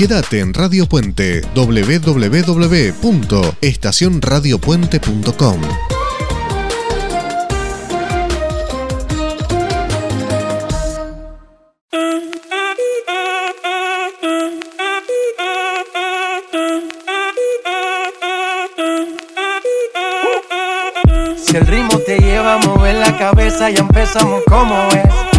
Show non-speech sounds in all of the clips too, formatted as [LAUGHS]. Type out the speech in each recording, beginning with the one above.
Quédate en Radio Puente www.estacionradiopuente.com. Si el ritmo te lleva a mover la cabeza, ya empezamos como es.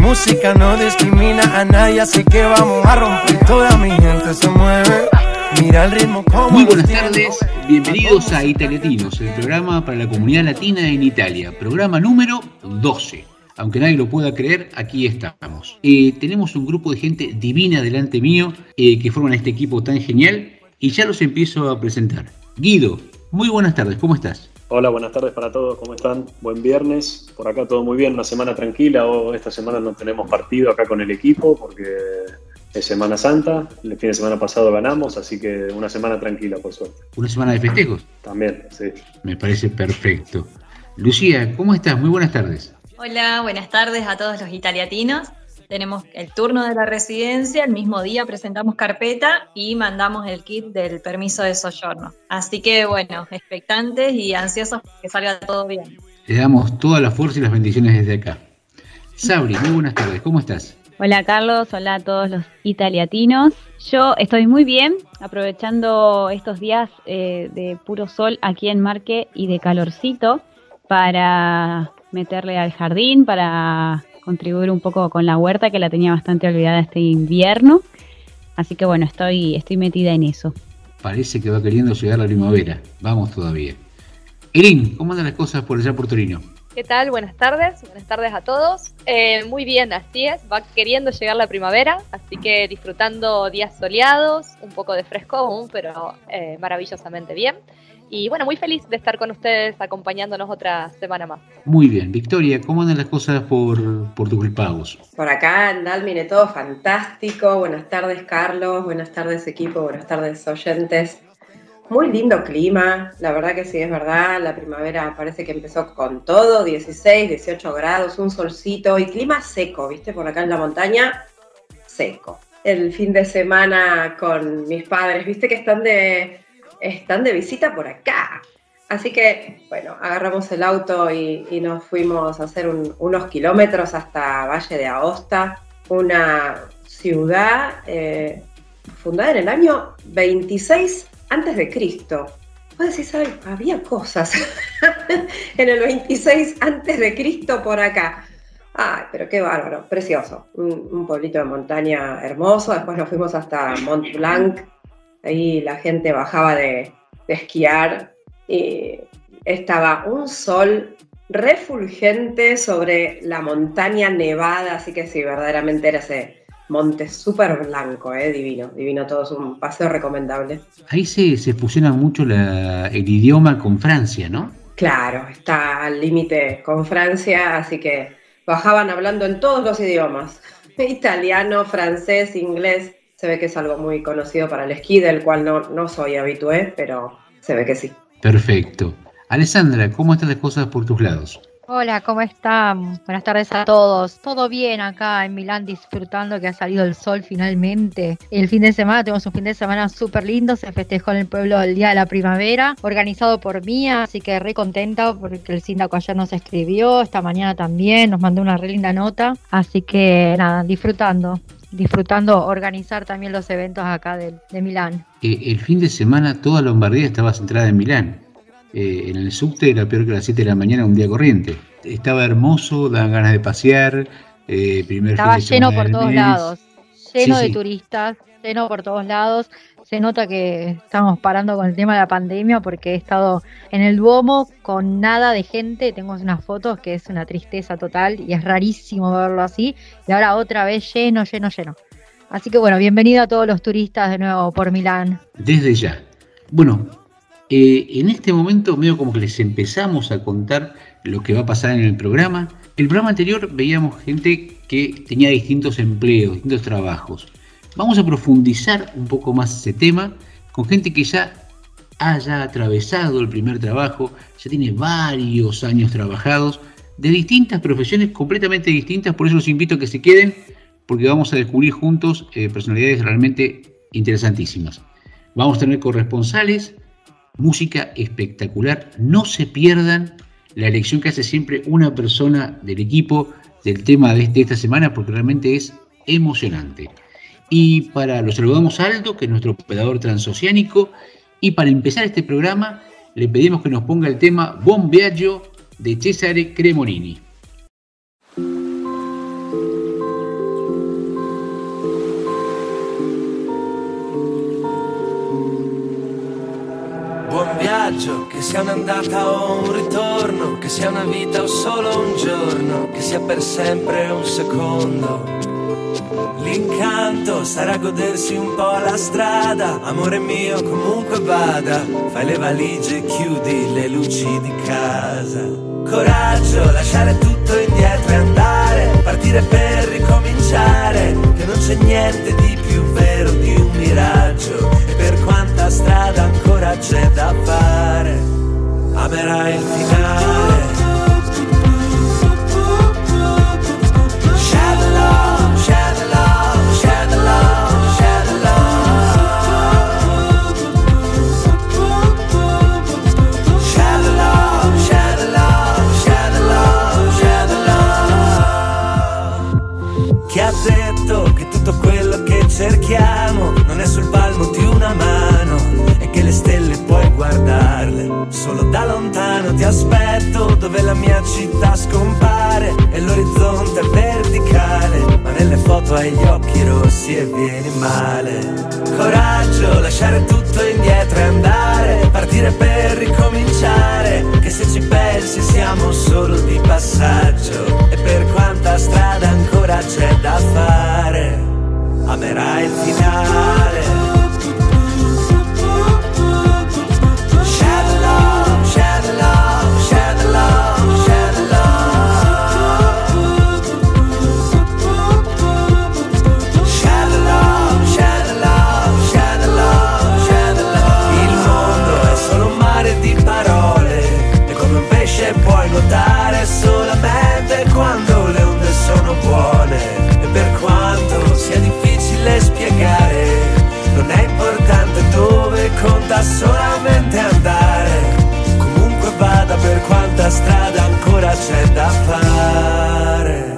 Música no discrimina a nadie, así que vamos a romper. Toda mi gente se mueve. Mira el ritmo como Muy buenas tardes, bienvenidos a Italiatinos, el programa para la comunidad latina en Italia, programa número 12. Aunque nadie lo pueda creer, aquí estamos. Eh, tenemos un grupo de gente divina delante mío eh, que forman este equipo tan genial y ya los empiezo a presentar. Guido, muy buenas tardes, ¿cómo estás? Hola, buenas tardes para todos, ¿cómo están? Buen viernes, por acá todo muy bien, una semana tranquila, o esta semana no tenemos partido acá con el equipo porque es Semana Santa, el fin de semana pasado ganamos, así que una semana tranquila por suerte. ¿Una semana de festejos? También, sí. Me parece perfecto. Lucía, ¿cómo estás? Muy buenas tardes. Hola, buenas tardes a todos los italiatinos. Tenemos el turno de la residencia, el mismo día presentamos carpeta y mandamos el kit del permiso de soyorno. Así que bueno, expectantes y ansiosos que salga todo bien. Le damos toda la fuerza y las bendiciones desde acá. Sabri, muy buenas tardes, ¿cómo estás? Hola Carlos, hola a todos los italiatinos. Yo estoy muy bien, aprovechando estos días eh, de puro sol aquí en Marque y de calorcito para meterle al jardín, para contribuir un poco con la huerta que la tenía bastante olvidada este invierno. Así que bueno, estoy, estoy metida en eso. Parece que va queriendo llegar la primavera. Vamos todavía. Erin, ¿cómo andan las cosas por allá por Torino? ¿Qué tal? Buenas tardes, buenas tardes a todos. Eh, muy bien, así es, va queriendo llegar la primavera, así que disfrutando días soleados, un poco de fresco aún, pero eh, maravillosamente bien. Y bueno, muy feliz de estar con ustedes acompañándonos otra semana más. Muy bien, Victoria, ¿cómo andan las cosas por, por Pagos? Por acá en Dalmine todo fantástico. Buenas tardes, Carlos. Buenas tardes, equipo. Buenas tardes, oyentes. Muy lindo clima, la verdad que sí es verdad, la primavera parece que empezó con todo, 16, 18 grados, un solcito y clima seco, ¿viste? Por acá en la montaña, seco. El fin de semana con mis padres, ¿viste? Que están de, están de visita por acá. Así que, bueno, agarramos el auto y, nos fuimos a hacer unos kilómetros hasta Valle de Aosta, una ciudad eh, fundada en el año 26 antes de Cristo. Vos decís, había cosas [LAUGHS] en el 26 antes de Cristo por acá. Ay, pero qué bárbaro, precioso. Un, pueblito de montaña hermoso. Después nos fuimos hasta Mont Blanc. Ahí la gente bajaba de, de esquiar y estaba un sol refulgente sobre la montaña nevada. Así que sí, verdaderamente era ese monte súper blanco, eh, divino, divino todo, es un paseo recomendable. Ahí se, se fusiona mucho el idioma con Francia, ¿no? Claro, está al límite con Francia, así que bajaban hablando en todos los idiomas, [LAUGHS] italiano, francés, inglés, se ve que es algo muy conocido para el esquí, del cual no, no soy habitué, pero se ve que sí. Perfecto. Alessandra, ¿cómo están las cosas por tus lados? Hola, ¿cómo están? Buenas tardes a todos. Todo bien acá en Milán, disfrutando que ha salido el sol finalmente. El fin de semana, tenemos un fin de semana súper lindo, se festejó en el pueblo el Día de la Primavera, organizado por Mía, así que re contenta porque el síndaco ayer nos escribió, esta mañana también, nos mandó una re linda nota, así que nada, disfrutando disfrutando organizar también los eventos acá de, Milán. Eh, el fin de semana toda Lombardía estaba centrada en Milán. Eh, en el subte era peor que las 7 de la mañana un día corriente. Estaba hermoso, daban ganas de pasear. Eh, Estaba lleno por todos lados, lleno de turistas, lleno por todos lados. Se nota que estamos parando con el tema de la pandemia porque he estado en el Duomo con nada de gente. Tengo unas fotos que es una tristeza total y es rarísimo verlo así. Y ahora otra vez lleno, lleno, lleno. Así que bueno, bienvenido a todos los turistas de nuevo por Milán. Desde ya. Bueno, eh, en este momento, medio como que les empezamos a contar lo que va a pasar en el programa. El programa anterior veíamos gente que tenía distintos empleos, distintos trabajos. Vamos a profundizar un poco más ese tema con gente que ya haya atravesado el primer trabajo, ya tiene varios años trabajados, de distintas profesiones completamente distintas, por eso los invito a que se queden, porque vamos a descubrir juntos eh, personalidades realmente interesantísimas. Vamos a tener corresponsales, música espectacular. No se pierdan la elección que hace siempre una persona del equipo del tema de, esta semana, porque realmente es emocionante. Y para lo saludamos a Aldo, que es nuestro operador transoceánico, y para empezar este programa le pedimos que nos ponga el tema Viaggio de Cesare Cremonini. Viaggio, che sia un'andata o un ritorno, che sia una vita o solo un giorno, che sia per sempre un secondo. L'incanto sarà godersi un po' la strada, amore mio comunque vada, fai le valigie e chiudi le luci di casa. Coraggio, lasciare tutto indietro e andare, partire per ricominciare, che non c'è niente di più vero di un miraggio, e per strada ancora c'è da fare, amerai il finale. cerchiamo guardarle solo da lontano ti aspetto dove la mia città scompare e l'orizzonte è verticale ma nelle foto hai gli occhi rossi e vieni male. Coraggio lasciare tutto indietro e andare partire per ricominciare che se ci pensi siamo solo di passaggio e per quanta strada ancora c'è da fare amerai il finale solamente andare. Comunque vada per quanta strada ancora c'è da fare.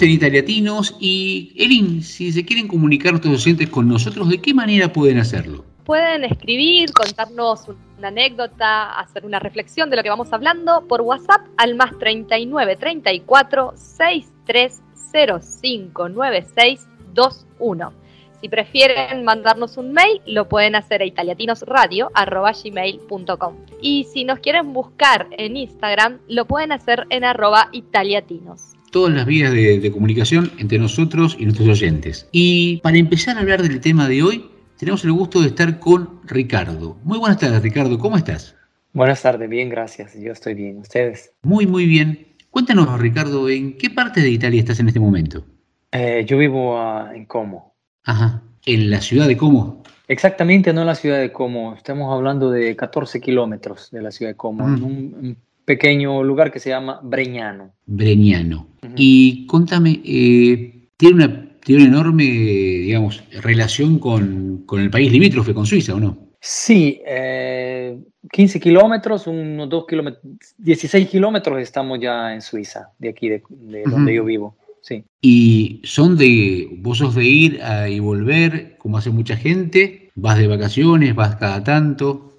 En Italiatinos y Elin, si se quieren comunicar nuestros docentes con nosotros, ¿de qué manera pueden hacerlo? Pueden escribir, contarnos una anécdota, hacer una reflexión de lo que vamos hablando por WhatsApp al más 39 34 6305 9621. Si prefieren mandarnos un mail, lo pueden hacer a italiatinosradio.gmail.com. Y si nos quieren buscar en Instagram, lo pueden hacer en arroba italiatinos todas las vías de, comunicación entre nosotros y nuestros oyentes. Y para empezar a hablar del tema de hoy, tenemos el gusto de estar con Ricardo. Muy buenas tardes, Ricardo, ¿cómo estás? Buenas tardes, bien, gracias. Yo estoy bien. ¿Ustedes? Muy, muy bien. Cuéntanos, Ricardo, ¿en qué parte de Italia estás en este momento? Eh, yo vivo ah, en Como. Ajá, ¿en la ciudad de Como? Exactamente, no en la ciudad de Como. Estamos hablando de 14 kilómetros de la ciudad de Como, en un pequeño lugar que se llama Breñano. Breñano. Y contame, eh, tiene una tiene una enorme, digamos, relación con, con, el país limítrofe, con Suiza, ¿o no? Sí, eh, 15 kilómetros, unos 2 kilómetros, 16 kilómetros estamos ya en Suiza, de aquí, de, de donde yo vivo. Sí. ¿Y son de, vos sos de ir a, y volver, como hace mucha gente? ¿Vas de vacaciones? ¿Vas cada tanto?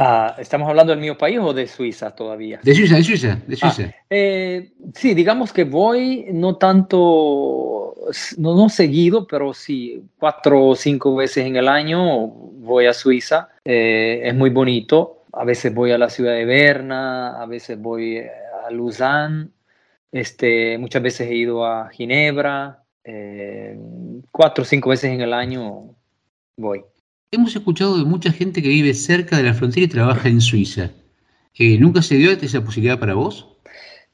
Ah, ¿Estamos hablando del mío país o de Suiza todavía? De Suiza, de Suiza, de Suiza. Ah, eh, sí, digamos que voy no tanto, no, no, seguido, pero sí, cuatro o cinco veces en el año voy a Suiza. Eh, es muy bonito. A veces voy a la ciudad de Berna, a veces voy a Lausanne, este, muchas veces he ido a Ginebra. Eh, cuatro o cinco veces en el año voy. Hemos escuchado de mucha gente que vive cerca de la frontera y trabaja en Suiza. Eh, ¿Nunca se dio esa posibilidad para vos?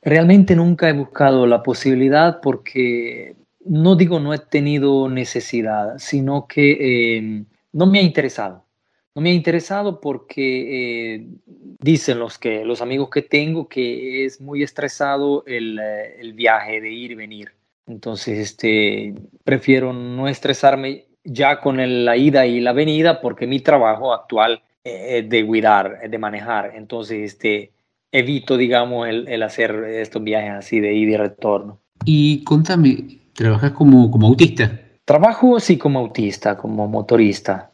Realmente nunca he buscado la posibilidad porque no digo no he tenido necesidad, sino que eh, no me ha interesado. No me ha interesado porque eh, dicen los, que, los amigos que tengo que es muy estresado el, eh, el viaje de ir y venir. Entonces, este, prefiero no estresarme ya con el, la ida y la venida porque mi trabajo actual es de cuidar, de manejar. Entonces, este, evito, digamos, el, el, hacer estos viajes así de ida y retorno. Y contame, ¿trabajas como, como autista? Trabajo, sí, como autista, como motorista.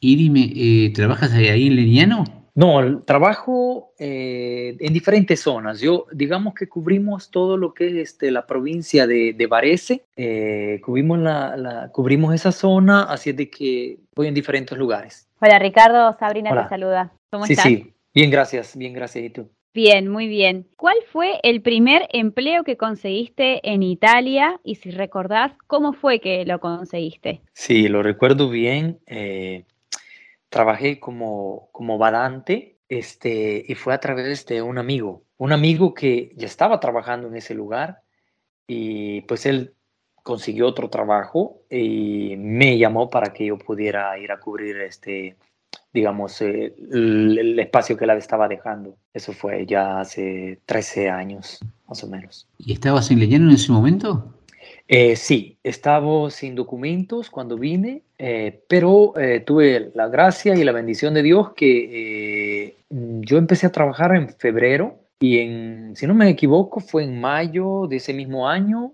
Y dime, eh, ¿trabajas ahí en Leniano? No, trabajo eh, en diferentes zonas. Yo, digamos que cubrimos todo lo que es este, la provincia de, de Varese, eh, cubrimos, la, la, cubrimos esa zona, así es de que voy en diferentes lugares. Hola Ricardo, Sabrina Hola. te saluda. ¿Cómo sí, estás? Sí, bien, gracias, bien, gracias. ¿Y tú? Bien, muy bien. ¿Cuál fue el primer empleo que conseguiste en Italia? Y si recordás, ¿cómo fue que lo conseguiste? Sí, lo recuerdo bien. Eh, trabajé como, como badante este, y fue a través de un amigo, un amigo que ya estaba trabajando en ese lugar y pues él consiguió otro trabajo y me llamó para que yo pudiera ir a cubrir este, digamos, eh, el, espacio que la estaba dejando. Eso fue ya hace 13 años, más o menos. ¿Y estabas en Leyano en ese momento? Eh, sí, estaba sin documentos cuando vine, eh, pero eh, tuve la gracia y la bendición de Dios que eh, yo empecé a trabajar en febrero y si no me equivoco, fue en mayo de ese mismo año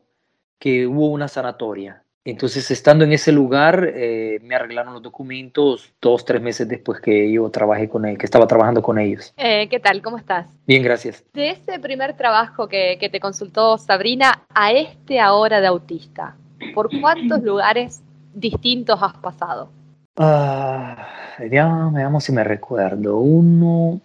que hubo una sanatoria. Entonces, estando en ese lugar, eh, me arreglaron los documentos dos, tres meses después que yo trabajé con él, que estaba trabajando con ellos. Eh, ¿Qué tal? ¿Cómo estás? Bien, gracias. De ese primer trabajo que, que te consultó Sabrina a este ahora de autista, ¿por cuántos [CLEARS THROAT] lugares distintos has pasado? Ah, ya veamos si me recuerdo. Uno,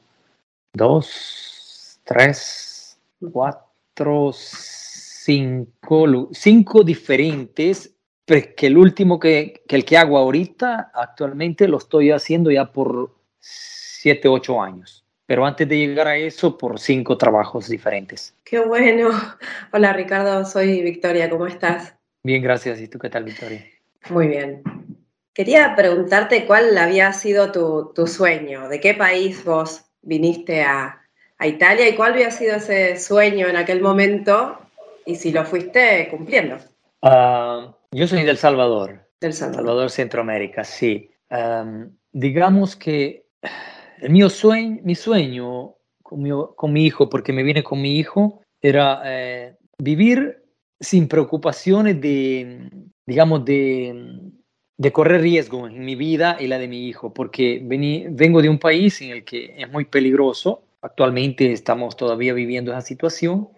dos, tres, cuatro, cinco, cinco diferentes que el último que, que, el que hago ahorita, actualmente lo estoy haciendo ya por 7, 8 años. Pero antes de llegar a eso, por cinco trabajos diferentes. Qué bueno. [LAUGHS] Hola Ricardo, soy Victoria, ¿cómo estás? Bien, gracias. ¿Y tú qué tal, Victoria? Muy bien. Quería preguntarte cuál había sido tu, tu sueño, de qué país vos viniste a, a Italia y cuál había sido ese sueño en aquel momento y si lo fuiste cumpliendo. Uh, yo soy del Salvador. Del Salvador. Salvador, Centroamérica, sí. Um, digamos que [SIGHS] el mío sueño, mi sueño con mi, con mi, hijo, porque me vine con mi hijo, era eh, vivir sin preocupaciones de, digamos, de, de, correr riesgo en mi vida y la de mi hijo, porque vení, vengo de un país en el que es muy peligroso. Actualmente estamos todavía viviendo esa situación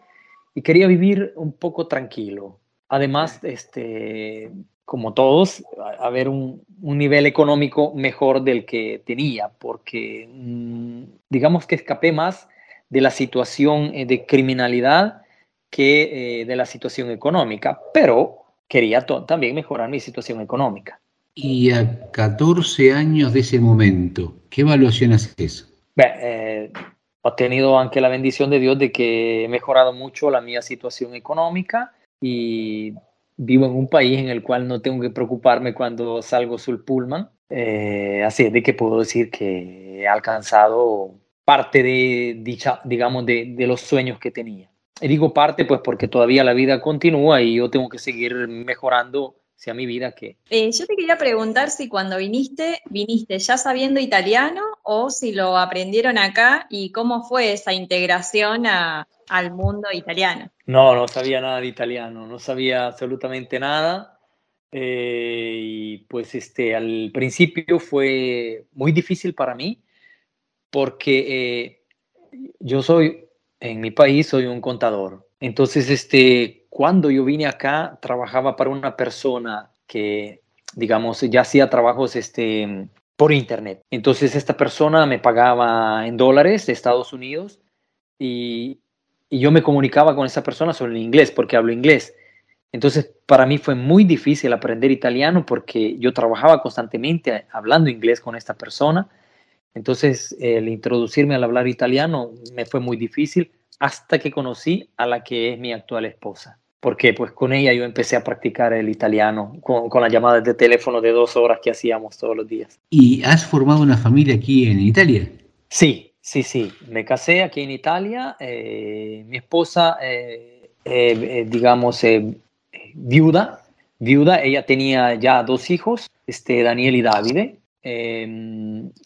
y quería vivir un poco tranquilo. Además, este, como todos, haber un, un, nivel económico mejor del que tenía, porque mmm, digamos que escapé más de la situación eh, de criminalidad que eh, de la situación económica, pero quería también mejorar mi situación económica. Y a 14 años de ese momento, ¿qué evaluación haces? Beh, eh, ho tenido anche la bendición de Dios de que he mejorado mucho la mia situación económica y vivo en un país en el cual no tengo que preocuparme cuando salgo sul pullman. Eh, así es de que puedo decir que he alcanzado parte de, dicha, digamos, de, de los sueños que tenía. Y digo parte, pues porque todavía la vida continúa y yo tengo que seguir mejorando sea mi vida que... Eh, yo te quería preguntar si cuando viniste, viniste ya sabiendo italiano o si lo aprendieron acá y cómo fue esa integración al mundo italiano. No, no sabía nada de italiano, no sabía absolutamente nada. Eh, y pues este, al principio fue muy difícil para mí porque eh, yo soy, en mi país soy un contador. Entonces, este, cuando yo vine acá, trabajaba para una persona que, digamos, ya hacía trabajos este, por internet. Entonces, esta persona me pagaba en dólares de Estados Unidos y, y yo me comunicaba con esa persona sobre el inglés, porque hablo inglés. Entonces, para mí fue muy difícil aprender italiano porque yo trabajaba constantemente hablando inglés con esta persona. Entonces, el introducirme al hablar italiano me fue muy difícil hasta que conocí a la que es mi actual esposa porque pues con ella yo empecé a practicar el italiano con, con, las llamadas de teléfono de dos horas que hacíamos todos los días. ¿Y has formado una familia aquí en Italia? Sí, sí, sí. Me casé aquí en Italia. Eh, mi esposa, eh, eh, digamos, viuda, viuda. Ella tenía ya dos hijos, este, Daniel y Davide.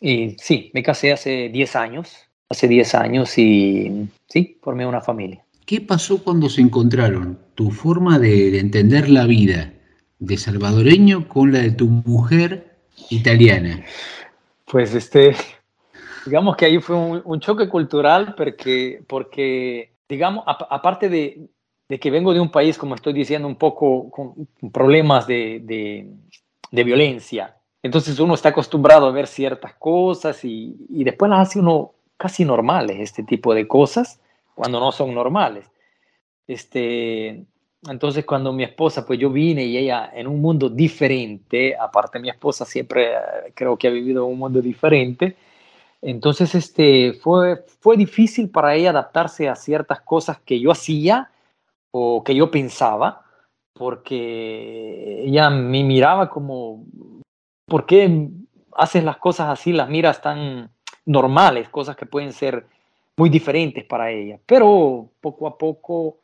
y sí, me casé hace 10 años. Hace 10 años y sí, formé una familia. ¿Qué pasó cuando se encontraron tu forma de, entender la vida de salvadoreño con la de tu mujer italiana? Pues este, digamos que ahí fue un, choque cultural porque, porque digamos, aparte de, que vengo de un país, como estoy diciendo, un poco con problemas de, violencia, entonces uno está acostumbrado a ver ciertas cosas y, y después las hace uno casi normales, este tipo de cosas cuando no son normales. Este, entonces cuando mi esposa, pues yo vine y ella en un mundo diferente, aparte mi esposa siempre eh, creo que ha vivido un mundo diferente, entonces este, fue, fue difícil para ella adaptarse a ciertas cosas que yo hacía o que yo pensaba, porque ella me miraba como, ¿por qué haces las cosas así, las miras tan normales, cosas que pueden ser muy diferentes para ella. Pero poco a poco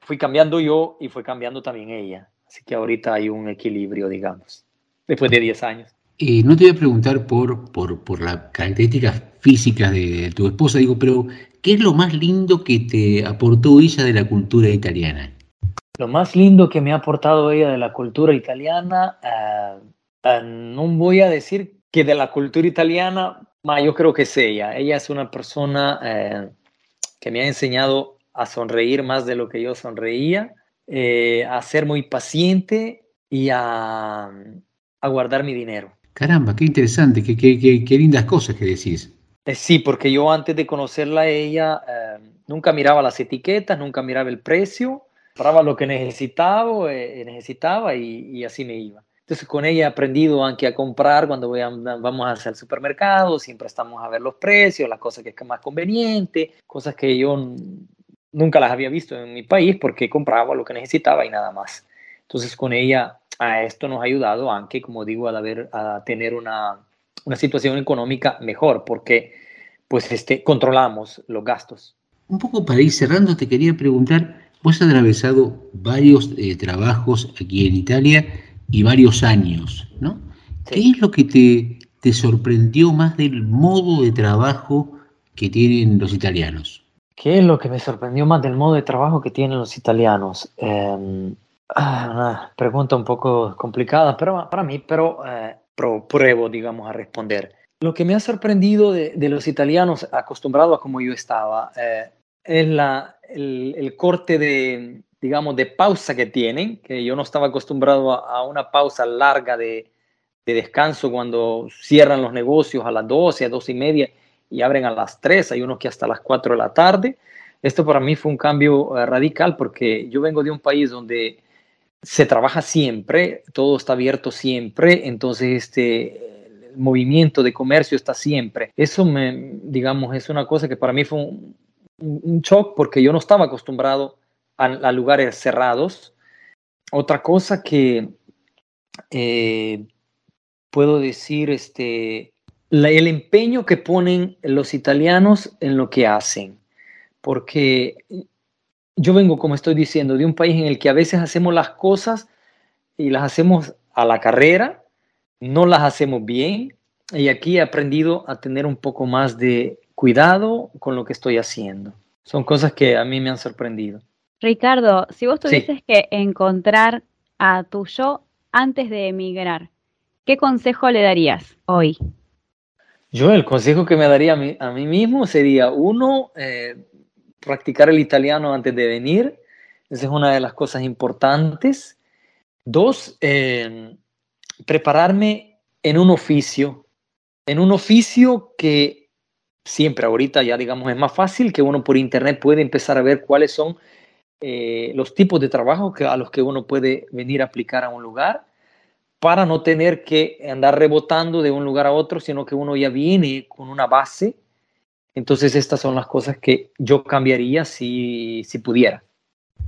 fui cambiando yo y fue cambiando también ella. Así que ahorita hay un equilibrio, digamos, después de 10 años. Y no te voy a preguntar por, por, por las características físicas de, tu esposa, digo, pero ¿qué es lo más lindo que te aportó ella de la cultura italiana? Lo más lindo que me ha aportado ella de la cultura italiana, uh, uh, no voy a decir que de la cultura italiana, yo creo que es ella. Ella es una persona eh, que me ha enseñado a sonreír más de lo que yo sonreía, eh, a ser muy paciente y a, guardar mi dinero. Caramba, qué interesante, qué, qué, lindas cosas que decís. Eh, sí, porque yo antes de conocerla a ella nunca miraba las etiquetas, nunca miraba el precio, compraba lo que necesitaba, necesitaba y así me iba. Entonces con ella he aprendido aunque a comprar cuando voy a, vamos el supermercado, siempre estamos a ver los precios, las cosas que es más conveniente, cosas que yo nunca las había visto en mi país porque compraba lo que necesitaba y nada más. Entonces con ella a esto nos ha ayudado, aunque como digo, a, tener una, una situación económica mejor porque pues este, controlamos los gastos. Un poco para ir cerrando, te quería preguntar, vos has atravesado varios eh, trabajos aquí en Italia y varios años, ¿no? ¿Qué es lo que te, te sorprendió más del modo de trabajo que tienen los italianos? ¿Qué es lo que me sorprendió más del modo de trabajo que tienen los italianos? Eh, una pregunta un poco complicada pero, para mí, pero eh, pruebo, digamos, a responder. Lo que me ha sorprendido de, de los italianos, acostumbrado a como yo estaba, eh, es la, el, el, corte de, digamos, de pausa que tienen, que yo no estaba acostumbrado a, una pausa larga de, descanso cuando cierran los negocios a las 12, a 12 y media y abren a las 3, hay unos que hasta las 4 de la tarde. Esto para mí fue un cambio eh, radical porque yo vengo de un país donde se trabaja siempre, todo está abierto siempre, entonces este el movimiento de comercio está siempre. Eso me, digamos, es una cosa que para mí fue un, shock porque yo no estaba acostumbrado a, lugares cerrados. Otra cosa que eh, puedo decir, este, el empeño que ponen los italianos en lo que hacen. Porque yo vengo, como estoy diciendo, de un país en el que a veces hacemos las cosas y las hacemos a la carrera, no las hacemos bien. Y aquí he aprendido a tener un poco más de cuidado con lo que estoy haciendo. Son cosas que a mí me han sorprendido. Ricardo, si vos tuvieses que encontrar a tu yo antes de emigrar, ¿qué consejo le darías hoy? Yo el consejo que me daría a mí, mismo sería, uno, eh, practicar el italiano antes de venir. Esa es una de las cosas importantes. Dos, eh, prepararme en un oficio, en un oficio que siempre ahorita ya digamos es más fácil que uno por internet puede empezar a ver cuáles son eh, los tipos de trabajo que, a los que uno puede venir a aplicar a un lugar para no tener que andar rebotando de un lugar a otro, sino que uno ya viene con una base. Entonces estas son las cosas que yo cambiaría si, si pudiera.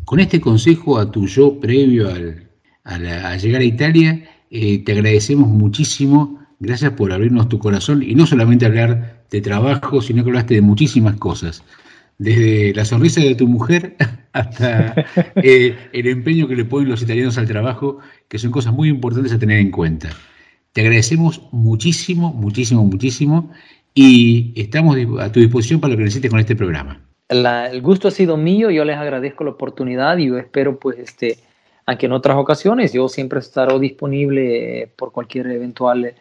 Con este consejo a tu yo previo al, a, llegar a Italia, eh, te agradecemos muchísimo. Gracias por abrirnos tu corazón y no solamente hablar de trabajo, sino que hablaste de muchísimas cosas. Desde la sonrisa de tu mujer [LAUGHS] hasta [LAUGHS] eh, el empeño que le ponen los italianos al trabajo, que son cosas muy importantes a tener en cuenta. Te agradecemos muchísimo, muchísimo, muchísimo y estamos a tu disposición para lo que necesites con este programa. el gusto ha sido mío, yo les agradezco la oportunidad y yo espero pues este, aunque en otras ocasiones yo siempre estaré disponible por cualquier eventual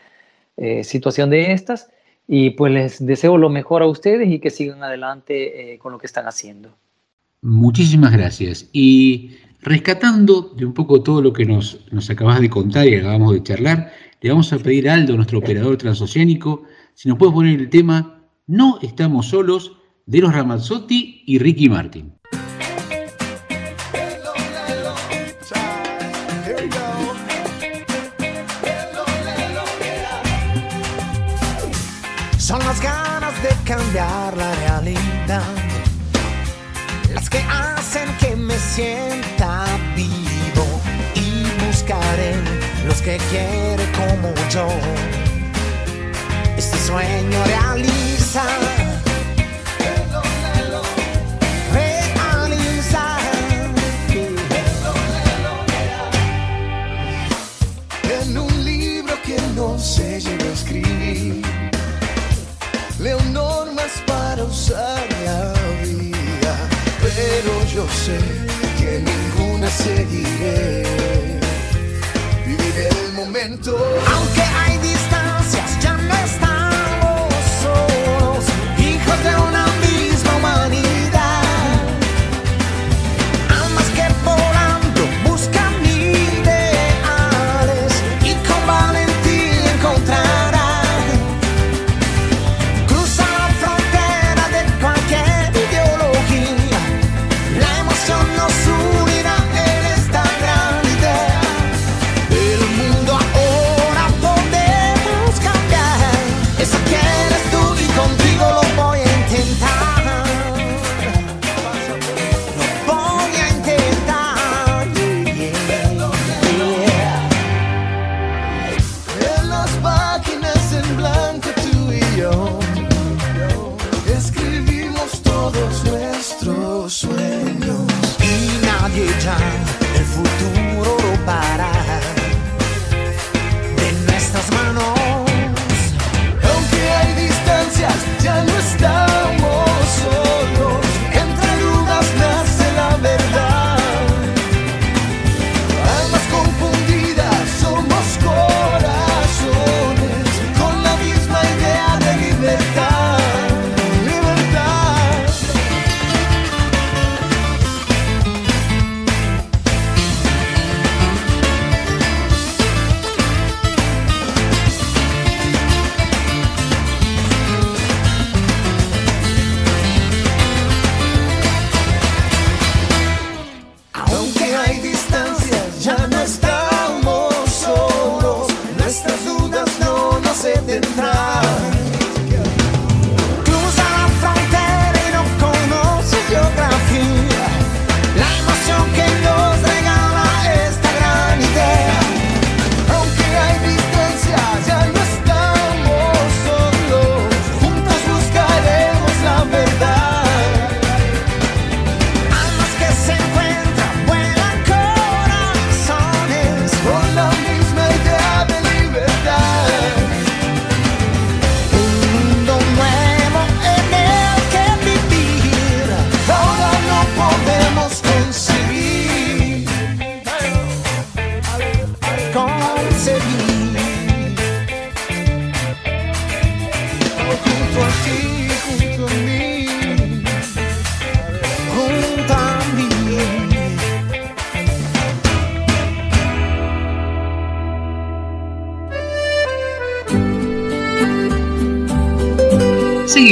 eh, situación de estas y pues les deseo lo mejor a ustedes y que sigan adelante eh, con lo que están haciendo. Muchísimas gracias. Y rescatando de un poco todo lo que nos, nos acabas de contar y acabamos de charlar, le vamos a pedir a Aldo, nuestro operador transoceánico, si nos puede poner el tema No estamos solos de los Ramazzotti y Ricky Martin. cambiar la realidad, las que hacen que me sienta vivo y buscaré los que quieren como yo. Sueño realiza. Realiza. En un libro que no se llegó a escribir leo normas para usar la vida, pero yo sé que ninguna seguiré. Viviré el momento, aunque hay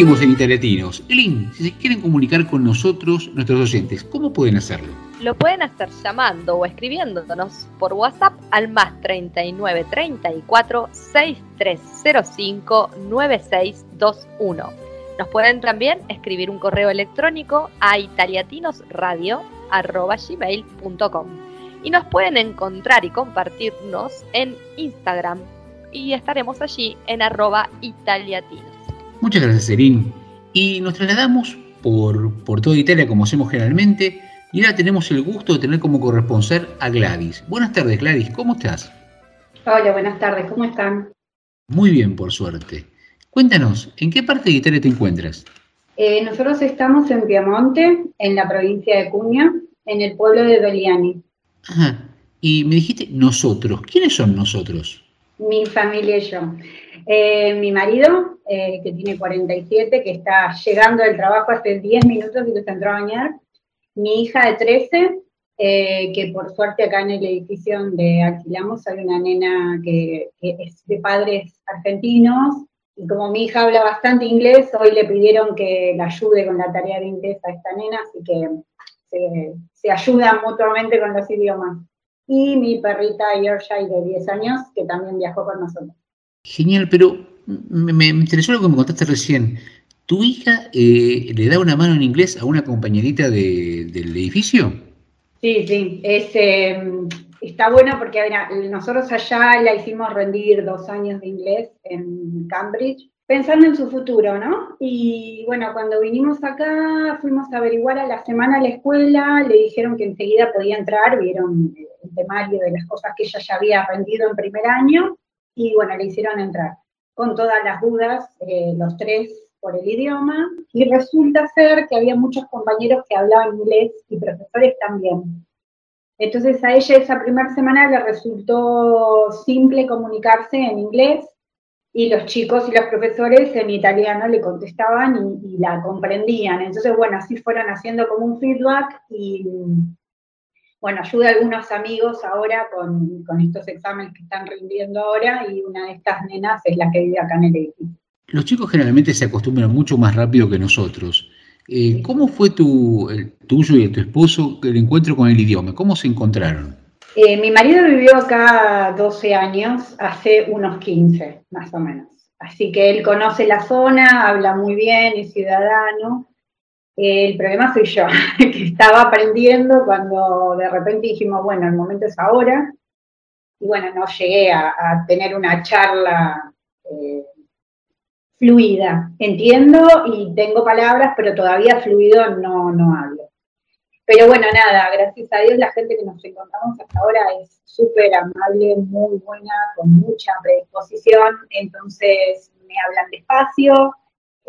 Seguimos en Italiatinos. Elin, si se quieren comunicar con nosotros, nuestros oyentes, ¿cómo pueden hacerlo? Lo pueden hacer llamando o escribiéndonos por WhatsApp al más 39 34 6305 9621. Nos pueden también escribir un correo electrónico a italiatinosradio.gmail.com y nos pueden encontrar y compartirnos en Instagram y estaremos allí en arroba italiatinos. Muchas gracias, Erin. Y nos trasladamos por, por toda Italia como hacemos generalmente y ahora tenemos el gusto de tener como corresponsal a Gladys. Buenas tardes, Gladys, ¿cómo estás? Hola, buenas tardes, ¿cómo están? Muy bien, por suerte. Cuéntanos, ¿en qué parte de Italia te encuentras? Eh, nosotros estamos en Piemonte, en la provincia de Cunha, en el pueblo de Doliani. Ajá. Y me dijiste nosotros. ¿Quiénes son nosotros? Mi familia y yo. Eh, mi marido, eh, que tiene 47, que está llegando del trabajo hace 10 minutos y que se entró a bañar mi hija de 13, eh, que por suerte acá en el edificio donde alquilamos hay una nena que, es de padres argentinos y como mi hija habla bastante inglés, hoy le pidieron que la ayude con la tarea de inglés a esta nena, así que se, se ayudan mutuamente con los idiomas. Y mi perrita Yorkshire de 10 años, que también viajó con nosotros. Genial, pero me, interesó lo que me contaste recién. ¿Tu hija eh, le da una mano en inglés a una compañerita del edificio? Sí, sí, es, em, está bueno porque nosotros allá la hicimos rendir dos años de inglés en Cambridge, pensando en su futuro, ¿no? Y bueno, cuando vinimos acá, fuimos a averiguar a la semana a la escuela, le dijeron que enseguida podía entrar, vieron el temario de las cosas que ella ya había aprendido en primer año, y bueno, le hicieron entrar. Con todas las dudas, eh, los tres por el idioma y resulta ser que había muchos compañeros que hablaban inglés y profesores también. Entonces a ella esa primera semana le resultó simple comunicarse en inglés y los chicos y los profesores en italiano le contestaban y, la comprendían. Entonces, bueno, así fueron haciendo como un feedback y, bueno, ayuda a algunos amigos ahora con, con estos exámenes que están rindiendo ahora y una de estas nenas es la que vive acá en el edificio. Los chicos generalmente se acostumbran mucho más rápido que nosotros. Eh, ¿Cómo fue tu, el tuyo y tu esposo el encuentro con el idioma? ¿Cómo se encontraron? Eh, mi marido vivió acá 12 años, hace unos 15 más o menos. Así que él conoce la zona, habla muy bien, es ciudadano. El problema soy yo, [LAUGHS] que estaba aprendiendo cuando de repente dijimos, bueno, el momento es ahora. Y bueno, no llegué a, tener una charla eh, fluida. Entiendo y tengo palabras, pero todavía fluido no, no hablo. Pero bueno, nada, gracias a Dios la gente que nos encontramos hasta ahora es súper amable, muy buena, con mucha predisposición, entonces me hablan despacio,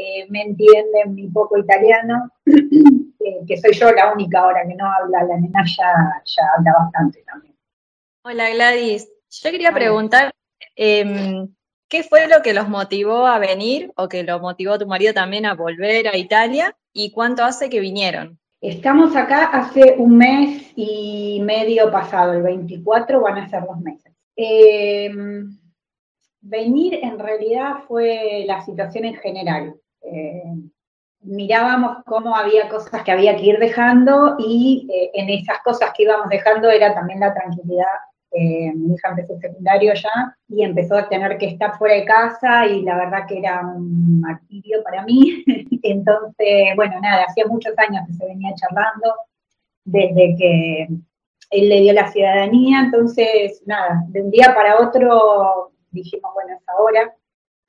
eh, me entienden mi poco italiano, [CLEARS THROAT] eh, que soy yo la única ahora que no habla, la nena ya, ya habla bastante también. Hola Gladys, yo quería preguntar, eh, ¿Qué fue lo que los motivó a venir o que lo motivó a tu marido también a volver a Italia? ¿Y cuánto hace que vinieron? Estamos acá hace un mes y medio pasado, el 24 van a ser dos meses. Em, venir en realidad fue la situación en general. Em, mirábamos cómo había cosas que había que ir dejando y eh, en esas cosas que íbamos dejando era también la tranquilidad eh, mi hija empezó el secundario ya y empezó a tener que estar fuera de casa y la verdad que era un martirio para mí. [LAUGHS] Entonces, bueno, nada, hacía muchos años que se venía charlando desde que él le dio la ciudadanía, entonces, nada, de un día para otro dijimos, bueno, es ahora.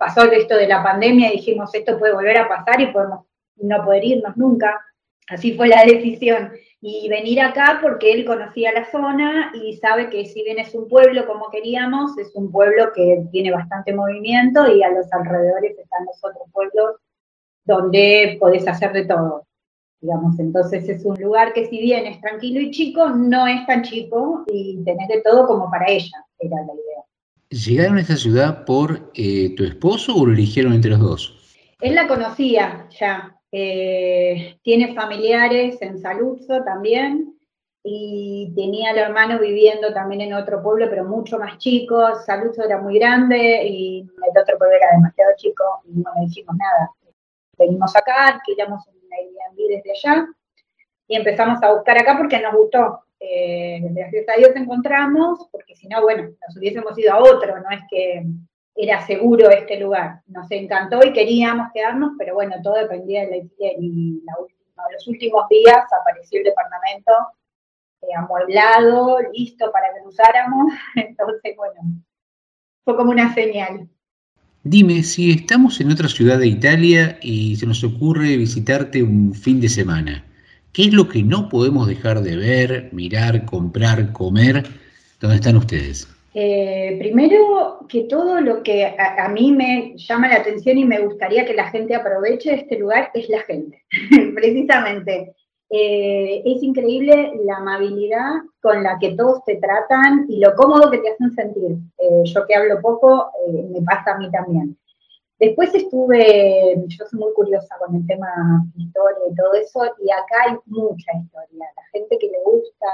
Pasó esto de la pandemia y dijimos, esto puede volver a pasar y podemos no poder irnos nunca. Así fue la [LAUGHS] decisión y venir acá porque él conocía la zona y sabe que si bien es un pueblo como queríamos, es un pueblo que tiene bastante movimiento y a los alrededores están los otros pueblos donde podés hacer de todo, digamos. Entonces es un lugar que si bien es tranquilo y chico, no es tan chico y tenés de todo como para ella, era la idea. ¿Llegaron a esta ciudad por eh, tu esposo o lo eligieron entre los dos? Él la conocía ya, eh, tiene familiares en Saluzzo también y tenía al hermano viviendo también en otro pueblo, pero mucho más chico. Saluzzo era muy grande y el otro pueblo era demasiado chico y no le dijimos nada. venimos acá, alquilamos un Airbnb desde allá y empezamos a buscar acá porque nos gustó. Eh, gracias a Dios encontramos, porque si no, bueno, nos hubiésemos ido a otro, no es que era seguro este lugar. Nos encantó y queríamos quedarnos, pero bueno, todo dependía del alquiler y la última, los últimos días apareció el departamento eh, amueblado, listo para que lo usáramos, [LAUGHS] entonces bueno, fue como una señal. Dime, si estamos en otra ciudad de Italia y se nos ocurre visitarte un fin de semana, ¿qué es lo que no podemos dejar de ver, mirar, comprar, comer? ¿Dónde están ustedes? Eh, primero que todo lo que a, a, mí me llama la atención y me gustaría que la gente aproveche este lugar es la gente, [LAUGHS] precisamente. Eh, es increíble la amabilidad con la que todos te tratan y lo cómodo que te hacen sentir. Eh, yo que hablo poco, eh, me pasa a mí también. Después estuve, yo soy muy curiosa con el tema historia y todo eso, y acá hay mucha historia. La gente que le gusta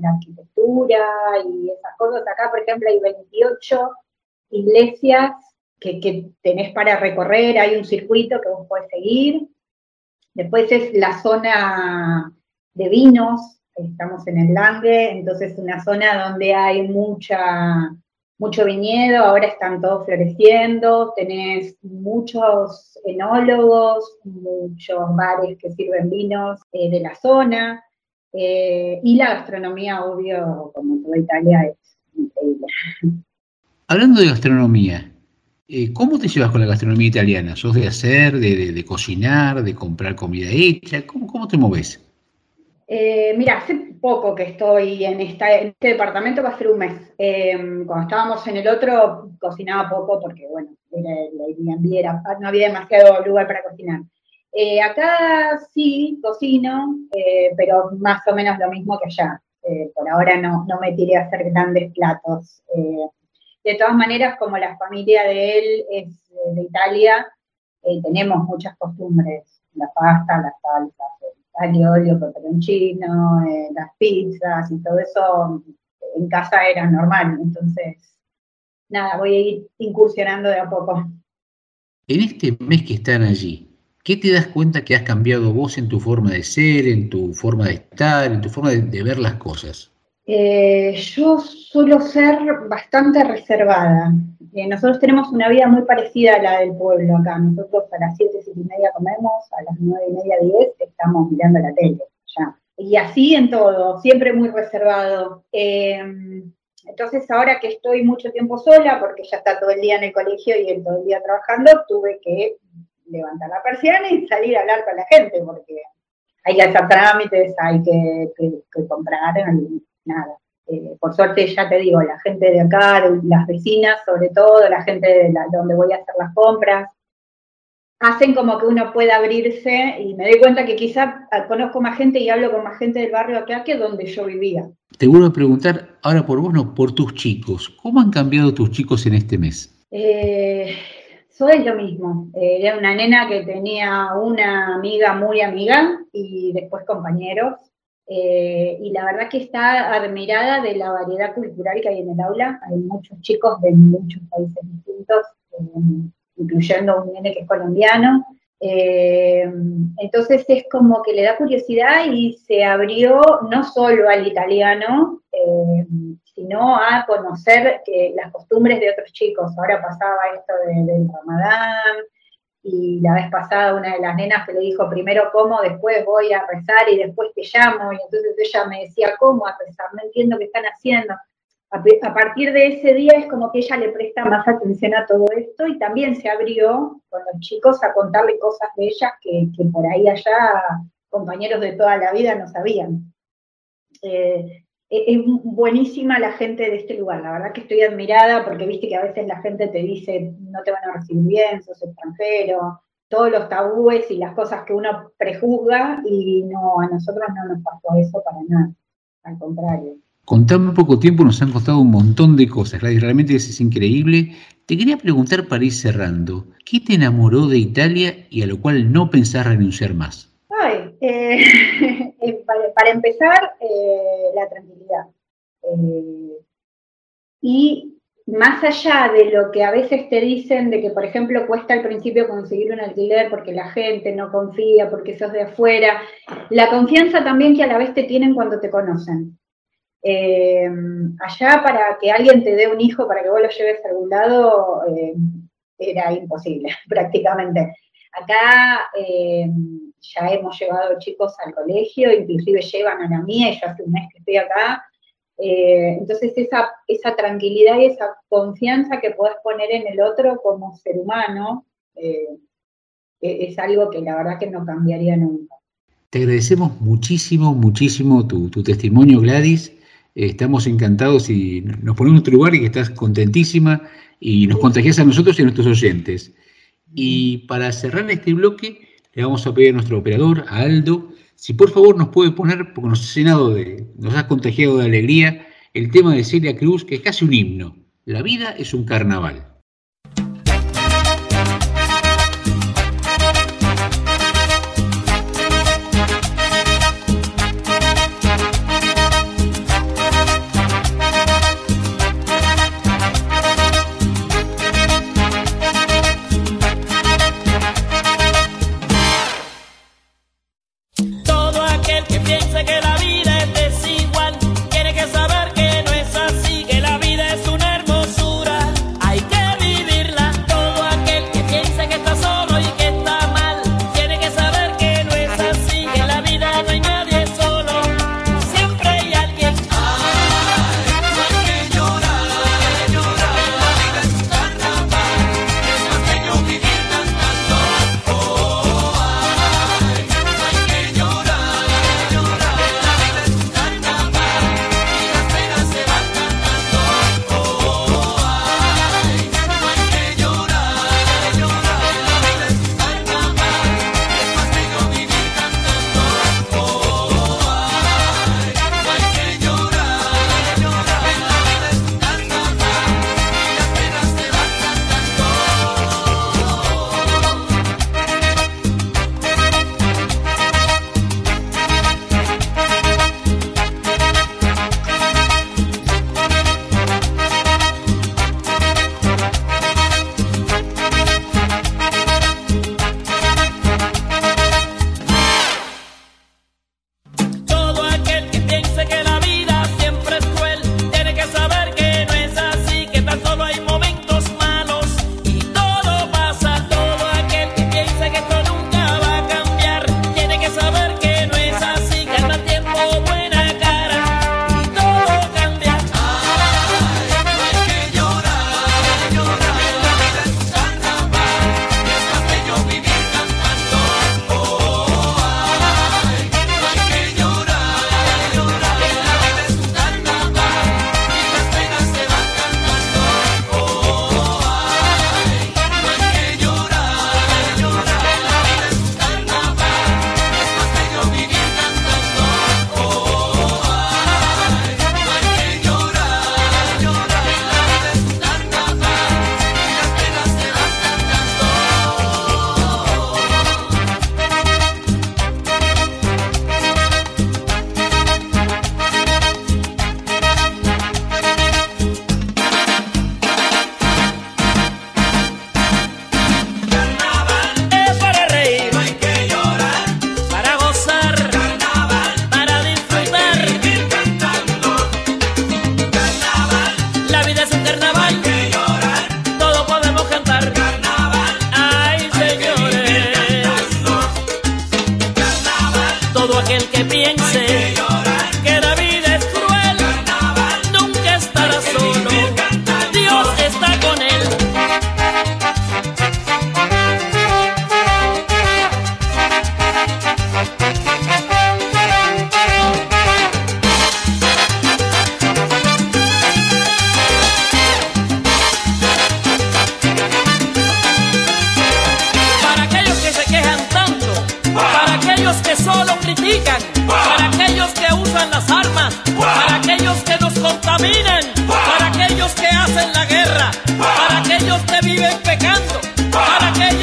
la arquitectura y esas cosas, acá por ejemplo hay 28 iglesias que, tenés para recorrer, hay un circuito que vos podés seguir, Después es la zona de vinos, estamos en el Lange, entonces una zona donde hay mucha, mucho viñedo, ahora están todos floreciendo, tenés muchos enólogos, muchos bares que sirven vinos eh, de la zona, eh, y la gastronomía, obvio, como toda Italia, es increíble. Hablando de gastronomía, eh, ¿Cómo te llevas con la gastronomía italiana? ¿Sos de hacer, de, cocinar, de comprar comida hecha? ¿Cómo, cómo te moves? Eh, mira, hace poco que estoy en, este departamento, va a ser un mes. Em, cuando estábamos en el otro, cocinaba poco porque, bueno, era, era, no había demasiado lugar para cocinar. Eh, acá sí cocino, pero más o menos lo mismo que allá. por ahora no, no me tiré a hacer grandes platos. De todas maneras, como la familia de él es de Italia, eh, tenemos muchas costumbres, la pasta, las salsas, el aglio, olio, peperoncino, eh, las pizzas y todo eso en casa era normal. Entonces, nada, voy a ir incursionando de a poco. En este mes que están allí, ¿qué te das cuenta que has cambiado vos en tu forma de ser, en tu forma de estar, en tu forma de ver las cosas? Eh, yo suelo ser bastante reservada. Eh, nosotros tenemos una vida muy parecida a la del pueblo acá. Nosotros a las 7, 7 y media comemos, a las 9 y media, 10 estamos mirando la tele. Ya. Y así en todo, siempre muy reservado. Eh, entonces ahora que estoy mucho tiempo sola, porque ya está todo el día en el colegio y el todo el día trabajando, tuve que levantar la persiana y salir a hablar con la gente, porque hay que hacer trámites, hay que, que, que comprar nada. Eh, por suerte, ya te digo, la gente de acá, las vecinas sobre todo, la gente de donde voy a hacer las compras, hacen como que uno pueda abrirse y me doy cuenta que quizá conozco más gente y hablo con más gente del barrio acá que donde yo vivía. Te vuelvo a preguntar, ahora por vos, no, por tus chicos. ¿Cómo han cambiado tus chicos en este mes? Eh, soy lo mismo. Eh, era una nena que tenía una amiga muy amiga y después compañeros. Eh, y la verdad que está admirada de la variedad cultural que hay en el aula. Hay muchos chicos de muchos países distintos, eh, incluyendo un nene que es colombiano. Eh, entonces es como que le da curiosidad y se abrió no solo al italiano, sino a conocer las costumbres de otros chicos. Ahora pasaba esto del ramadán, y la vez pasada una de las nenas que le dijo primero cómo, después voy a rezar y después te llamo, y entonces ella me decía cómo a rezar, no entiendo qué están haciendo. A, partir de ese día es como que ella le presta más atención a todo esto y también se abrió con los chicos a contarle cosas de ellas que, por ahí allá compañeros de toda la vida no sabían. Eh, es buenísima la gente de este lugar, la verdad que estoy admirada porque viste que a veces la gente te dice no te van a recibir bien, sos extranjero, todos los tabúes y las cosas que uno prejuzga y no, a nosotros no nos pasó eso para nada, al contrario. Con tan poco tiempo nos han costado un montón de cosas, realmente es increíble. Te quería preguntar para ir cerrando, ¿qué te enamoró de Italia y a lo cual no pensás renunciar más? Ay, eh, [LAUGHS] eh, para, empezar, eh, la tranquilidad. y más allá de lo que a veces te dicen de que, por ejemplo, cuesta al principio conseguir un alquiler porque la gente no confía, porque sos de afuera, la confianza también que a la vez te tienen cuando te conocen. Eh, allá para que alguien te dé un hijo para que vos lo lleves a algún lado eh, era imposible [LAUGHS] prácticamente. Acá eh, ya hemos llevado chicos al colegio, inclusive llevan a la mía y yo hace un mes que estoy acá. entonces esa, esa tranquilidad y esa confianza que puedes poner en el otro como ser humano e-, es algo que la verdad que no cambiaría nunca. Te agradecemos muchísimo, muchísimo tu, tu testimonio, Gladys. Estamos encantados y nos ponemos en tu lugar y que estás contentísima y nos contagias a nosotros y a nuestros oyentes. Y para cerrar este bloque, le vamos a pedir a nuestro operador, a Aldo, si por favor nos puede poner, porque nos has llenado de, nos has contagiado de alegría, el tema de Celia Cruz, que es casi un himno. La vida es un carnaval.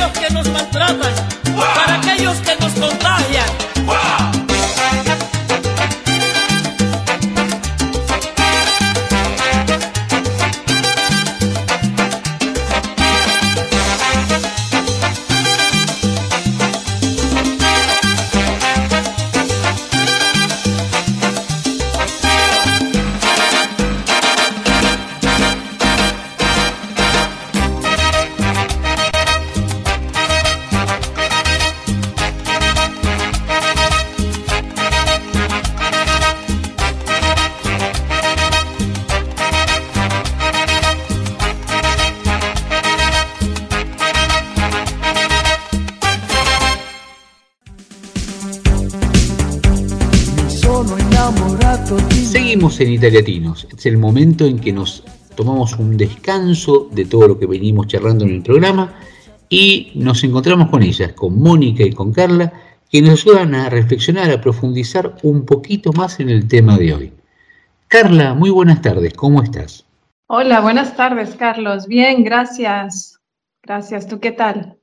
Para aquellos que nos maltratan, para aquellos que nos contagian. Italiatinos. Es el momento en que nos tomamos un descanso de todo lo que venimos charlando en el programa y nos encontramos con ellas, con Mónica y con Carla, que nos ayudan a reflexionar, a profundizar un poquito más en el tema de hoy. Carla, muy buenas tardes, ¿cómo estás? Hola, buenas tardes, Carlos. Bien, gracias. Gracias, ¿tú qué tal?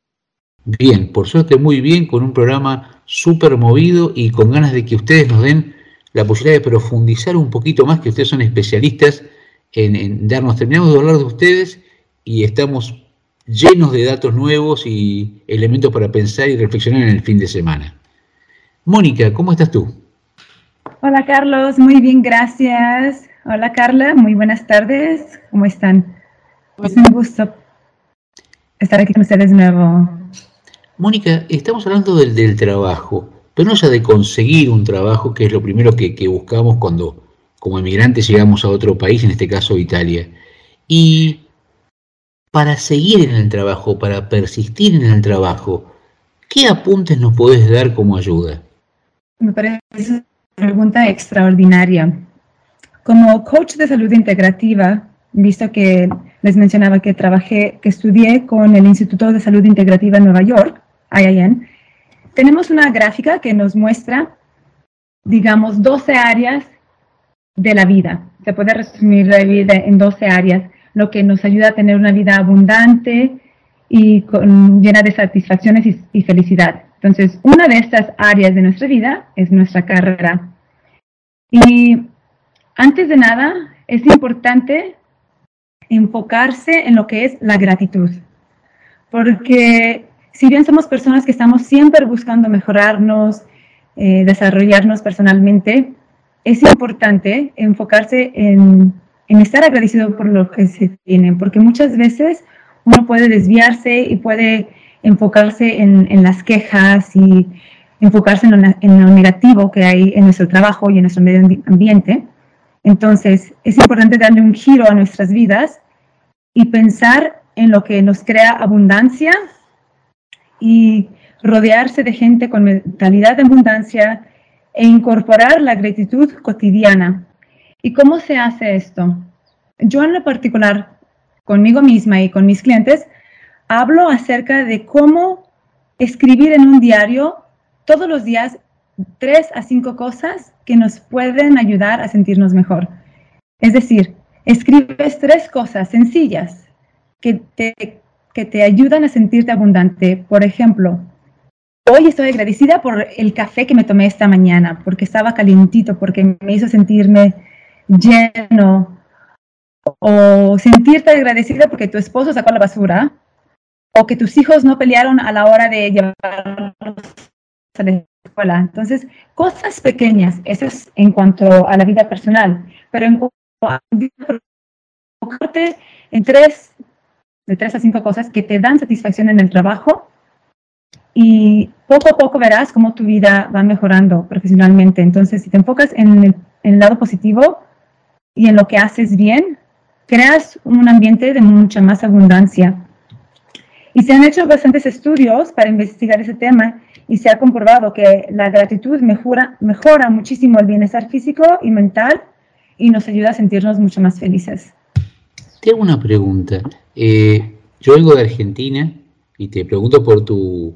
Bien, por suerte muy bien, con un programa súper movido y con ganas de que ustedes nos den la posibilidad de profundizar un poquito más, que ustedes son especialistas en, darnos, terminamos de hablar de ustedes y estamos llenos de datos nuevos y elementos para pensar y reflexionar en el fin de semana. Mónica, ¿cómo estás tú? Hola Carlos, muy bien, gracias. Hola Carla, muy buenas tardes. ¿Cómo están? Es un gusto estar aquí con ustedes de nuevo. Mónica, estamos hablando del, del trabajo, pero no ya de conseguir un trabajo, que es lo primero que, buscamos cuando como emigrantes llegamos a otro país, en este caso Italia. Y para seguir en el trabajo, para persistir en el trabajo, ¿qué apuntes nos podés dar como ayuda? Me parece una pregunta extraordinaria. Como coach de salud integrativa, visto que les mencionaba que trabajé, que estudié con el Instituto de Salud Integrativa en Nueva York, IIN, tenemos una gráfica que nos muestra, digamos, 12 áreas de la vida. Se puede resumir la vida en 12 áreas, lo que nos ayuda a tener una vida abundante y llena de satisfacciones y felicidad. Entonces, una de estas áreas de nuestra vida es nuestra carrera. Y antes de nada, es importante enfocarse en lo que es la gratitud. Porque si bien somos personas que estamos siempre buscando mejorarnos, eh, desarrollarnos personalmente, es importante enfocarse en, estar agradecido por lo que se tiene, porque muchas veces uno puede desviarse y puede enfocarse en, las quejas y enfocarse en lo, negativo que hay en nuestro trabajo y en nuestro medio ambiente. Entonces, es importante darle un giro a nuestras vidas y pensar en lo que nos crea abundancia y rodearse de gente con mentalidad de abundancia e incorporar la gratitud cotidiana. ¿Y cómo se hace esto? Yo en lo particular, conmigo misma y con mis clientes, hablo acerca de cómo escribir en un diario todos los días tres a cinco cosas que nos pueden ayudar a sentirnos mejor. Es decir, escribes tres cosas sencillas que te, que te ayudan a sentirte abundante. Por ejemplo, hoy estoy agradecida por el café que me tomé esta mañana, porque estaba calientito, porque me hizo sentirme lleno. O sentirte agradecida porque tu esposo sacó la basura, o que tus hijos no pelearon a la hora de llevarlos a la escuela. Entonces, cosas pequeñas, eso es en cuanto a la vida personal, pero en cuanto a enfocarte en tres, de tres a cinco cosas que te dan satisfacción en el trabajo y poco a poco verás cómo tu vida va mejorando profesionalmente. Entonces, si te enfocas en el, lado positivo y en lo que haces bien, creas un ambiente de mucha más abundancia. Y se han hecho bastantes estudios para investigar ese tema y se ha comprobado que la gratitud mejora muchísimo el bienestar físico y mental y nos ayuda a sentirnos mucho más felices. Te hago una pregunta. Eh, yo vengo de Argentina y te pregunto por tu,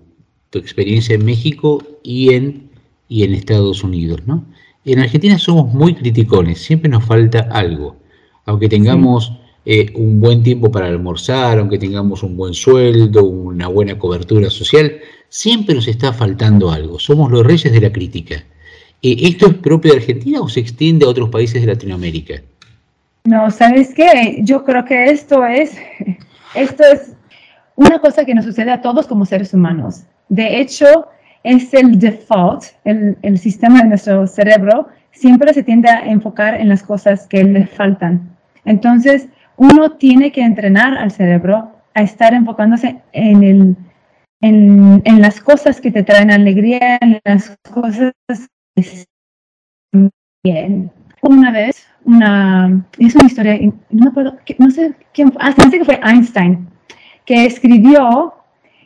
tu, experiencia en México y en, y en Estados Unidos. ¿no? En Argentina somos muy criticones, siempre nos falta algo. Aunque tengamos eh, un buen tiempo para almorzar, aunque tengamos un buen sueldo, una buena cobertura social, siempre nos está faltando algo. Somos los reyes de la crítica. Eh, ¿Esto es propio de Argentina o se extiende a otros países de Latinoamérica? No, ¿sabes qué? Yo creo que esto es, esto es una cosa que nos sucede a todos como seres humanos. De hecho, es el default, el, el sistema de nuestro cerebro siempre se tiende a enfocar en las cosas que le faltan. Entonces, uno tiene que entrenar al cerebro a estar enfocándose en, el, en, en las cosas que te traen alegría, en las cosas bien. Una vez, es una historia, no, puedo, no sé quién ah, que fue Einstein, que escribió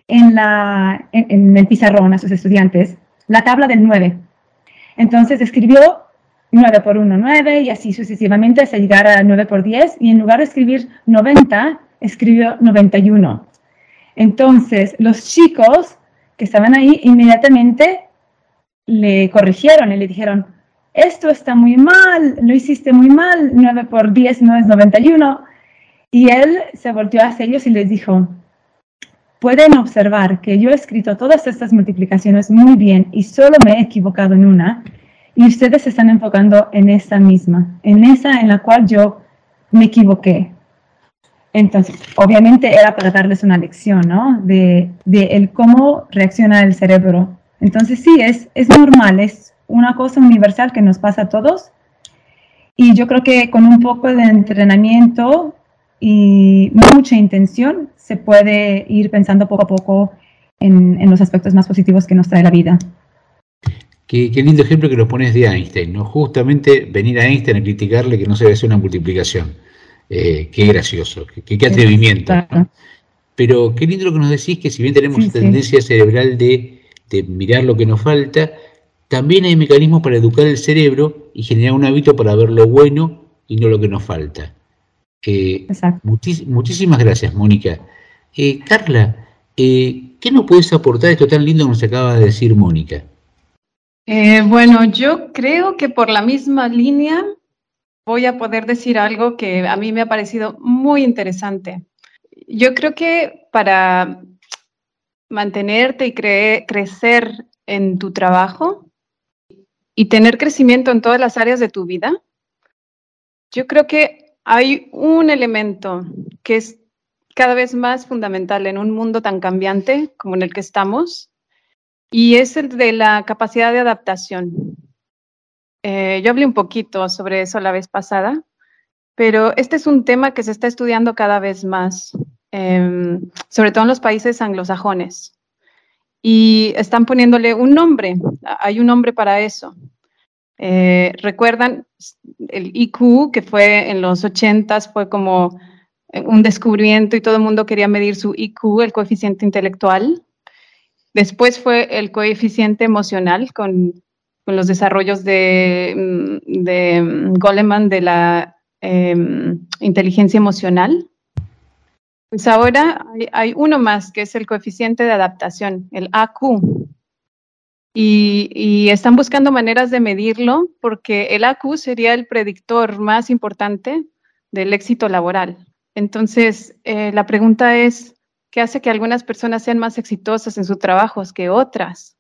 en, la, en, en el pizarrón a sus estudiantes la tabla del 9. Entonces escribió 9 por 1, 9 y así sucesivamente hasta llegar a 9 por 10 y en lugar de escribir 90, escribió 91. Entonces, los chicos que estaban ahí inmediatamente le corrigieron y le dijeron, esto está muy mal, lo hiciste muy mal, 9 por 10 no es 91. Y él se volteó hacia ellos y les dijo, pueden observar que yo he escrito todas estas multiplicaciones muy bien y solo me he equivocado en una, y ustedes se están enfocando en esta misma, en esa en la cual yo me equivoqué. Entonces, obviamente era para darles una lección, ¿no? De, de el cómo reacciona el cerebro. Entonces, sí, es, es normal, es una cosa universal que nos pasa a todos. Y yo creo que con un poco de entrenamiento y mucha intención se puede ir pensando poco a poco en, en los aspectos más positivos que nos trae la vida. Qué, qué, lindo ejemplo que nos pones de Einstein, ¿no? Justamente venir a Einstein a criticarle que no se hacer una multiplicación. Eh, qué gracioso, qué, qué atrevimiento. ¿no? Pero qué lindo lo que nos decís, que si bien tenemos sí, tendencia sí. cerebral de, de mirar lo que nos falta, también hay mecanismos para educar el cerebro y generar un hábito para ver lo bueno y no lo que nos falta. Eh, muchis, muchísimas gracias, Mónica. Eh, Carla, eh, ¿qué nos puedes aportar esto tan lindo que nos acaba de decir Mónica? Eh, bueno, yo creo que por la misma línea voy a poder decir algo que a mí me ha parecido muy interesante. Yo creo que para mantenerte y cre crecer en tu trabajo y tener crecimiento en todas las áreas de tu vida, yo creo que hay un elemento que es cada vez más fundamental en un mundo tan cambiante como en el que estamos, y es el de la capacidad de adaptación. Eh, yo hablé un poquito sobre eso la vez pasada, pero este es un tema que se está estudiando cada vez más, eh, sobre todo en los países anglosajones. Y están poniéndole un nombre, hay un nombre para eso. Eh, Recuerdan el IQ, que fue en los 80 fue como un descubrimiento y todo el mundo quería medir su IQ, el coeficiente intelectual. Después fue el coeficiente emocional con, con los desarrollos de, mm, de mm, Goleman de la eh, inteligencia emocional. Pues ahora hay, uno más que es el coeficiente de adaptación, el AQ. Y, están buscando maneras de medirlo porque el AQ sería el predictor más importante del éxito laboral. Entonces, eh, la pregunta es, ¿qué hace que algunas personas sean más exitosas en sus trabajos que otras?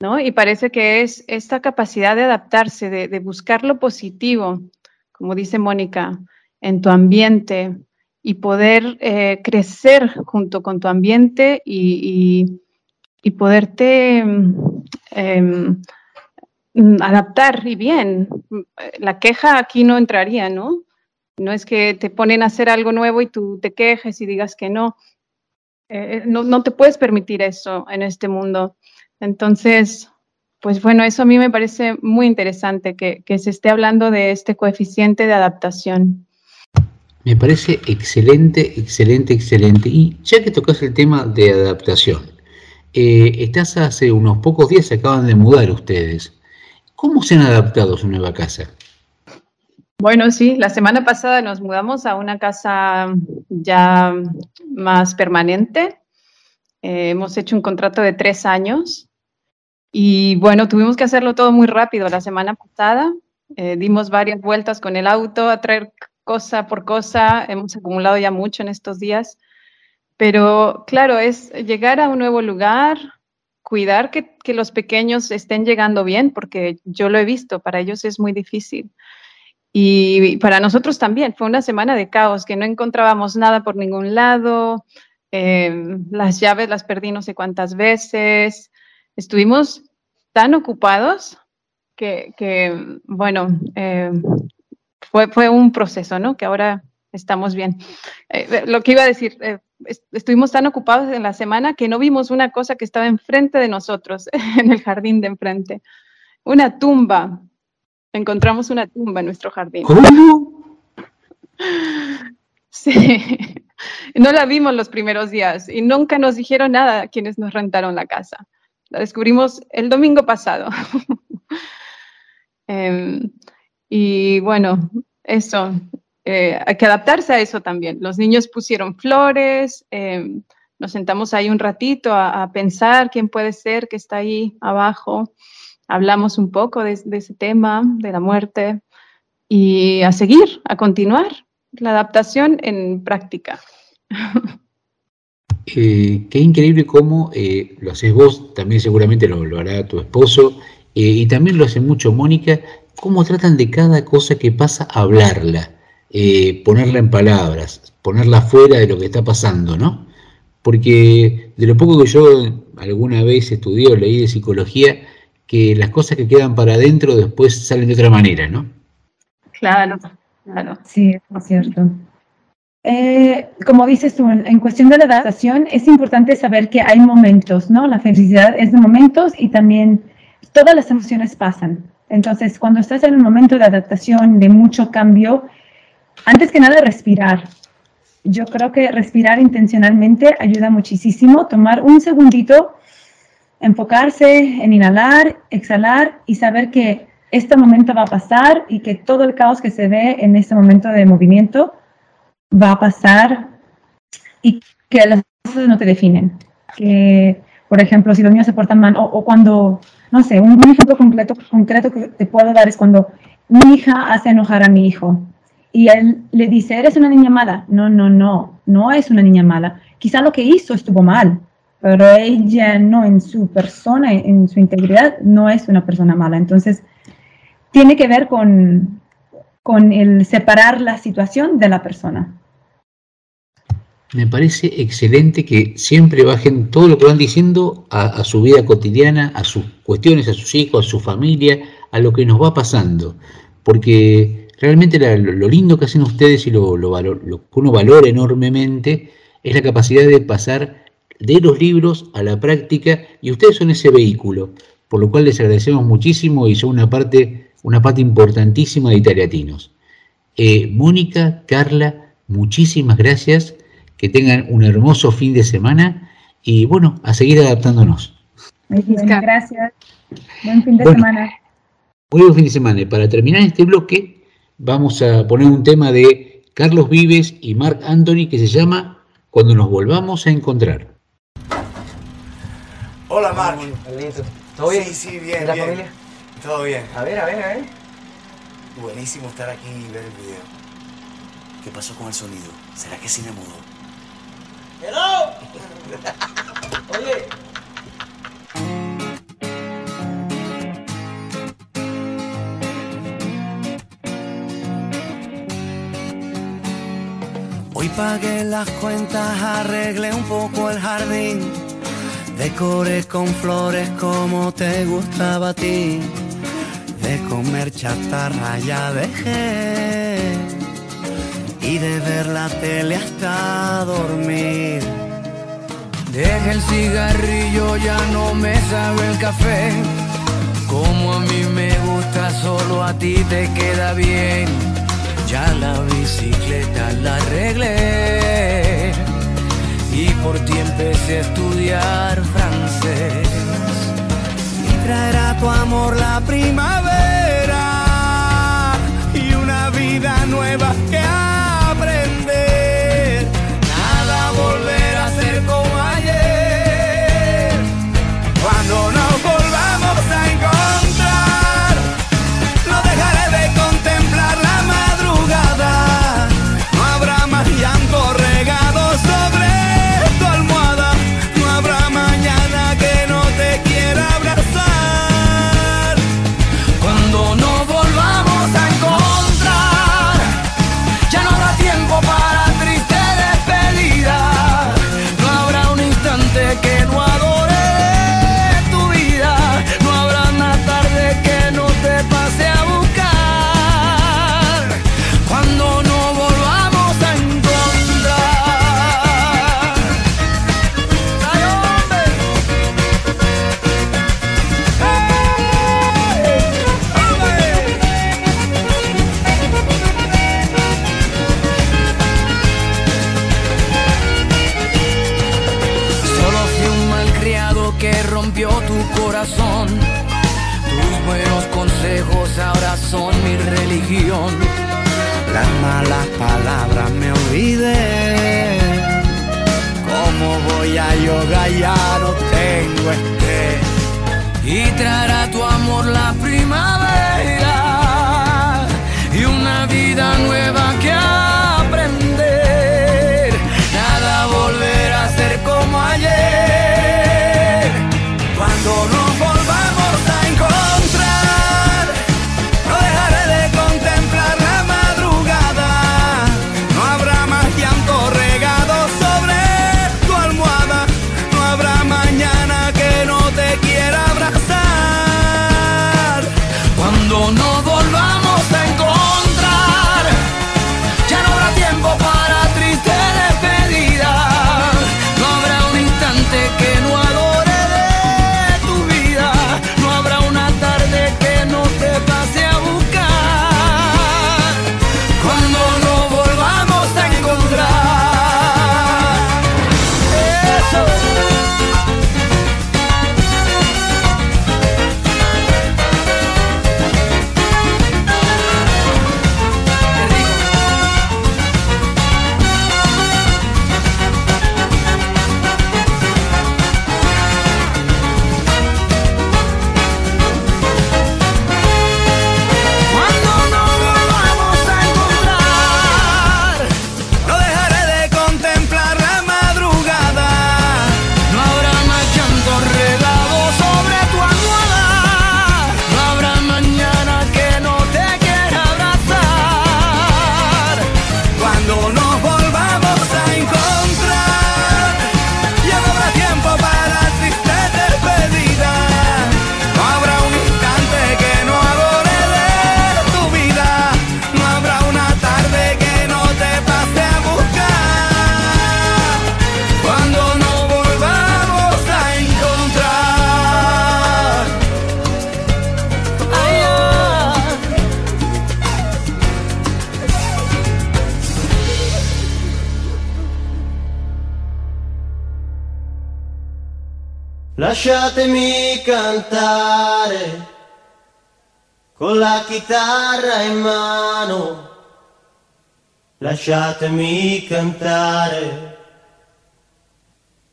¿No? Y parece que es esta capacidad de adaptarse, de buscar lo positivo, como dice Mónica, en tu ambiente y poder eh, crecer junto con tu ambiente y, y, poderte eh, adaptar y bien. La queja aquí no entraría, ¿no? No es que te ponen a hacer algo nuevo y tú te quejes y digas que no. Eh, no, no te puedes permitir eso en este mundo. Entonces, pues bueno, eso a mí me parece muy interesante que, que se esté hablando de este coeficiente de adaptación. Me parece excelente, excelente, excelente. Y ya que tocas el tema de adaptación, eh, estás hace unos pocos días, se acaban de mudar ustedes. ¿Cómo se han adaptado a su nueva casa? Bueno, sí, la semana pasada nos mudamos a una casa ya más permanente. Eh, hemos hecho un contrato de tres años y bueno, tuvimos que hacerlo todo muy rápido la semana pasada. Eh, dimos varias vueltas con el auto a traer cosa por cosa. Hemos acumulado ya mucho en estos días. Pero claro, es llegar a un nuevo lugar, cuidar que, los pequeños estén llegando bien, porque yo lo he visto, para ellos es muy difícil. Y para nosotros también fue una semana de caos, que no encontrábamos nada por ningún lado, eh, las llaves las perdí no sé cuántas veces, estuvimos tan ocupados que, bueno, eh, fue, fue un proceso, ¿no? Que ahora estamos bien. Eh, lo que iba a decir, eh, estuvimos tan ocupados en la semana que no vimos una cosa que estaba enfrente de nosotros, [LAUGHS] en el jardín de enfrente. Una tumba encontramos una tumba en nuestro jardín. ¿Cómo? [LAUGHS] Sí, no la vimos los primeros días y nunca nos dijeron nada quienes nos rentaron la casa. La descubrimos el domingo pasado. [LAUGHS] Em, y bueno, eso, eh, hay que adaptarse a eso también. Los niños pusieron flores, em, nos sentamos ahí un ratito a, pensar quién puede ser que está ahí abajo. Hablamos un poco de, ese tema, de la muerte, y a seguir, a continuar la adaptación en práctica. [LAUGHS] Eh, qué increíble cómo eh, lo haces vos, también seguramente lo, lo hará tu esposo, eh, y también lo hace mucho Mónica, cómo tratan de cada cosa que pasa hablarla, ponerla en palabras, ponerla fuera de lo que está pasando, ¿no? Porque de lo poco que yo alguna vez estudié o leí de psicología, que las cosas que quedan para adentro después salen de otra manera, ¿no? Claro, claro. Sí, es cierto. Eh, como dices tú, en cuestión de la adaptación es importante saber que hay momentos, ¿no? La felicidad es de momentos y también todas las emociones pasan. Entonces, cuando estás en un momento de adaptación, de mucho cambio, antes que nada respirar. Yo creo que respirar intencionalmente ayuda muchísimo, tomar un segundito, enfocarse en inhalar, exhalar y saber que este momento va a pasar y que todo el caos que se ve en este momento de movimiento va a pasar y que las cosas no te definen. Que, por ejemplo, si los niños se portan mal o, cuando, no sé, un, ejemplo concreto, concreto que te puedo dar es cuando mi hija hace enojar a mi hijo y él le dice, eres una niña mala. No, no, no, no es una niña mala. Quizá lo que hizo estuvo mal, pero ella no en su persona, en su integridad, no es una persona mala. Entonces, tiene que ver con, con el separar la situación de la persona. Me parece excelente que siempre bajen todo lo que van diciendo a, su vida cotidiana, a sus cuestiones, a sus hijos, a su familia, a lo que nos va pasando. Porque realmente lo, lindo que hacen ustedes y lo, lo, lo que uno valora enormemente es la capacidad de pasar de los libros a la práctica y ustedes son ese vehículo, por lo cual les agradecemos muchísimo y son una parte una parte importantísima de Italiatinos. Eh, Mónica, Carla, muchísimas gracias, que tengan un hermoso fin de semana y bueno, a seguir adaptándonos. Muchas gracias. Buen fin de semana. Muy buen fin de semana. Y para terminar este bloque, vamos a poner un tema de Carlos Vives y Marc Anthony que se llama Cuando nos volvamos a encontrar. Hola Marc. ¿Todo bien? Sí, sí, bien. la bien. familia? Todo bien. A ver, a ver, a ver. Buenísimo estar aquí y ver el video. ¿Qué pasó con el sonido? ¿Será que cine mudo? ¡Hello! Oye. Hoy pagué las cuentas, arreglé un poco el jardín, decoré con flores como te gustaba a ti de comer chatarra ya dejé y de ver la tele hasta dormir. Deje el cigarrillo, ya no me sabe el café. Como a mí me gusta, solo a ti te queda bien. Ya la bicicleta la arreglé y por ti empecé a estudiar francés traerá tu amor la primavera y una vida nueva que aprender. Voy a yoga? Ya no tengo estrés. Y traerá tu amor la Lasciatemi cantare con la chitarra in mano. Lasciatemi cantare,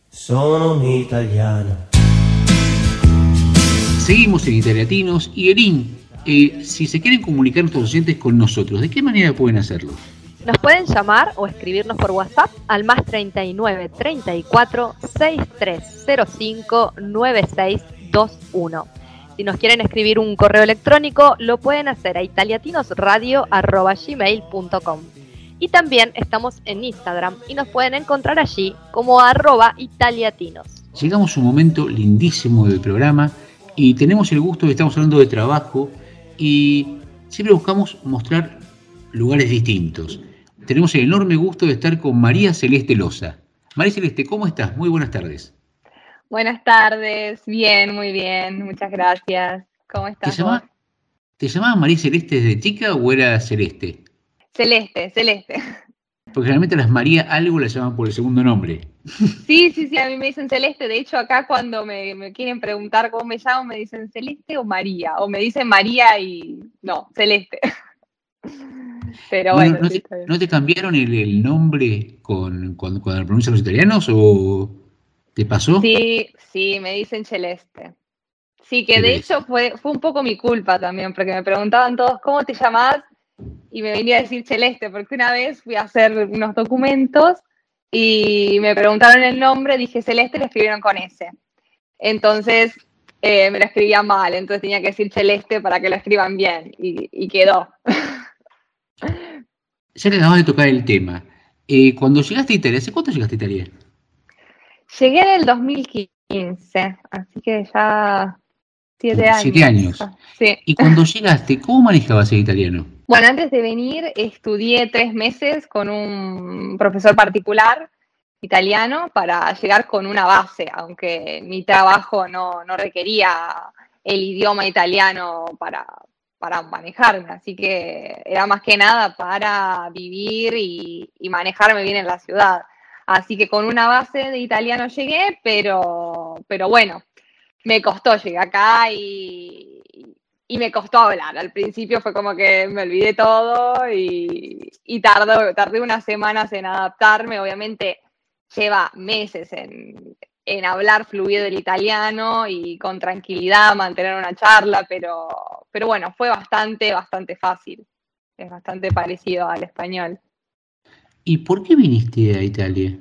sono un italiano. Seguimos en Italiatinos y Erin, eh, si se quieren comunicar nuestros oyentes con nosotros, ¿de qué manera pueden hacerlo? Nos pueden llamar o escribirnos por WhatsApp al más 39 34 6305 9621. Si nos quieren escribir un correo electrónico, lo pueden hacer a italiatinosradio.gmail.com. Y también estamos en Instagram y nos pueden encontrar allí como arroba italiatinos. Llegamos a un momento lindísimo del programa y tenemos el gusto de estamos hablando de trabajo y siempre buscamos mostrar lugares distintos. Tenemos el enorme gusto de estar con María Celeste Loza. María Celeste, ¿cómo estás? Muy buenas tardes. Buenas tardes, bien, muy bien, muchas gracias. ¿Cómo ¿Te estás? llamaba? ¿Te llamabas María Celeste desde chica o era Celeste? Celeste, Celeste. Porque generalmente a las María algo las llaman por el segundo nombre. Sí, sí, sí, a mí me dicen Celeste. De hecho, acá cuando me, me quieren preguntar cómo me llamo, me dicen Celeste o María. O me dicen María y no, Celeste. Pero Bueno, ¿no, te, no cambiaron el, el nombre con, con- cuando lo pronuncian los italianos o te pasó? Sí, sí, me dicen Celeste. Sí, que de hecho fue, fue un poco mi culpa también, porque me preguntaban todos, ¿cómo te llamás? Y me venía a decir Celeste, porque una vez fui a hacer unos documentos y me preguntaron el nombre, dije Celeste, lo escribieron con S. Entonces eh, me lo escribían mal, entonces tenía que decir Celeste para que lo escriban bien y, y quedó. [LAUGHS] Ya le acabas de tocar el tema. Eh, cuando llegaste a Italia, ¿hace cuánto llegaste a Italia? Llegué en el 2015, así que ya siete años. Siete años. Sí. Y cuando llegaste, ¿cómo manejabas el italiano? Bueno, antes de venir estudié tres meses con un profesor particular italiano para llegar con una base, aunque mi trabajo no, no requería el idioma italiano para, para manejarme, así que era más que nada para vivir y, manejarme bien en la ciudad. Así que con una base de italiano llegué, pero, pero bueno, me costó, llegué acá y, y me costó hablar. Al principio fue como que me olvidé todo y, y tardó, tardé unas semanas en adaptarme. Obviamente lleva meses en, en hablar fluido el italiano y con tranquilidad mantener una charla, pero, pero bueno, fue bastante, bastante fácil. Es bastante parecido al español. ¿Y por qué viniste a Italia?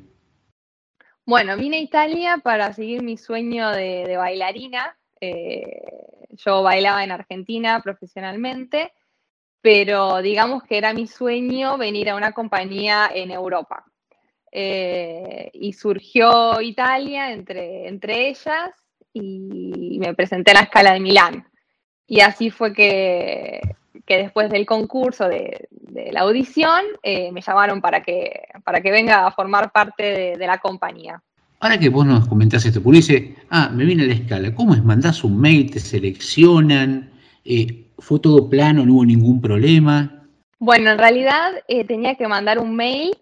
Bueno, vine a Italia para seguir mi sueño de, de bailarina. Eh, yo bailaba en Argentina profesionalmente, pero digamos que era mi sueño venir a una compañía en Europa. Eh, y surgió Italia entre, entre ellas y me presenté en la escala de Milán. Y así fue que, que después del concurso de, de la audición eh, me llamaron para que, para que venga a formar parte de, de la compañía. Ahora que vos nos comentás esto, porque dice, ah, me viene la escala, ¿cómo es? ¿Mandás un mail, te seleccionan? Eh, ¿Fue todo plano, no hubo ningún problema? Bueno, en realidad eh, tenía que mandar un mail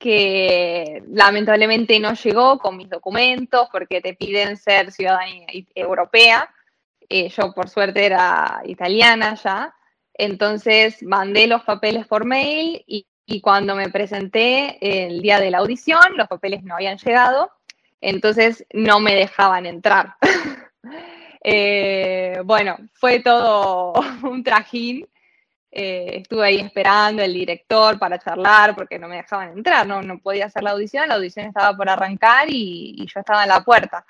que lamentablemente no llegó con mis documentos porque te piden ser ciudadanía europea. Eh, yo por suerte era italiana ya, entonces mandé los papeles por mail y, cuando me presenté el día de la audición, los papeles no habían llegado, entonces no me dejaban entrar. [LAUGHS] eh, bueno, fue todo [LAUGHS] un trajín. Eh, estuve ahí esperando el director para charlar porque no me dejaban entrar, no, no podía hacer la audición, la audición estaba por arrancar y, y yo estaba en la puerta.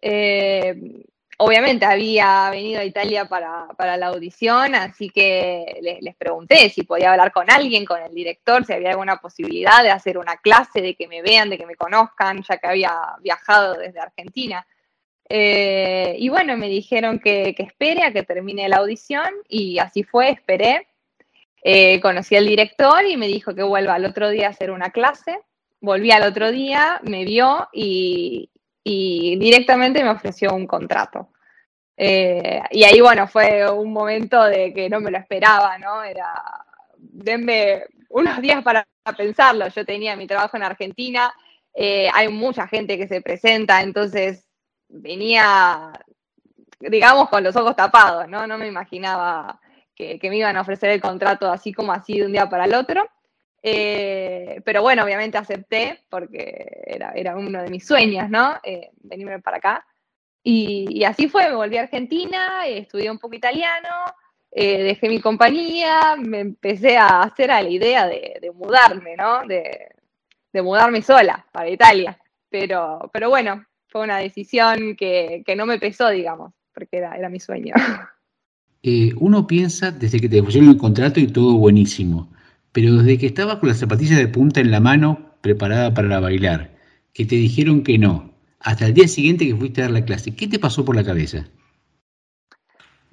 Eh, obviamente había venido a Italia para, para la audición, así que les, les, pregunté si podía hablar con alguien, con el director, si había alguna posibilidad de hacer una clase, de que me vean, de que me conozcan, ya que había viajado desde Argentina. Eh, y bueno, me dijeron que, que, espere a que termine la audición y así fue, esperé. Eh, conocí al director y me dijo que vuelva al otro día a hacer una clase. Volví al otro día, me vio y, y directamente me ofreció un contrato. Eh, y ahí, bueno, fue un momento de que no me lo esperaba, ¿no? Era, denme unos días para pensarlo. Yo tenía mi trabajo en Argentina, hay mucha gente que se presenta, entonces venía, digamos, con los ojos tapados, ¿no? No me imaginaba que, me iban a ofrecer el contrato así como así de un día para el otro. Eh, pero bueno, obviamente acepté porque era, era, uno de mis sueños, ¿no? Eh, venirme para acá. Y, así fue, me volví a Argentina, estudié un poco italiano, eh, dejé mi compañía, me empecé a hacer a la idea de, de mudarme, ¿no? De, de, mudarme sola para Italia. Pero, pero bueno, fue una decisión que, que no me pesó, digamos, porque era, era mi sueño. [LAUGHS] Eh, uno piensa desde que te pusieron el contrato y todo buenísimo pero desde que estabas con las zapatillas de punta en la mano, preparada para bailar, que te dijeron que no, hasta el día siguiente que fuiste a dar la clase, ¿qué te pasó por la cabeza?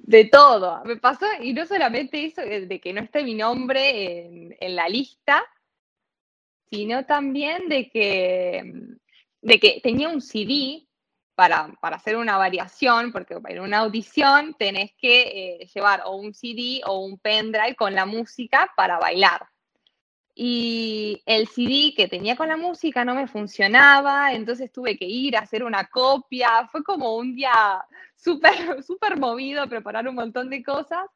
De todo, me pasó, y no solamente eso, de que no esté mi nombre en, en la lista, sino también de que, de que tenía un CD para, para, hacer una variación, porque en una audición tenés que eh, llevar o un CD o un pendrive con la música para bailar. Y el CD que tenía con la música no me funcionaba, entonces tuve que ir a hacer una copia. Fue como un día súper, [LAUGHS] súper movido, preparar un montón de cosas.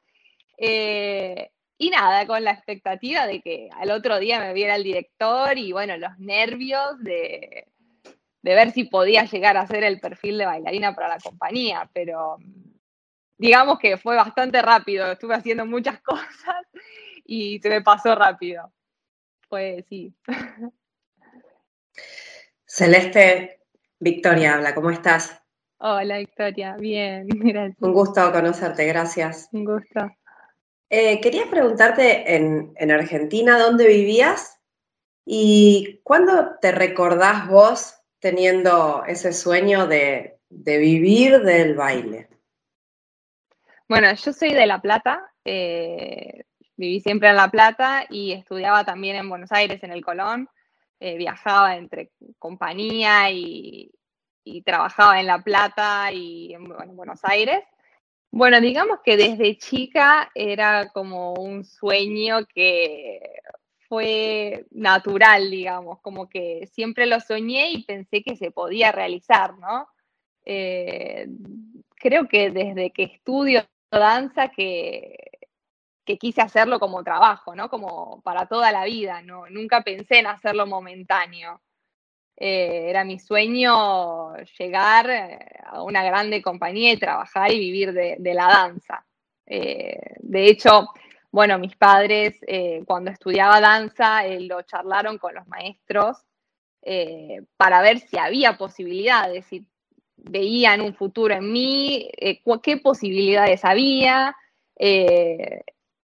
Eh, y nada, con la expectativa de que al otro día me viera el director y bueno, los nervios de, de ver si podía llegar a ser el perfil de bailarina para la compañía, pero digamos que fue bastante rápido, estuve haciendo muchas [LAUGHS] cosas y se me pasó rápido. Pues sí. Celeste, Victoria habla, ¿cómo estás? Hola Victoria, bien, [LAUGHS] gracias. Un gusto conocerte, gracias. Un gusto. Eh, quería preguntarte en, en Argentina dónde vivías y cuándo te recordás vos teniendo ese sueño de, vivir del baile? Bueno, yo soy de La Plata, eh, viví siempre en La Plata y estudiaba también en Buenos Aires, en el Colón. Eh, viajaba entre compañía y, trabajaba en La Plata y en Buenos Aires. Bueno, digamos que desde chica era como un sueño que fue natural, digamos, como que siempre lo soñé y pensé que se podía realizar, ¿no? Eh, creo que desde que estudio danza que, que quise hacerlo como trabajo, ¿no? Como para toda la vida, ¿no? Nunca pensé en hacerlo momentáneo. Eh, era mi sueño llegar eh, a una grande compañía y trabajar y vivir de, la danza. De hecho, bueno, mis padres cuando estudiaba danza lo charlaron con los maestros para ver si había posibilidades, si veían un futuro en mí, qué posibilidades había.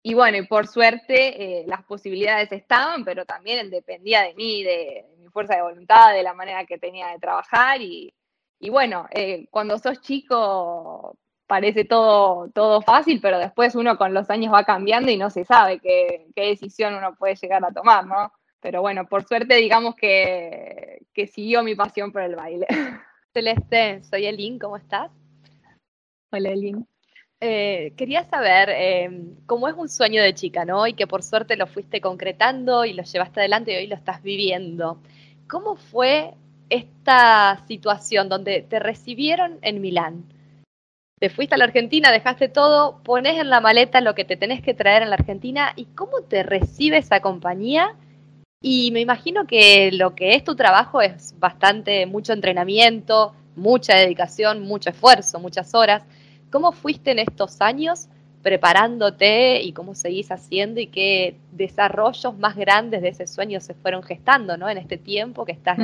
Y bueno, y por suerte eh, las posibilidades estaban, pero también dependía de mí, de, mi fuerza de voluntad, de la manera que tenía de trabajar. Y, y bueno, eh, cuando sos chico parece todo, todo fácil, pero después uno con los años va cambiando y no se sabe qué, qué decisión uno puede llegar a tomar, ¿no? Pero bueno, por suerte digamos que, que siguió mi pasión por el baile. [LAUGHS] Celeste, soy Elin, ¿cómo estás? Hola Elin. Eh, quería saber em, cómo es un sueño de chica, ¿no? Y que por suerte lo fuiste concretando y lo llevaste adelante y hoy lo estás viviendo. ¿Cómo fue esta situación donde te recibieron en Milán? Te fuiste a la Argentina, dejaste todo, pones en la maleta lo que te tenés que traer en la Argentina y cómo te recibe esa compañía. Y me imagino que lo que es tu trabajo es bastante, mucho entrenamiento, mucha dedicación, mucho esfuerzo, muchas horas. ¿Cómo fuiste en estos años preparándote y cómo seguís haciendo y qué desarrollos más grandes de ese sueño se fueron gestando, ¿no? En este tiempo que estás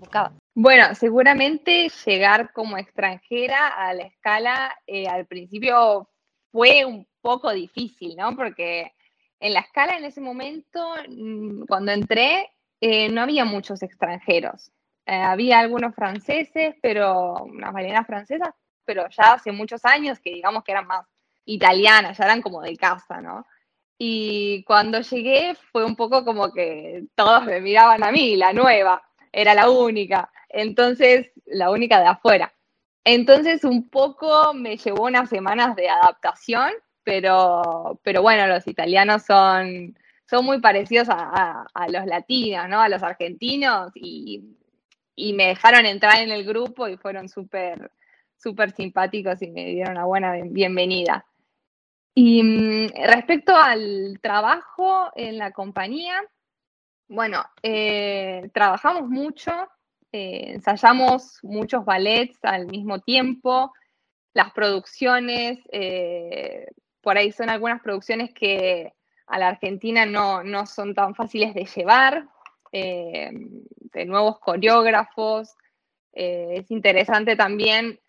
buscando. Bueno, seguramente llegar como extranjera a la escala eh, al principio fue un poco difícil, ¿no? Porque en la escala en ese momento, mm, cuando entré, eh, no había muchos extranjeros. Eh, había algunos franceses, pero unas bailarinas francesas, pero ya hace muchos años que digamos que eran más italianas, ya eran como de casa, ¿no? Y cuando llegué fue un poco como que todos me miraban a mí, la nueva, era la única, entonces la única de afuera. Entonces un poco me llevó unas semanas de adaptación, pero, pero bueno, los italianos son, son muy parecidos a, los latinos, ¿no? A los argentinos y, y me dejaron entrar en el grupo y fueron súper súper simpáticos y me dieron una buena bienvenida. Y mm, respecto al trabajo en la compañía, bueno, eh, trabajamos mucho, eh, ensayamos muchos ballets al mismo tiempo, las producciones, eh, por ahí son algunas producciones que a la Argentina no, no son tan fáciles de llevar, de nuevos coreógrafos. es interesante también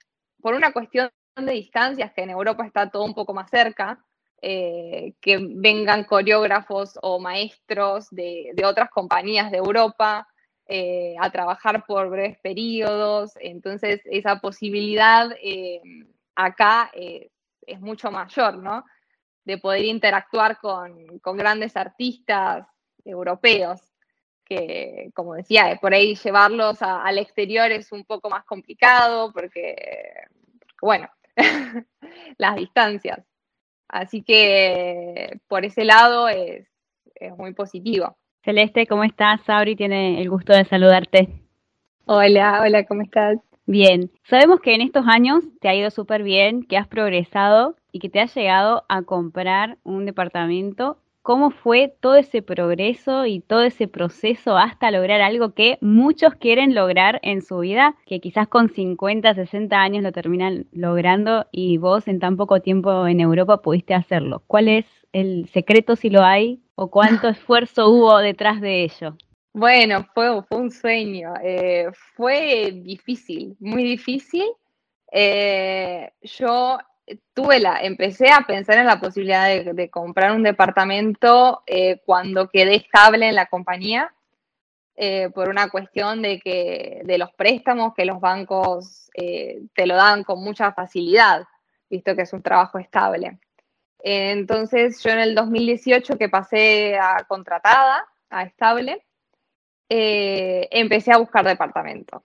por una cuestión de distancias, que en Europa está todo un poco más cerca, eh, que vengan coreógrafos o maestros de, otras compañías de Europa eh, a trabajar por breves periodos. Entonces, esa posibilidad eh, acá es mucho mayor, ¿no? De poder interactuar con, grandes artistas europeos que, como decía, por ahí llevarlos al exterior es un poco más complicado porque bueno, [LAUGHS] las distancias. Así que por ese lado es, muy positivo. Celeste, ¿cómo estás? Sabri tiene el gusto de saludarte. Hola, hola, ¿cómo estás? Bien, sabemos que en estos años te ha ido súper bien, que has progresado y que te has llegado a comprar un departamento cómo fue todo ese progreso y todo ese proceso hasta lograr algo que muchos quieren lograr en su vida, que quizás con 50, 60 años lo terminan logrando y vos en tan poco tiempo en Europa pudiste hacerlo. ¿Cuál es el secreto si lo hay o cuánto esfuerzo hubo detrás de ello? Bueno, fue, un sueño, eh, fue difícil, muy difícil. Eh, yo tuve la, empecé a pensar en la posibilidad de, comprar un departamento eh, cuando quedé estable en la compañía, eh, por una cuestión de que de los préstamos que los bancos te lo dan con mucha facilidad, visto que es un trabajo estable. Entonces yo en el 2018 que pasé a contratada, a estable, empecé a buscar departamento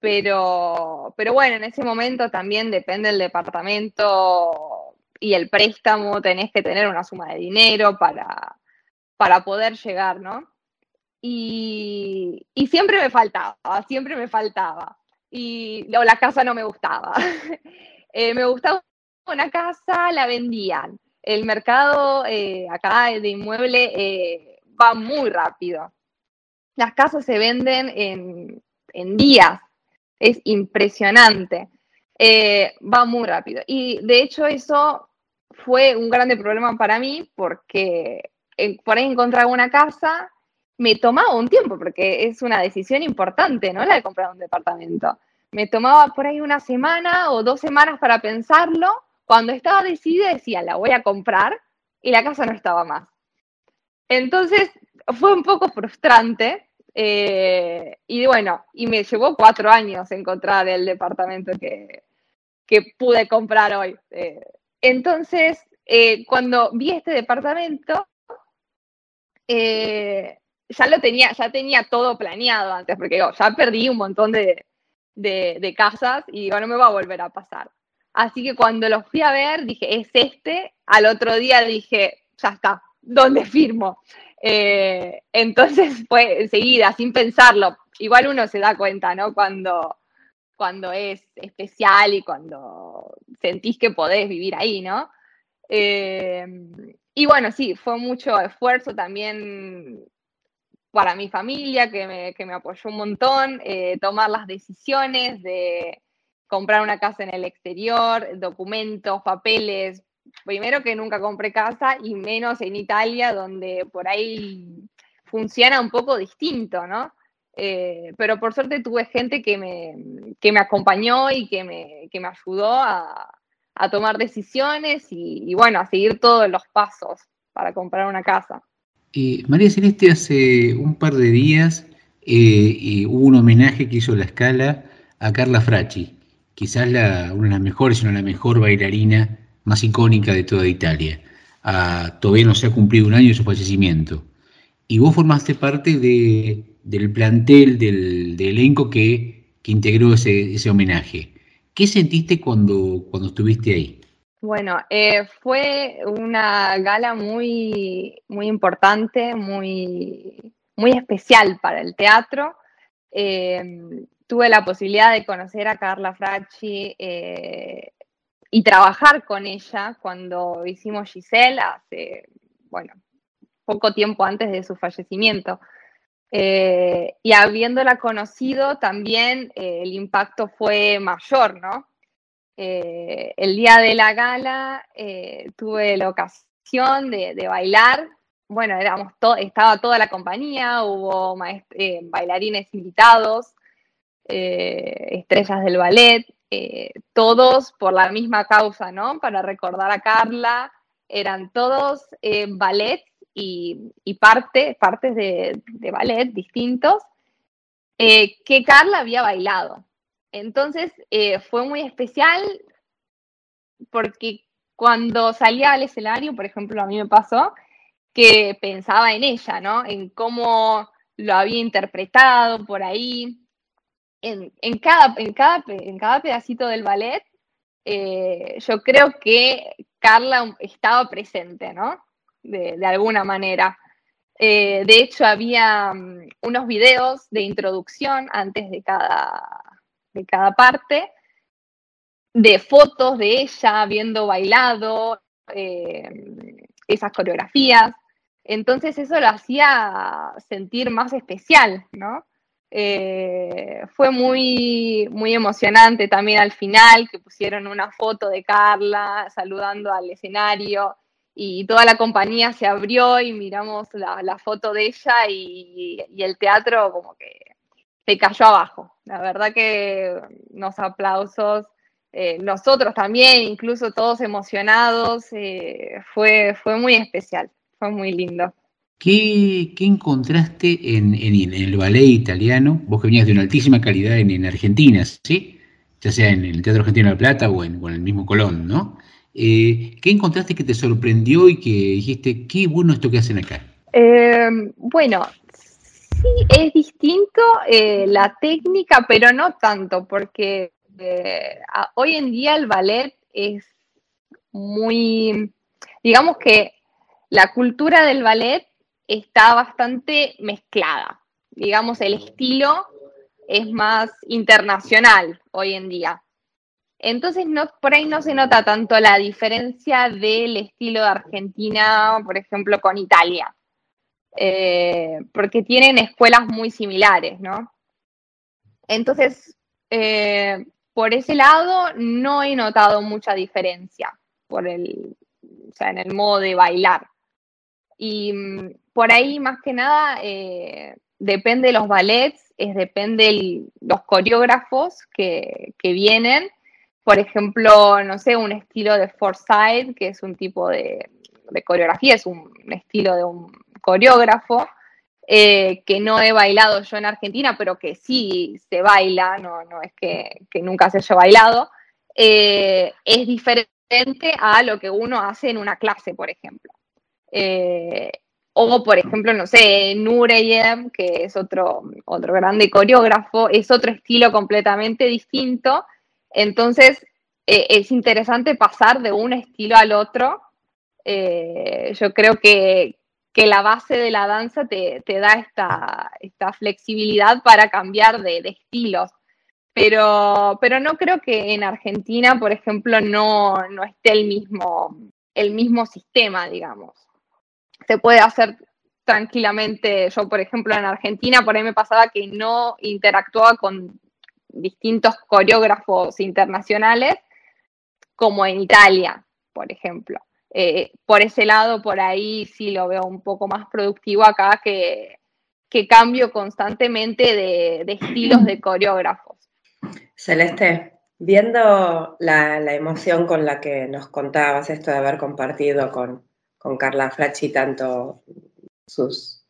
pero, pero bueno, en ese momento también depende del departamento y el préstamo, tenés que tener una suma de dinero para, para poder llegar, ¿no? Y, siempre me faltaba, siempre me faltaba. Y la casa no me gustaba. [LAUGHS] Eh, me gustaba una casa, la vendían. El mercado eh, acá de inmueble eh, va muy rápido. Las casas se venden en, días. Es impresionante. Eh, va muy rápido. Y de hecho eso fue un grande problema para mí porque por ahí encontraba una casa, me tomaba un tiempo, porque es una decisión importante, ¿no? La de comprar un departamento. Me tomaba por ahí una semana o dos semanas para pensarlo. Cuando estaba decidida decía, la voy a comprar y la casa no estaba más. Entonces fue un poco frustrante eh, y bueno, y me llevó cuatro años encontrar el departamento que, que pude comprar hoy. Eh, entonces, eh, cuando vi este departamento, ya lo tenía, ya tenía todo planeado antes, porque ya perdí un montón de, de, de casas y digo, no me va a volver a pasar. Así que cuando lo fui a ver, dije, es este. Al otro día dije, ya está, ¿dónde firmo? Eh, entonces [LAUGHS] fue enseguida, sin pensarlo. Igual uno se da cuenta, ¿no? Cuando, cuando es especial y cuando sentís que podés vivir ahí, ¿no? Eh, y bueno, sí, fue mucho esfuerzo también para mi familia, que me, que me apoyó un montón, eh, tomar las decisiones de comprar una casa en el exterior, documentos, papeles. Primero que nunca compré casa y menos en Italia, donde por ahí funciona un poco distinto, ¿no? Eh, pero por suerte tuve gente que me, que me acompañó y que me, que me ayudó a, a tomar decisiones y, bueno, a seguir todos los pasos para comprar una casa. Eh, María Celeste, hace un par de días eh, hubo un homenaje que hizo la escala a Carla Fracci, quizás una de las mejores, si no la mejor bailarina más icónica de toda Italia. Ah, todavía no se ha cumplido un año de su fallecimiento. Y vos formaste parte de, del plantel, del, del elenco que, que integró ese, ese, homenaje. ¿Qué sentiste cuando, cuando estuviste ahí? Bueno, eh, fue una gala muy, muy importante, muy, muy especial para el teatro. Eh, tuve la posibilidad de conocer a Carla Fracci eh, y trabajar con ella cuando hicimos Giselle hace, bueno, poco tiempo antes de su fallecimiento. Eh, y habiéndola conocido también eh, el impacto fue mayor, ¿no? El día de la gala tuve la ocasión de, bailar, bueno, éramos estaba toda la compañía, hubo bailarines invitados, estrellas del ballet, todos por la misma causa, ¿no? Para recordar a Carla, eran todos ballet y, y parte, partes de, de, ballet distintos eh, que Carla había bailado. Entonces eh, fue muy especial porque cuando salía al escenario, por ejemplo, a mí me pasó que pensaba en ella, ¿no? En cómo lo había interpretado por ahí. En, cada, en, cada, en cada pedacito del ballet, eh, yo creo que Carla estaba presente, ¿no? de, alguna manera. Eh, de hecho, había um, unos videos de introducción antes de cada, de cada parte, de fotos de ella viendo bailado eh, esas coreografías. Entonces eso lo hacía sentir más especial, ¿no? Eh, fue muy, muy emocionante también al final que pusieron una foto de Carla saludando al escenario y toda la compañía se abrió y miramos la, la foto de ella y, el teatro como que se cayó abajo. La verdad que unos aplausos, eh, nosotros también, incluso todos emocionados, eh, fue, fue muy especial, fue muy lindo. ¿Qué, encontraste en, el ballet italiano? Vos que venías de una altísima calidad en, en Argentina, ¿sí? Ya sea en el Teatro Argentino de La Plata o en, el mismo Colón, ¿no? Eh, ¿Qué encontraste que te sorprendió y que dijiste, qué bueno esto que hacen acá? Eh, bueno, sí, es distinto eh, la técnica, pero no tanto, porque a, hoy en día el ballet es muy, digamos que la cultura del ballet está bastante mezclada. Digamos, el estilo es más internacional hoy en día. Entonces, no, por ahí no se nota tanto la diferencia del estilo de Argentina, por ejemplo, con Italia, eh, porque tienen escuelas muy similares, ¿no? Entonces, eh, por ese lado, no he notado mucha diferencia por el, o sea, en el modo de bailar. Y mm, por ahí, más que nada, eh, depende de los ballets, es depende de los coreógrafos que, que vienen. Por ejemplo, no sé, un estilo de Forsyth, que es un tipo de, coreografía, es un, estilo de un coreógrafo, eh, que no he bailado yo en Argentina, pero que sí se baila, no, no es que, que nunca se haya bailado, eh, es diferente a lo que uno hace en una clase, por ejemplo. Eh, o, por ejemplo, no sé, Nureyev, que es otro, otro grande coreógrafo, es otro estilo completamente distinto. Entonces, eh, es interesante pasar de un estilo al otro. Eh, yo creo que, que, la base de la danza te, te da esta, esta, flexibilidad para cambiar de, de estilos. Pero, pero, no creo que en Argentina, por ejemplo, no, no esté el mismo, el mismo sistema, digamos se puede hacer tranquilamente. Yo, por ejemplo, en Argentina, por ahí me pasaba que no interactuaba con distintos coreógrafos internacionales como en Italia, por ejemplo. Eh, por ese lado, por ahí sí lo veo un poco más productivo acá que, que cambio constantemente de, de, estilos de coreógrafos. Celeste, viendo la, la emoción con la que nos contabas esto de haber compartido con, con Carla Fracci tanto sus,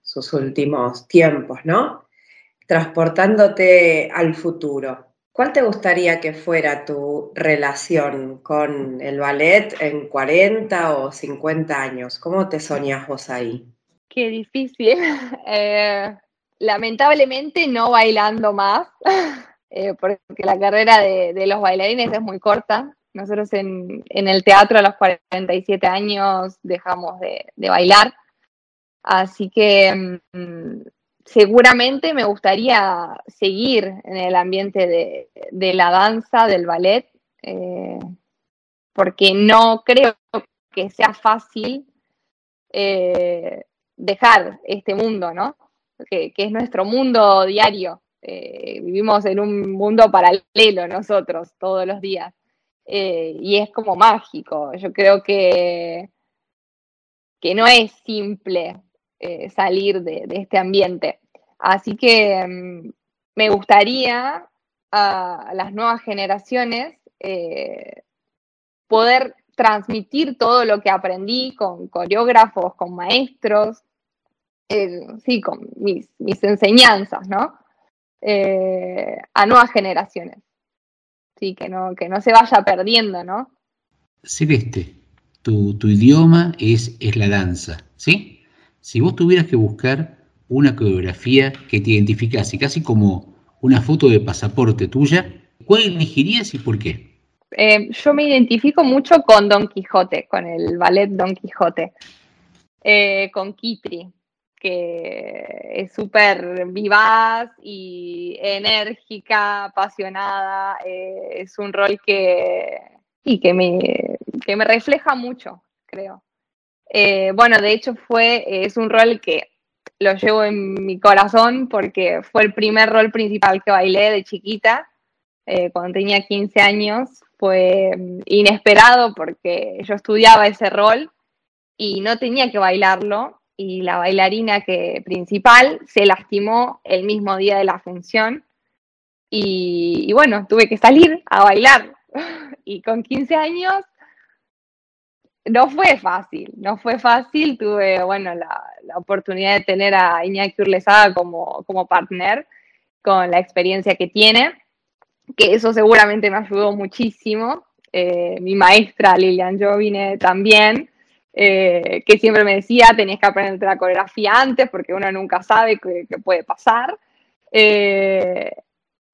sus últimos tiempos, ¿no? Transportándote al futuro. ¿Cuál te gustaría que fuera tu relación con el ballet en 40 o 50 años? ¿Cómo te soñas vos ahí? Qué difícil. [LAUGHS] Eh, lamentablemente no bailando más, [LAUGHS] eh, porque la carrera de, de, los bailarines es muy corta. Nosotros en, en, el teatro a los 47 años dejamos de, bailar, así que mmm, seguramente me gustaría seguir en el ambiente de, la danza, del ballet, eh, porque no creo que sea fácil eh, dejar este mundo, ¿no? Que, que, es nuestro mundo diario. Eh, vivimos en un mundo paralelo nosotros todos los días. Eh, y es como mágico. Yo creo que, que no es simple eh, salir de, este ambiente. Así que um, me gustaría a las nuevas generaciones eh, poder transmitir todo lo que aprendí con coreógrafos, con maestros, sí, con mis, mis enseñanzas, ¿no? a nuevas generaciones sí, que no, que no se vaya perdiendo, ¿no? Celeste, tu, tu idioma es, es la danza, ¿sí? Si vos tuvieras que buscar una coreografía que te identificase casi como una foto de pasaporte tuya, ¿cuál elegirías y por qué? Eh, yo me identifico mucho con Don Quijote, con el ballet Don Quijote, eh, con Kitri, que es súper vivaz y enérgica, apasionada. Eh, es un rol que, y que, me, que me refleja mucho, creo. Eh, bueno, de hecho fue, es un rol que lo llevo en mi corazón porque fue el primer rol principal que bailé de chiquita, eh, cuando tenía 15 años. Fue inesperado porque yo estudiaba ese rol y no tenía que bailarlo y la bailarina que, principal se lastimó el mismo día de la función. Y, bueno, tuve que salir a bailar. [LAUGHS] Y con 15 años no fue fácil, no fue fácil, tuve bueno la, la oportunidad de tener a Iñaki Urlesada como, como partner con la experiencia que tiene, que eso seguramente me ayudó muchísimo, eh, mi maestra Lilian Jovine también, eh, que siempre me decía, tenés que aprender la coreografía antes porque uno nunca sabe qué, puede pasar. Eh,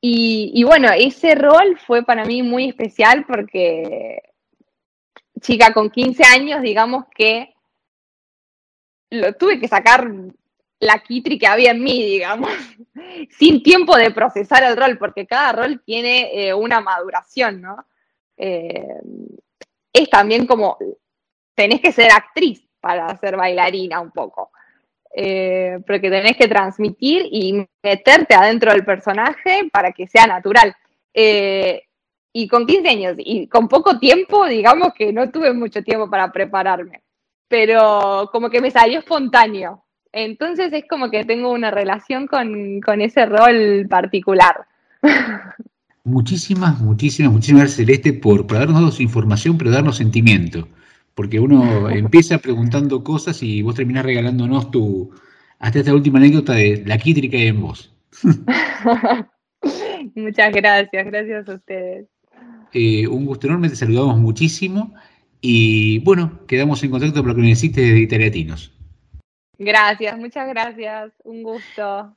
y, bueno, ese rol fue para mí muy especial porque chica con 15 años, digamos que lo tuve que sacar la kitri que había en mí, digamos, [LAUGHS] sin tiempo de procesar el rol, porque cada rol tiene eh, una maduración, ¿no? Es también como, tenés que ser actriz para ser bailarina un poco, eh, porque tenés que transmitir y meterte adentro del personaje para que sea natural. Eh, y con 15 años y con poco tiempo, digamos que no tuve mucho tiempo para prepararme, pero como que me salió espontáneo. Entonces es como que tengo una relación con, con ese rol particular. [LAUGHS] Muchísimas, muchísimas, muchísimas gracias Celeste por, por darnos información, pero darnos sentimiento. Porque uno empieza preguntando cosas y vos terminás regalándonos tu, hasta esta última anécdota de la quítrica en vos. [LAUGHS] Muchas gracias, gracias a ustedes. Eh, un gusto enorme, te saludamos muchísimo y bueno, quedamos en contacto para lo que necesites de Italiatinos. Gracias, muchas gracias, un gusto.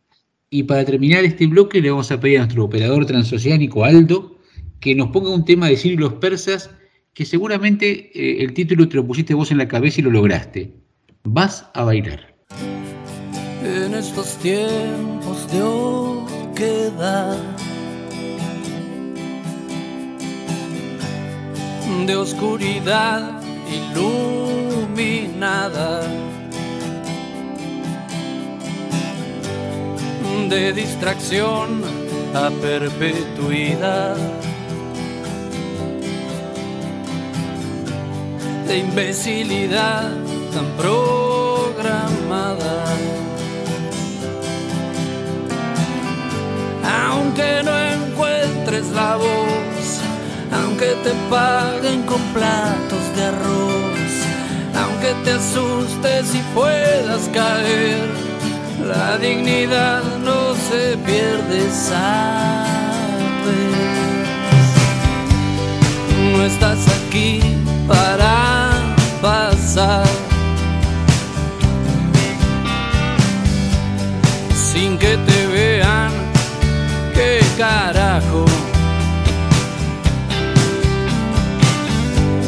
Y para terminar este bloque le vamos a pedir a nuestro operador transoceánico Aldo que nos ponga un tema de siglos persas que seguramente eh, el título te lo pusiste vos en la cabeza y lo lograste. Vas a bailar. En estos tiempos de oquedad, de oscuridad iluminada, de distracción a perpetuidad. De imbecilidad tan programada. Aunque no encuentres la voz, aunque te paguen con platos de arroz, aunque te asustes y puedas caer, la dignidad no se pierde, sabes. No estás aquí para pasar sin que te vean. ¿Qué carajo?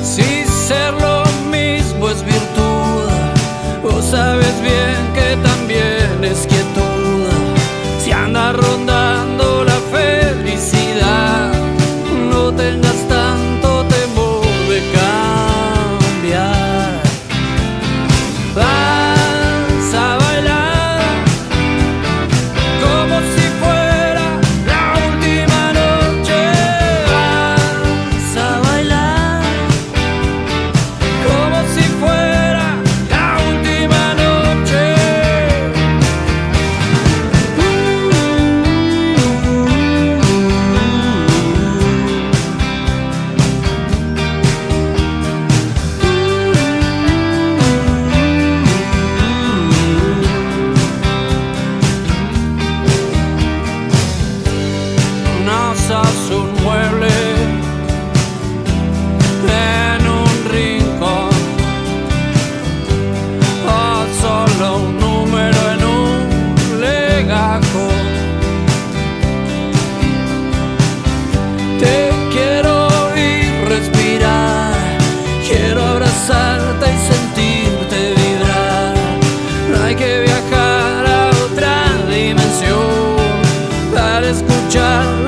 Si ser lo mismo es virtud, vos sabes bien que también es quietud. Si anda rondando la felicidad, no tengas que viajar a otra dimensión para escuchar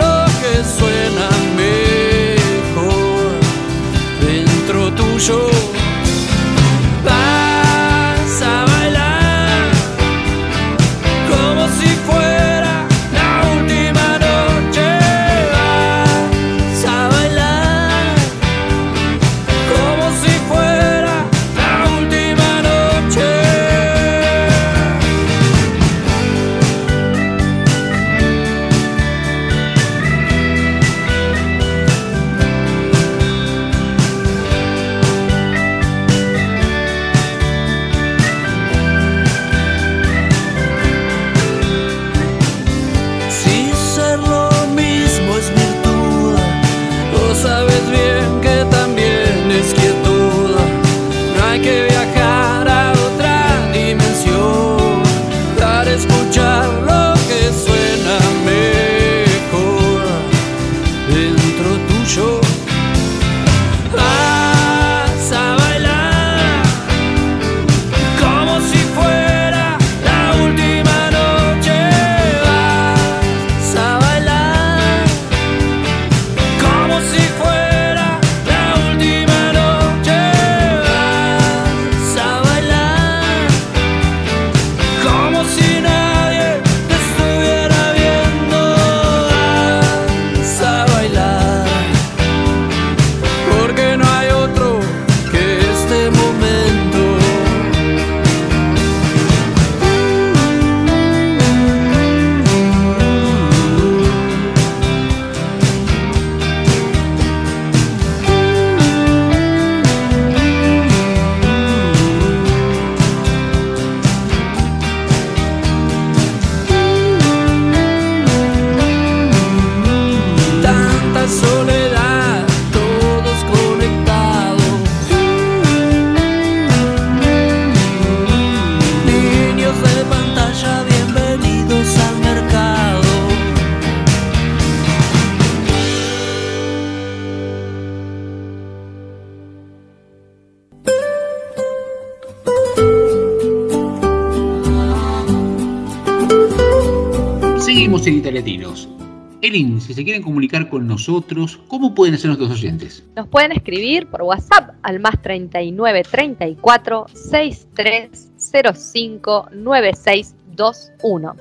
nosotros, ¿cómo pueden hacer nuestros oyentes? Nos pueden escribir por WhatsApp al más 39 34 6305 9621.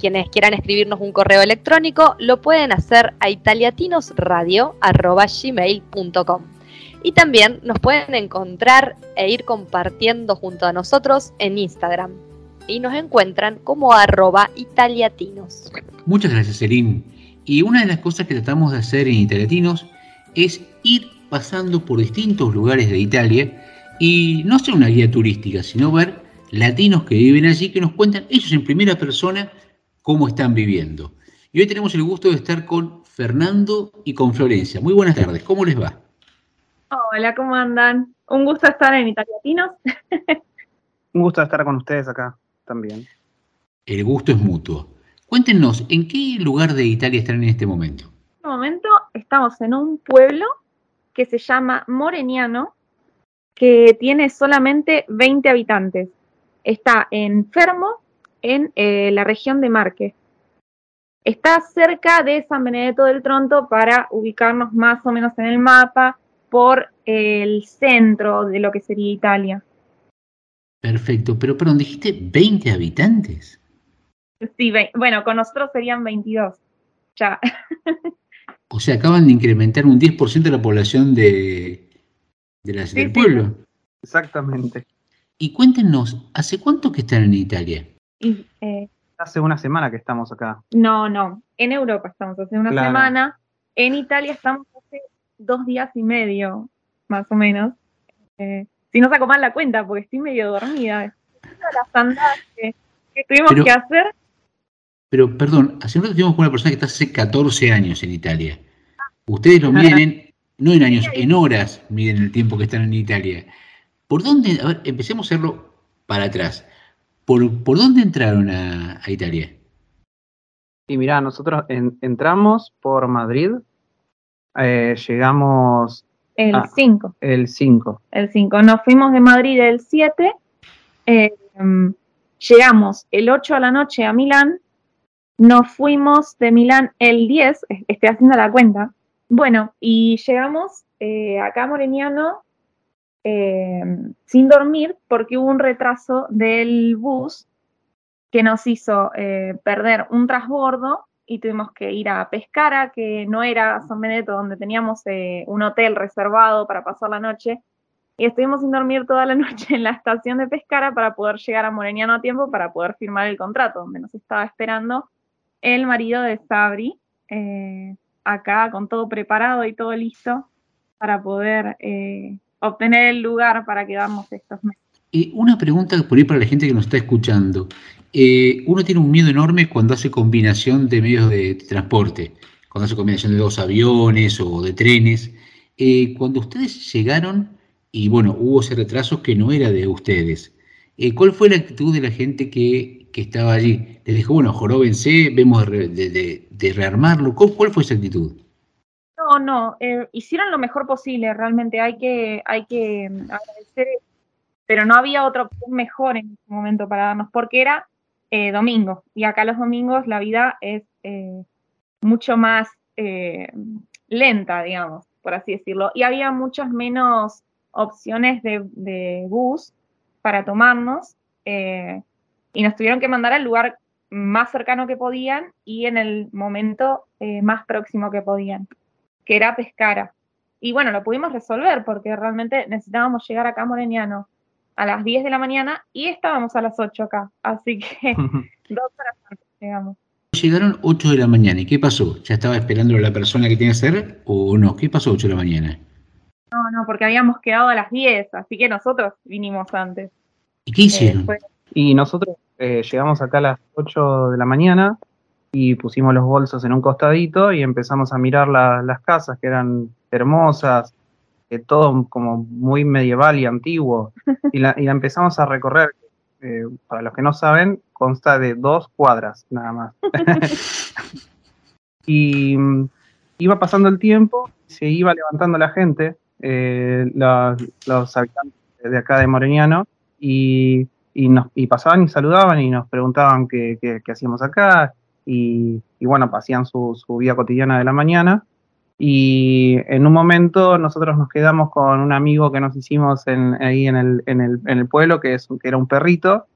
Quienes quieran escribirnos un correo electrónico lo pueden hacer a italiatinosradio.gmail.com y también nos pueden encontrar e ir compartiendo junto a nosotros en Instagram y nos encuentran como arroba italiatinos. Muchas gracias, Elin. Y una de las cosas que tratamos de hacer en Italiatinos es ir pasando por distintos lugares de Italia y no ser una guía turística, sino ver latinos que viven allí que nos cuentan ellos en primera persona cómo están viviendo. Y hoy tenemos el gusto de estar con Fernando y con Florencia. Muy buenas tardes, ¿cómo les va? Hola, ¿cómo andan? Un gusto estar en Italiatinos. [LAUGHS] Un gusto estar con ustedes acá también. El gusto es mutuo. Cuéntenos, ¿en qué lugar de Italia están en este momento? En este momento estamos en un pueblo que se llama Moreniano, que tiene solamente 20 habitantes. Está en Fermo, en eh, la región de Marque. Está cerca de San Benedetto del Tronto para ubicarnos más o menos en el mapa por el centro de lo que sería Italia. Perfecto, pero perdón, dijiste 20 habitantes. Sí, ve- bueno, con nosotros serían 22. Ya. [LAUGHS] O sea, acaban de incrementar un 10% de la población de, de la- del pueblo. Exactamente. Y cuéntenos, ¿hace cuánto que están en Italia? Y, eh, Hace una semana que estamos acá. no, no. En Europa estamos hace una Claro. semana. En Italia estamos hace dos días y medio, más o menos. Eh, si no saco mal la cuenta, porque estoy medio dormida. Las andadas que, que tuvimos Pero- que hacer. Pero, perdón, hace un rato estuvimos con una persona que está hace 14 años en Italia. Ustedes lo miden en, no en años, en horas miden el tiempo que están en Italia. ¿Por dónde, a ver, empecemos a hacerlo para atrás. ¿Por, por dónde entraron a, a Italia? Y mirá, nosotros en- entramos por Madrid, eh, llegamos El Ah. 5. el 5. el 5. Nos fuimos de Madrid el 7, eh, mm, llegamos el 8 a la noche a Milán, nos fuimos de Milán el 10, es- estoy haciendo la cuenta, bueno, y llegamos eh, acá a Moreniano eh, sin dormir porque hubo un retraso del bus que nos hizo eh, perder un transbordo y tuvimos que ir a Pescara, que no era San Benedetto, donde teníamos eh, un hotel reservado para pasar la noche. Y estuvimos sin dormir toda la [LAUGHS] noche en la estación de Pescara para poder llegar a Moreniano a tiempo para poder firmar el contrato, donde nos estaba esperando el marido de Sabri, eh, acá con todo preparado y todo listo para poder eh, obtener el lugar para quedarnos estos meses. Eh, una pregunta por ahí para la gente que nos está escuchando. Eh, uno tiene un miedo enorme cuando hace combinación de medios de, transporte, cuando hace combinación de dos aviones o de trenes. Cuando ustedes llegaron, y bueno, hubo ese retraso que no era de ustedes, eh, ¿cuál fue la actitud de la gente que, estaba allí? ¿Les dijo, bueno, joróvense, vemos de, de- rearmarlo? ¿Cuál, fue esa actitud? No, no, eh, hicieron lo mejor posible, realmente hay que, hay que mm, agradecer, pero no había otra opción mejor en ese momento para darnos, porque era eh, domingo, y acá los domingos la vida es mucho más lenta, digamos, por así decirlo, y había muchas menos opciones de bus para tomarnos, eh, y nos tuvieron que mandar al lugar más cercano que podían y en el momento eh, más próximo que podían que era Pescara. Y bueno, lo pudimos resolver porque realmente necesitábamos llegar acá a Moreniano a las 10 de la mañana y estábamos a las 8 acá. Así que [LAUGHS] dos horas antes llegamos. Llegaron 8 de la mañana, ¿y qué pasó? ¿Ya estaba esperando a la persona que tiene que ser o no? ¿Qué pasó 8 de la mañana? No, no, porque habíamos quedado a las 10, así que nosotros vinimos antes. ¿Y qué hicieron? fue- Y nosotros eh, llegamos acá a las 8 de la mañana y pusimos los bolsos en un costadito y empezamos a mirar la- las casas que eran hermosas, que todo como muy medieval y antiguo. [LAUGHS] Y la, y la empezamos a recorrer. eh, para los que no saben, consta de dos cuadras nada más. [LAUGHS] [LAUGHS] y mm, iba pasando el tiempo, se iba levantando la gente, eh, los habitantes de acá de Moreniano, y, y, nos, y pasaban y saludaban y nos preguntaban qué, qué- qué hacíamos acá, y, y bueno, hacían su, su vida cotidiana de la mañana. Y en un momento nosotros nos quedamos con un amigo que nos hicimos en, ahí en el, en, el, en el pueblo, que, es, que era un perrito,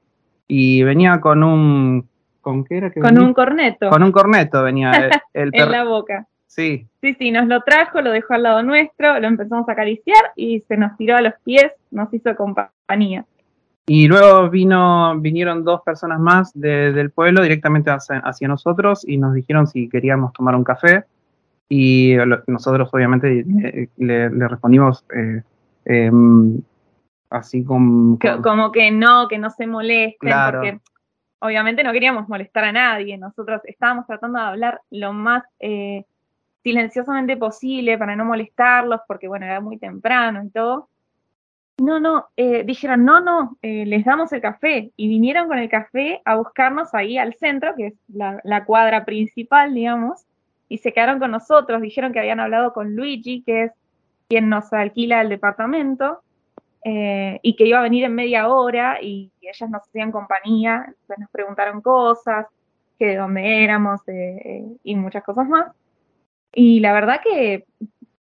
y venía con un... ¿Con qué era que Con venía? un corneto. Con un corneto venía [LAUGHS] el, el en la boca. Sí, Sí, sí, nos lo trajo, lo dejó al lado nuestro, lo empezamos a acariciar y se nos tiró a los pies, nos hizo compañía. Y luego vino, vinieron dos personas más de- del pueblo directamente hacia, hacia nosotros y nos dijeron si queríamos tomar un café. Y lo- nosotros obviamente eh, le, le respondimos eh, em, así con- como que no, que no se molesten, Claro. porque obviamente no queríamos molestar a nadie. Nosotros estábamos tratando de hablar lo más eh, silenciosamente posible para no molestarlos, porque bueno, era muy temprano y todo. No, no, eh, dijeron, no, no, eh, les damos el café. Y vinieron con el café a buscarnos ahí al centro, que es la, cuadra principal, digamos, y se quedaron con nosotros. Dijeron que habían hablado con Luigi, que es quien nos alquila el departamento, eh, y que iba a venir en media hora y ellas nos hacían compañía, entonces nos preguntaron cosas, que de dónde éramos y muchas cosas más. Y la verdad que,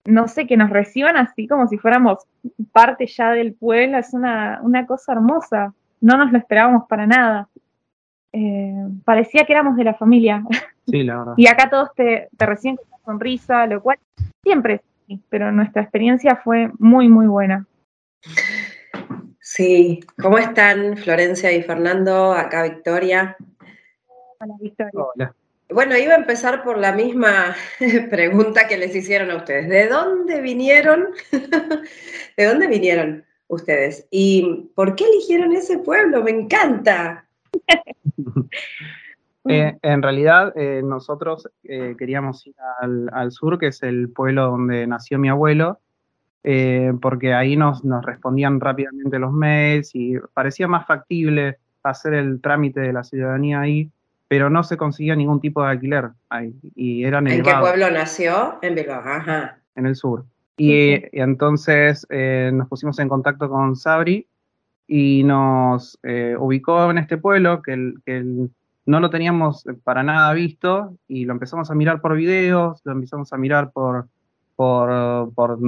no sé, que nos reciban así como si fuéramos parte ya del pueblo, es una, una cosa hermosa, no nos lo esperábamos para nada. Eh, parecía que éramos de la familia. [LAUGHS] Sí, la verdad. Y acá todos te, te reciben con una sonrisa, lo cual siempre es así, pero nuestra experiencia fue muy, muy buena. Sí, ¿cómo están Florencia y Fernando? Acá Victoria. Hola, Victoria. Hola. Bueno, iba a empezar por la misma [LAUGHS] pregunta que les hicieron a ustedes. ¿De dónde vinieron? [LAUGHS] ¿De dónde vinieron ustedes? ¿Y por qué eligieron ese pueblo? Me encanta. [LAUGHS] Eh, en realidad, eh, nosotros eh, queríamos ir al, sur, que es el pueblo donde nació mi abuelo, porque ahí nos, nos respondían rápidamente los mails y parecía más factible hacer el trámite de la ciudadanía ahí, pero no se conseguía ningún tipo de alquiler ahí, y era ¿En qué pueblo nació? En Bilbao. Ajá. en el sur. Y, y entonces eh, nos pusimos en contacto con Sabri y nos eh, ubicó en este pueblo que, el- que el- no lo teníamos para nada visto y lo empezamos a mirar por videos, lo empezamos a mirar por, por, por,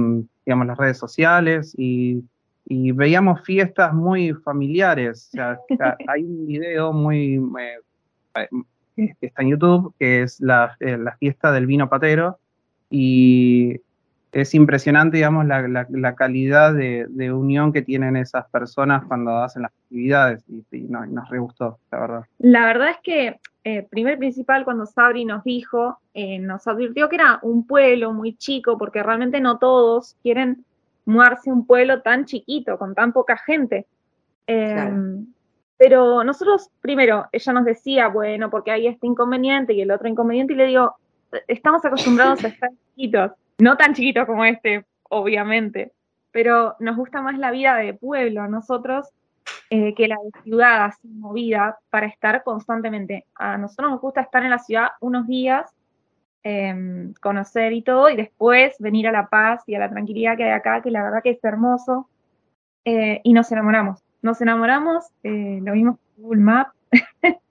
digamos, las redes sociales y, y veíamos fiestas muy familiares. O sea, [LAUGHS] hay un video muy... eh, está en YouTube, que es la, eh, la fiesta del vino patero, y es impresionante, digamos, la, la- la calidad de, de unión que tienen esas personas cuando hacen las actividades, y, y no- y nos re gustó, la verdad. La verdad es que, eh, primer principal, cuando Sabri nos dijo, eh, nos advirtió que era un pueblo muy chico, porque realmente no todos quieren mudarse a un pueblo tan chiquito, con tan poca gente. Eh, Claro. Pero nosotros, primero, ella nos decía, bueno, porque hay este inconveniente y el otro inconveniente, y le digo, estamos acostumbrados a estar [LAUGHS] chiquitos, no tan chiquitos como este, obviamente, pero nos gusta más la vida de pueblo a nosotros eh, que la de ciudad así movida para estar constantemente. A nosotros nos gusta estar en la ciudad unos días, em, conocer y todo, y después venir a la paz y a la tranquilidad que hay acá, que la verdad que es hermoso, eh, y nos enamoramos. Nos enamoramos, eh, lo vimos por Google Maps, [LAUGHS]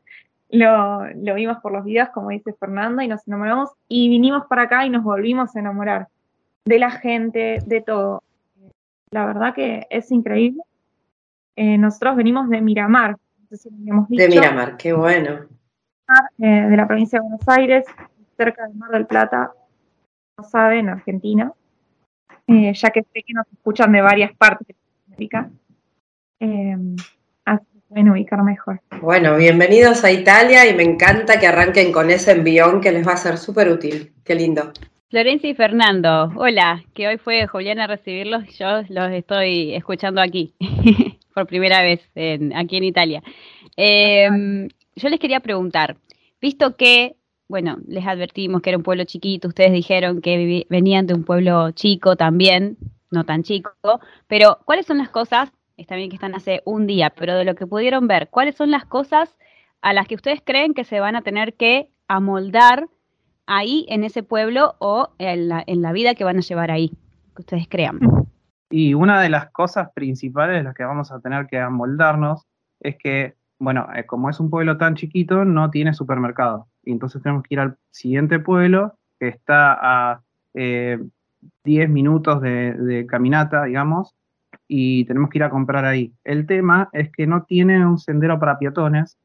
lo, lo vimos por los videos, como dice Fernando, y nos enamoramos, y vinimos para acá y nos volvimos a enamorar de la gente, de todo. La verdad que es increíble. Eh, nosotros venimos de Miramar, no sé si lo habíamos De dicho, Miramar, qué bueno. eh, de la provincia de Buenos Aires, cerca del Mar del Plata, no sabe, en Argentina, eh, ya que sé que nos escuchan de varias partes de América. Eh, así que pueden ubicar mejor. Bueno, bienvenidos a Italia y me encanta que arranquen con ese envión que les va a ser súper útil. Qué lindo. Florencia y Fernando, hola, que hoy fue Juliana a recibirlos y yo los estoy escuchando aquí [LAUGHS] por primera vez en- aquí en Italia. Eh, yo les quería preguntar, visto que, bueno, les advertimos que era un pueblo chiquito, ustedes dijeron que venían de un pueblo chico también, no tan chico, pero ¿cuáles son las cosas, está bien que están hace un día, pero de lo que pudieron ver, ¿cuáles son las cosas a las que ustedes creen que se van a tener que amoldar ahí en ese pueblo o en la, en la vida que van a llevar ahí, que ustedes crean. Y una de las cosas principales de las que vamos a tener que amoldarnos es que, bueno, eh, como es un pueblo tan chiquito, no tiene supermercado. y entonces tenemos que ir al siguiente pueblo que está a eh, 10 minutos de, de caminata, digamos, y tenemos que ir a comprar ahí. El tema es que no tiene un sendero para peatones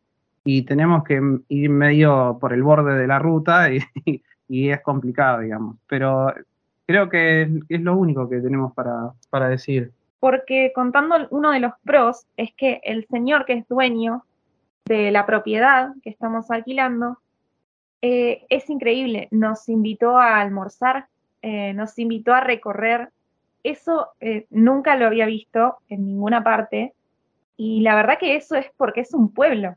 y tenemos que ir medio por el borde de la ruta [LAUGHS] y, es complicado, digamos. Pero creo que es, es lo único que tenemos para, para decir. Porque contando uno de los pros es que el señor que es dueño de la propiedad que estamos alquilando eh, es increíble. Nos invitó a almorzar, eh, nos invitó a recorrer. Eso eh, nunca lo había visto en ninguna parte. Y la verdad que eso es porque es un pueblo,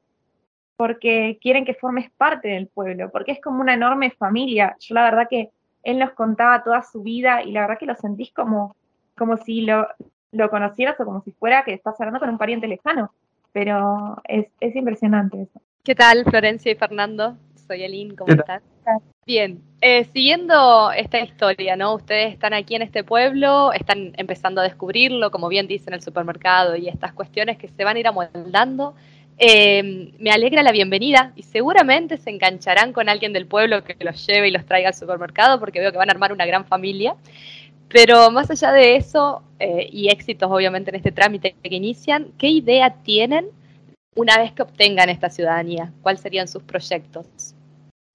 porque quieren que formes parte del pueblo, porque es como una enorme familia. Yo la verdad que él nos contaba toda su vida y la verdad que lo sentís como, como si lo, lo conocieras o como si fuera que estás hablando con un pariente lejano. Pero es, es impresionante eso. ¿Qué tal, Florencia y Fernando? Soy Elin, ¿cómo Bien, eh, siguiendo esta historia, ¿no? Ustedes están aquí en este pueblo, están empezando a descubrirlo, como bien dicen el supermercado y estas cuestiones que se van a ir amoldando. Eh, me alegra la bienvenida y seguramente se engancharán con alguien del pueblo que los lleve y los traiga al supermercado porque veo que van a armar una gran familia. Pero más allá de eso, eh, y éxitos obviamente en este trámite que inician, ¿qué idea tienen una vez que obtengan esta ciudadanía? ¿Cuáles serían sus proyectos?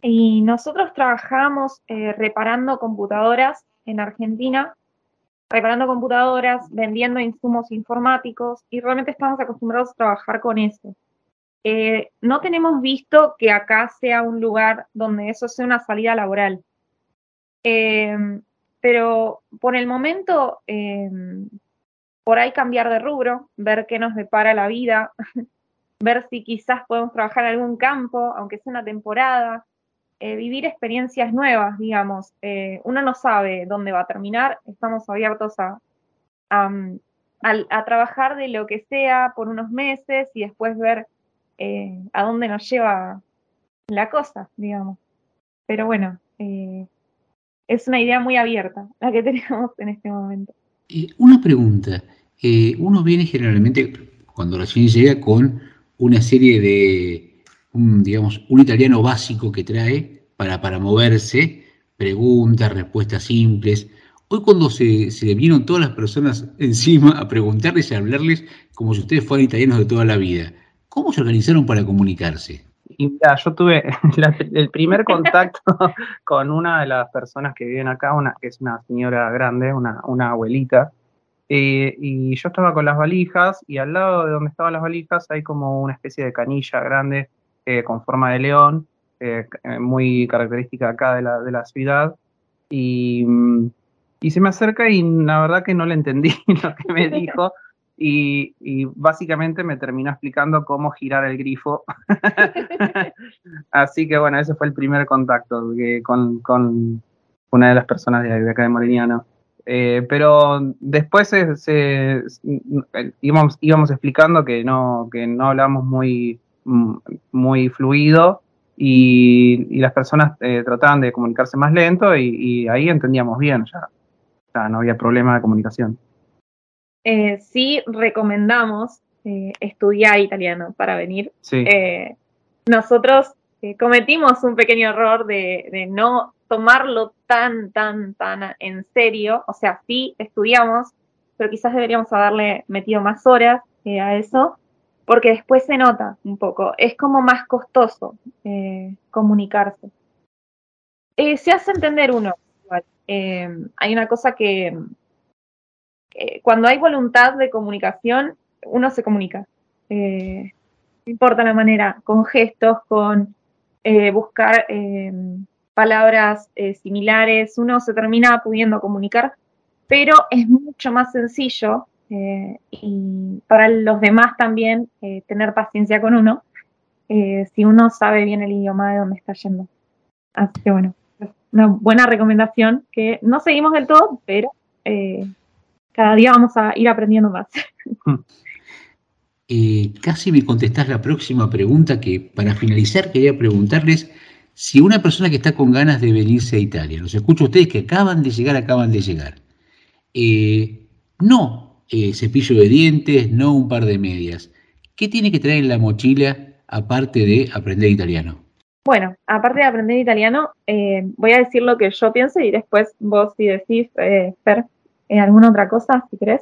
Y nosotros trabajamos eh, reparando computadoras en Argentina, reparando computadoras, vendiendo insumos informáticos y realmente estamos acostumbrados a trabajar con eso. Eh, no tenemos visto que acá sea un lugar donde eso sea una salida laboral. Eh, pero por el momento, eh, por ahí cambiar de rubro, ver qué nos depara la vida, [LAUGHS] ver si quizás podemos trabajar en algún campo, aunque sea una temporada, eh, vivir experiencias nuevas, digamos. Eh, uno no sabe dónde va a terminar, estamos abiertos a, a, trabajar de lo que sea por unos meses y después ver eh, a dónde nos lleva la cosa, digamos. Pero bueno, es una idea muy abierta la que [LAUGHS] tenemos en este momento. Una pregunta. Uno viene generalmente, cuando recién llega, con una serie de, un, digamos, un italiano básico que trae para, para moverse, preguntas, respuestas simples. Hoy cuando se, se le vieron todas las personas [LAUGHS] encima a preguntarles y a hablarles como si ustedes fueran italianos de toda la vida, ¿cómo se organizaron para comunicarse? Y mira, yo tuve [LAUGHS] el primer contacto [LAUGHS] con una de las personas que viven acá, una, que es una señora grande, una, una abuelita, eh, y yo estaba con las valijas y al lado de donde estaban las valijas hay como una especie de canilla grande eh, con forma de león, eh, eh, muy característica acá de la, de la ciudad, y, mm, y se me acerca y la verdad que no le entendí [LAUGHS] lo que me dijo. Y, básicamente me terminó explicando cómo girar el grifo [LAUGHS] Así que bueno, ese fue el primer contacto con, con una de las personas de, de acá de Moridiano. Eh, pero después se, se- eh, íbamos, íbamos explicando que no, que no hablamos muy, mm, muy fluido y, y las personas eh, trataban de comunicarse más lento y, y ahí entendíamos bien, ya, ya no había problema de comunicación. Eh, sí recomendamos eh, estudiar italiano para venir. Sí. Nosotros cometimos un pequeño error de, de no tomarlo tan, tan, tan en serio. O sea, sí estudiamos, pero quizás deberíamos haberle metido más horas eh, a eso, porque después se nota un poco. Es como más costoso eh, comunicarse. Eh, se hace entender uno. igual. Eh, hay una cosa que cuando hay voluntad de comunicación, uno se comunica. No importa la manera, con gestos, con buscar palabras similares, uno se termina pudiendo comunicar, pero es mucho más sencillo eh, y para los demás también eh, tener paciencia con uno eh, si uno sabe bien el idioma de donde está yendo. Así que bueno, una buena recomendación que no seguimos del todo, pero cada día vamos a ir aprendiendo más. [LAUGHS] [LAUGHS] Casi me contestás la próxima pregunta que para finalizar quería preguntarles si una persona que está con ganas de venirse a Italia, los escucho a ustedes que acaban de llegar, acaban de llegar, no eh, cepillo de dientes, no un par de medias, ¿qué tiene que traer en la mochila aparte de aprender italiano? Bueno, aparte de aprender italiano, eh, voy a decir lo que yo pienso y después vos si decís, eh, Fer, eh, alguna otra cosa, si querés.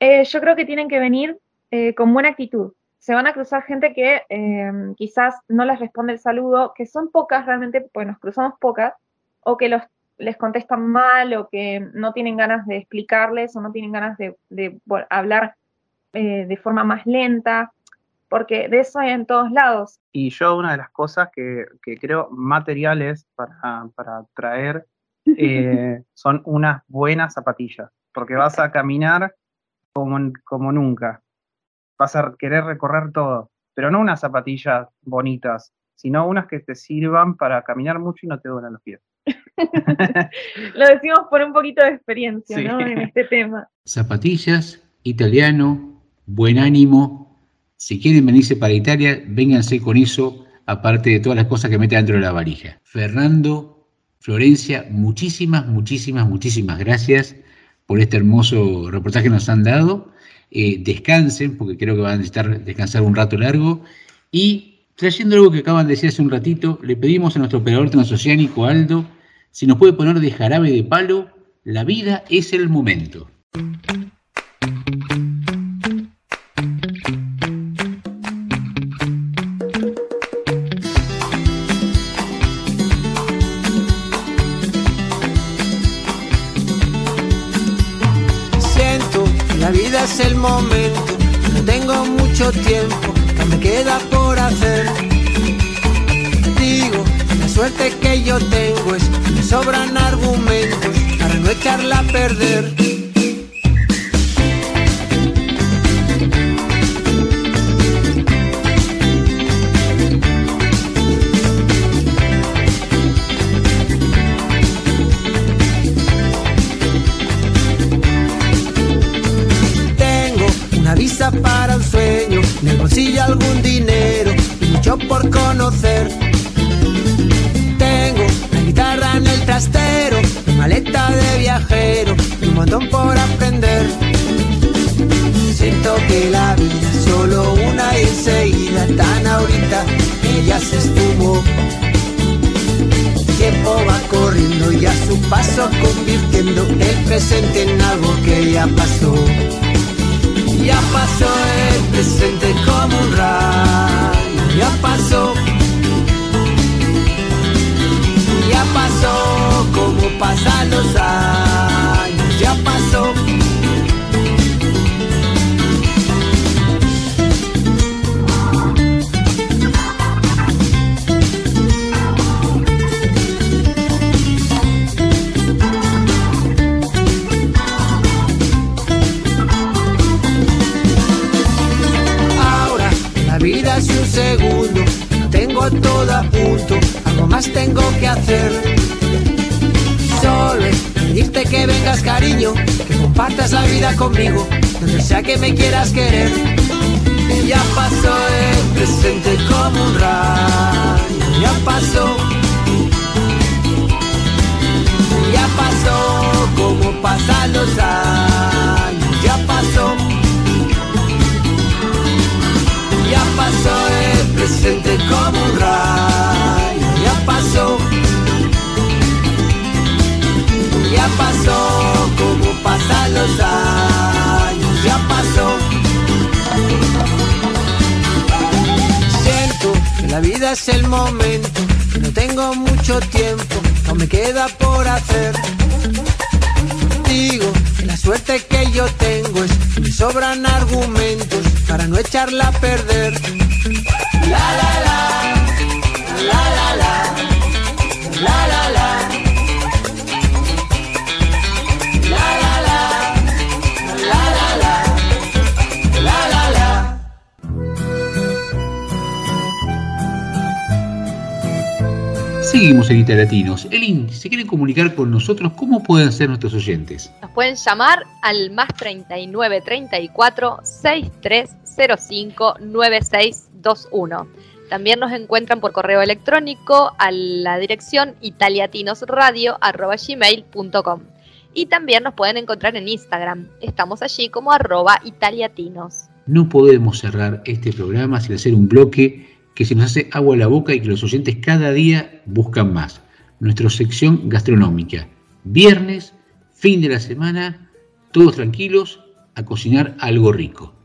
Eh, yo creo que tienen que venir con buena actitud. Se van a cruzar gente que quizás no les responde el saludo, que son pocas realmente, pues nos cruzamos pocas, o que los, les contestan mal, o que no tienen ganas de explicarles, o no tienen ganas de, hablar eh, de forma más lenta, porque de eso hay en todos lados. Y yo una de las cosas que, que creo materiales para, para traer [LAUGHS] eh, son unas buenas zapatillas, porque vas a caminar como, como nunca. Vas a querer recorrer todo, pero no unas zapatillas bonitas, sino unas que te sirvan para caminar mucho y no te duelen los pies. [LAUGHS] Lo decimos por un poquito de experiencia, Sí. ¿no? En este tema. Zapatillas, italiano, buen ánimo. Si quieren venirse para Italia, vénganse con eso, aparte de todas las cosas que mete dentro de la varija. Fernando, Florencia, muchísimas, muchísimas, muchísimas gracias por este hermoso reportaje que nos han dado. Eh, descansen, porque creo que van a necesitar descansar un rato largo. Y trayendo algo que acaban de decir hace un ratito, le pedimos a nuestro operador transoceánico Aldo si nos puede poner de jarabe de palo, la vida es el momento. Siento que la vida es el momento, no tengo mucho tiempo, que me queda por hacer. Digo, la suerte que yo tengo es sobran argumentos para no echarla a perder. El tiempo va corriendo y a su paso convirtiendo el presente en algo que ya pasó. Me quieras querer. No echarla a perder. La la la, la la la, la la la. La la la, la la la, la la la. Seguimos en Italiatinos. Elin, si quieren comunicar con nosotros, ¿cómo pueden ser nuestros oyentes? Nos pueden llamar al más 39 34 6305 9621. También nos encuentran por correo electrónico a la dirección italiatinosradio.gmail.com Y también nos pueden encontrar en Instagram. Estamos allí como arroba italiatinos. No podemos cerrar este programa sin hacer un bloque que se nos hace agua a la boca y que los oyentes cada día buscan más. Nuestra sección gastronómica. Viernes, fin de la semana, todos tranquilos a cocinar algo rico.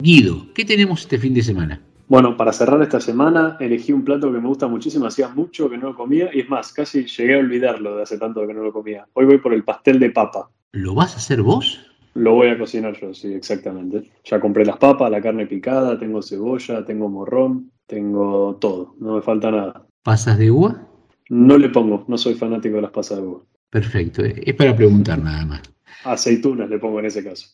Guido, ¿qué tenemos este fin de semana? Bueno, para cerrar esta semana elegí un plato que me gusta muchísimo, hacía mucho que no lo comía y es más, casi llegué a olvidarlo de hace tanto que no lo comía. Hoy voy por el pastel de papa. ¿Lo vas a hacer vos? Lo voy a cocinar yo, sí, exactamente. Ya compré las papas, la carne picada, tengo cebolla, tengo morrón, tengo todo, no me falta nada. ¿Pasas de uva? No le pongo, no soy fanático de las pasas de uva. Perfecto, es para preguntar nada más. Aceitunas le pongo en ese caso.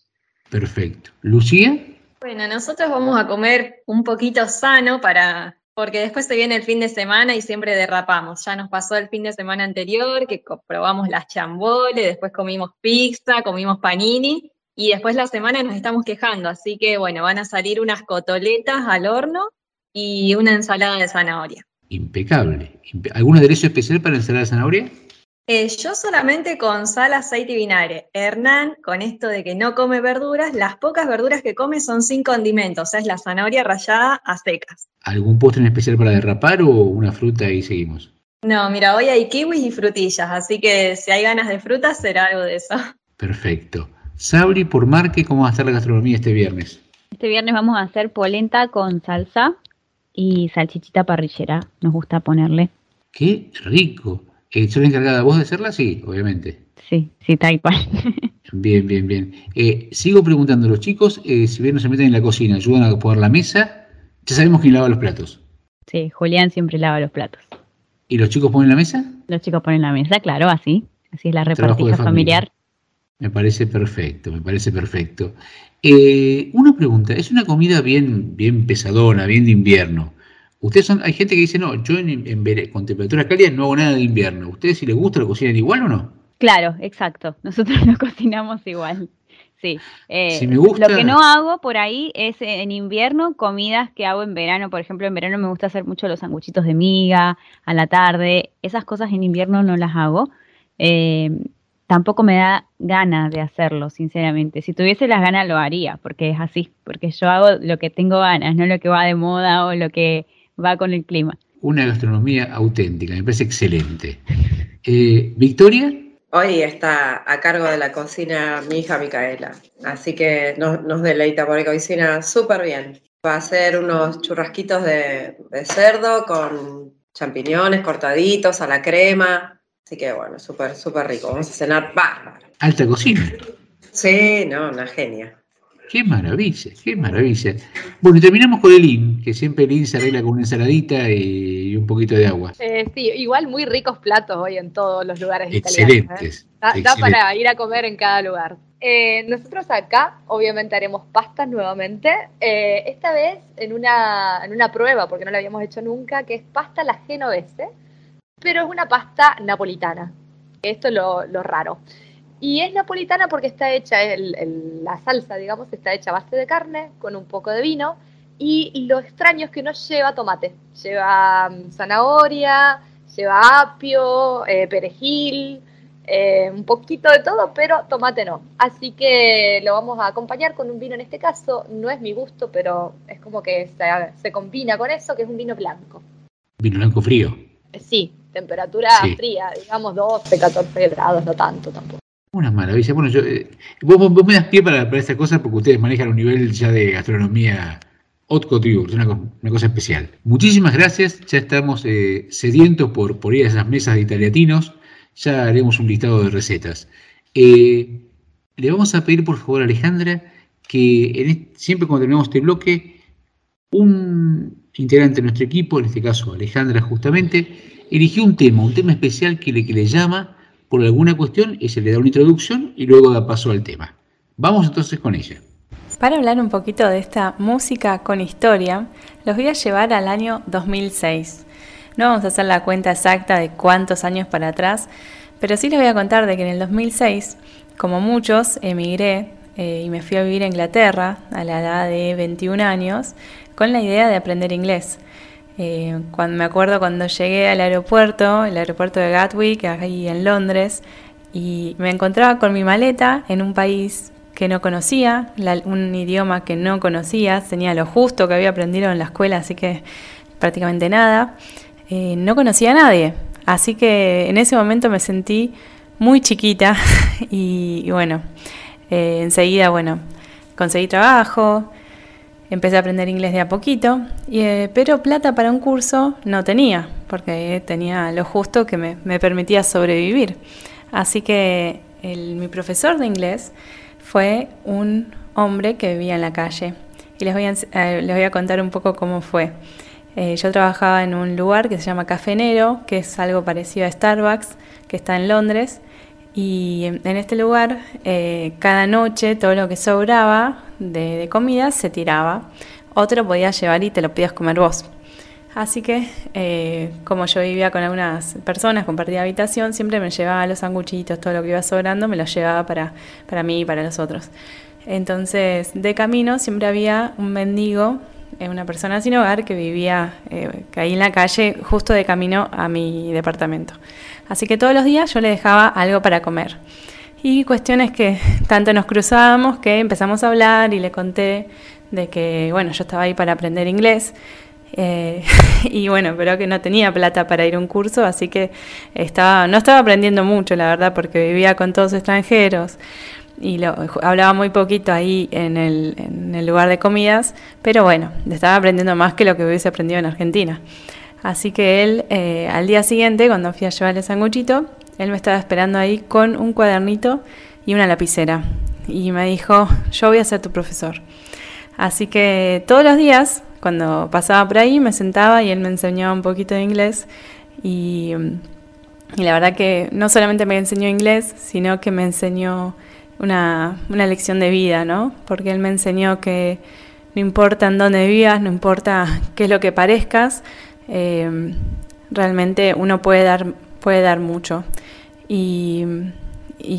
Perfecto. ¿Lucía? Bueno, nosotros vamos a comer un poquito sano para, porque después se viene el fin de semana y siempre derrapamos. Ya nos pasó el fin de semana anterior que probamos las chamboles, después comimos pizza, comimos panini y después la semana nos estamos quejando. Así que bueno, van a salir unas cotoletas al horno y una ensalada de zanahoria. Impecable. ¿Algún aderezo especial para ensalada de zanahoria? Eh, yo solamente con sal, aceite y vinagre. Hernán, con esto de que no come verduras, las pocas verduras que come son sin condimentos, o sea, es la zanahoria rallada a secas. ¿Algún postre en especial para derrapar o una fruta y seguimos? No, mira, hoy hay kiwis y frutillas, así que si hay ganas de frutas será algo de eso. Perfecto. Sabri, por Marque, ¿cómo va a estar la gastronomía este viernes? Este viernes vamos a hacer polenta con salsa y salchichita parrillera, nos gusta ponerle. ¡Qué rico! Eh, ¿Sos encargada vos de hacerla? Sí, obviamente. Sí, sí, tal cual. [LAUGHS] Bien, bien, bien. Eh, sigo preguntando a los chicos, eh, si bien no se meten en la cocina, ayudan a poner la mesa, ya sabemos quién lava los platos. Sí, Julián siempre lava los platos. ¿Y los chicos ponen la mesa? Los chicos ponen la mesa, claro, así. Así es la repartija familiar. Me parece perfecto, me parece perfecto. Eh, una pregunta, es una comida bien, bien pesadona, bien de invierno. Ustedes son, hay gente que dice, no, yo en, con temperaturas cálidas no hago nada de invierno. ¿Ustedes si les gusta lo cocinan igual o no? Claro, exacto. [LAUGHS] Nosotros lo cocinamos igual. Sí. Eh, si me gusta... Lo que no hago por ahí es eh, en invierno comidas que hago en verano. Por ejemplo, en verano me gusta hacer mucho los sanguchitos de miga a la tarde. Esas cosas en invierno no las hago. Eh, tampoco me da ganas de hacerlo, sinceramente. Si tuviese las ganas lo haría, porque es así. Porque yo hago lo que tengo ganas, no lo que va de moda o lo que va con el clima. Una gastronomía auténtica, me parece excelente. Eh, Victoria. Hoy está a cargo de la cocina mi hija Micaela, así que nos, deleita porque cocina súper bien. Va a hacer unos churrasquitos de, cerdo con champiñones cortaditos a la crema, así que bueno, súper, súper rico. Vamos a cenar bárbaro. Alta cocina. Sí, no, una genia. Qué maravilla, qué maravilla. Bueno, y terminamos con el IN, que siempre el IN se arregla con una ensaladita y un poquito de agua. Eh, sí, igual muy ricos platos hoy en todos los lugares Excelentes. italianos. ¿eh? Da, para ir a comer en cada lugar. Eh, nosotros acá, obviamente, haremos pastas nuevamente. esta vez en una, en una prueba, porque no la habíamos hecho nunca, que es pasta la genovese, pero es una pasta napolitana. Esto es lo, lo raro. Y es napolitana porque está hecha, la salsa, digamos, está hecha a base de carne con un poco de vino. Y lo extraño es que no lleva tomate, lleva mm, zanahoria, lleva apio, eh, perejil, eh, un poquito de todo, pero tomate no. Así que lo vamos a acompañar con un vino en este caso. No es mi gusto, pero es como que se, combina con eso, que es un vino blanco. ¿Vino blanco frío? Sí, temperatura fría, digamos 12, 14 grados, no tanto tampoco. Una maravilla. Bueno, yo, eh, vos, me das pie para, para esta cosa porque ustedes manejan un nivel ya de gastronomía couture, una, una cosa especial. Muchísimas gracias. Ya estamos eh, sedientos por, por ir a esas mesas de italiatinos. Ya haremos un listado de recetas. Eh, le vamos a pedir, por favor, Alejandra, que siempre cuando terminamos este bloque, un integrante de nuestro equipo, en este caso Alejandra justamente, eligió un tema, un tema especial que le, que le llama por alguna cuestión y se le da una introducción y luego da paso al tema. Vamos entonces con ella. Para hablar un poquito de esta música con historia, los voy a llevar al año 2006. No vamos a hacer la cuenta exacta de cuántos años para atrás, pero sí les voy a contar de que en el 2006, como muchos, emigré eh, y me fui a vivir a Inglaterra a la edad de 21 años con la idea de aprender inglés. Eh, cuando, me acuerdo cuando llegué al aeropuerto, el aeropuerto de Gatwick, ahí en Londres, y me encontraba con mi maleta en un país que no conocía, un idioma que no conocía, tenía lo justo que había aprendido en la escuela, así que prácticamente nada, eh, no conocía a nadie. Así que en ese momento me sentí muy chiquita [LAUGHS] y, bueno, eh, enseguida, bueno, conseguí trabajo, empecé a aprender inglés de a poquito, y, eh, pero plata para un curso no tenía, porque tenía lo justo que me, me permitía sobrevivir. Así que el- mi profesor de inglés fue un hombre que vivía en la calle. Y les voy a, eh, les voy a contar un poco cómo fue. Eh, yo trabajaba en un lugar que se llama Cafenero, que es algo parecido a Starbucks, que está en Londres. Y en este lugar, eh, cada noche todo lo que sobraba de, de comida se tiraba. Otro podías llevar y te lo podías comer vos. Así que, eh, como yo vivía con algunas personas, compartía habitación, siempre me llevaba los sanguchitos, todo lo que iba sobrando, me lo llevaba para, para mí y para los otros. Entonces, de camino siempre había un mendigo, eh, una persona sin hogar que vivía eh, ahí en la calle, justo de camino a mi departamento. Así que todos los días yo le dejaba algo para comer. Y cuestiones que [LAUGHS] tanto nos cruzábamos que empezamos a hablar y le conté de que, bueno, yo estaba ahí para aprender inglés. eh, [LAUGHS] y bueno, pero que no tenía plata para ir a un curso, así que estaba, no estaba aprendiendo mucho, la verdad, porque vivía con todos extranjeros y lo, hablaba muy poquito ahí en el, en el lugar de comidas, pero bueno, estaba aprendiendo más que lo que hubiese aprendido en Argentina. Así que él, eh, al día siguiente, cuando fui a llevarle el sanguchito, él me estaba esperando ahí con un cuadernito y una lapicera. Y me dijo, yo voy a ser tu profesor. Así que todos los días, cuando pasaba por ahí, me sentaba y él me enseñaba un poquito de inglés. Y, y la verdad que no solamente me enseñó inglés, sino que me enseñó una, una lección de vida, ¿no? Porque él me enseñó que no importa en dónde vivas, no importa qué es lo que parezcas, eh, realmente uno puede dar, puede dar mucho. Y,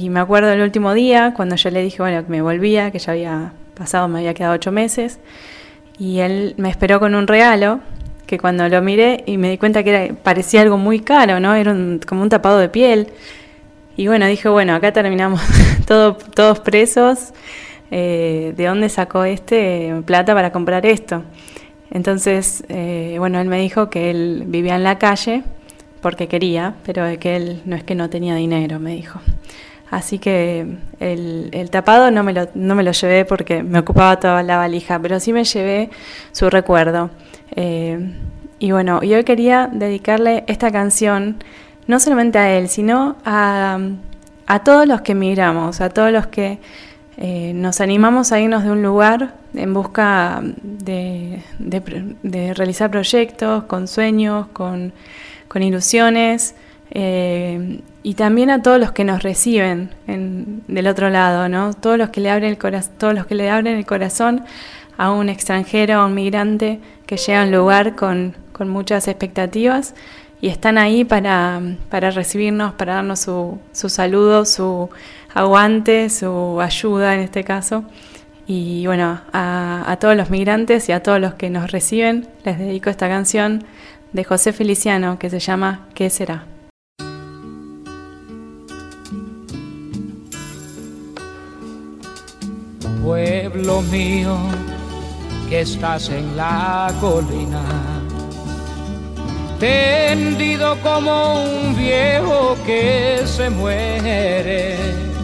me acuerdo el último día, cuando yo le dije, bueno, que me volvía, que ya había pasado, me había quedado ocho meses, y él me esperó con un regalo, que cuando lo miré y me di cuenta que parecía algo muy caro, ¿no? Era un- como un tapado de piel. Y bueno, dije, bueno, acá terminamos [LAUGHS] todo, todos presos. eh, ¿De dónde sacó este plata para comprar esto? Entonces, eh, bueno, él me dijo que él vivía en la calle porque quería, pero que él no es que no tenía dinero, me dijo. Así que el, tapado no me, lo, no me lo llevé porque me ocupaba toda la valija, pero sí me llevé su recuerdo. Eh, y bueno, y hoy quería dedicarle esta canción no solamente a él, sino a, a todos los que emigramos, a todos los que eh, nos animamos a irnos de un lugar en busca de, realizar proyectos, con sueños, con, ilusiones, eh, y también a todos los que nos reciben en- del otro lado, ¿no? Todos los que le abren el todos los que le abren el corazón a un extranjero, a un migrante que llega a un lugar con, con muchas expectativas y están ahí para, para recibirnos, para darnos su, su saludo, su aguante, su ayuda en este caso. Y bueno, a, a todos los migrantes y a todos los que nos reciben, les dedico esta canción de José Feliciano que se llama ¿Qué será? pueblo mío que estás en la colina, tendido como un viejo que se muere.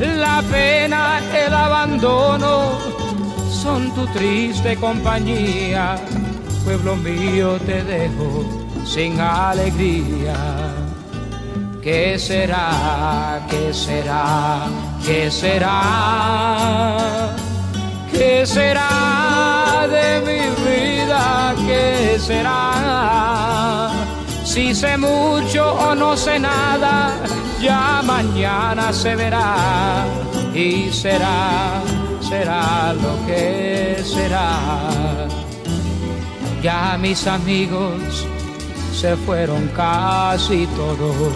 La pena, el abandono son tu triste compañía. Pueblo mío, te dejo sin alegría. ¿Qué será? ¿Qué será? ¿Qué será? ¿Qué será de mi vida? ¿Qué será? Si sé mucho o no sé nada, ya mañana se verá y será, será lo que será. Ya mis amigos se fueron casi todos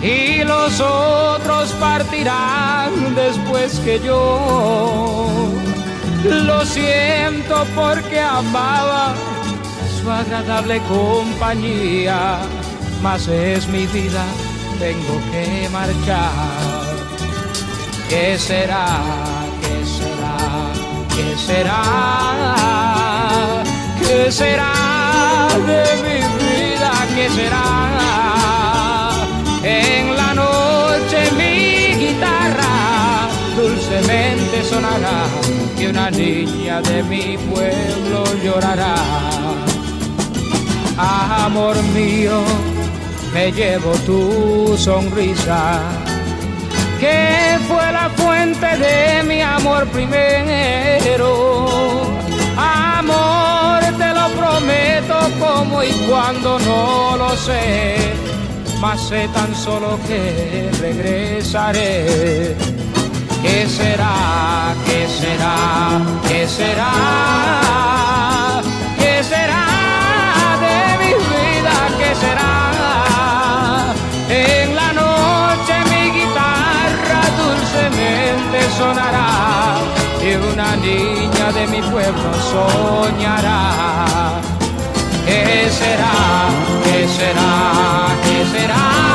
y los otros partirán después que yo. Lo siento porque amaba su agradable compañía, mas es mi vida, tengo que marchar. ¿Qué será? ¿Qué será? ¿Qué será? ¿Qué será de mi vida? ¿Qué será? En la noche mi guitarra dulcemente sonará y una niña de mi pueblo llorará. Amor mío, me llevo tu sonrisa, que fue la fuente de mi amor primero. Amor, te lo prometo como y cuando no lo sé, mas sé tan solo que regresaré. ¿Qué será? ¿Qué será? ¿Qué será? ¿Qué será será? En la noche mi guitarra dulcemente sonará y una niña de mi pueblo soñará. ¿Qué será? ¿Qué será? ¿Qué será?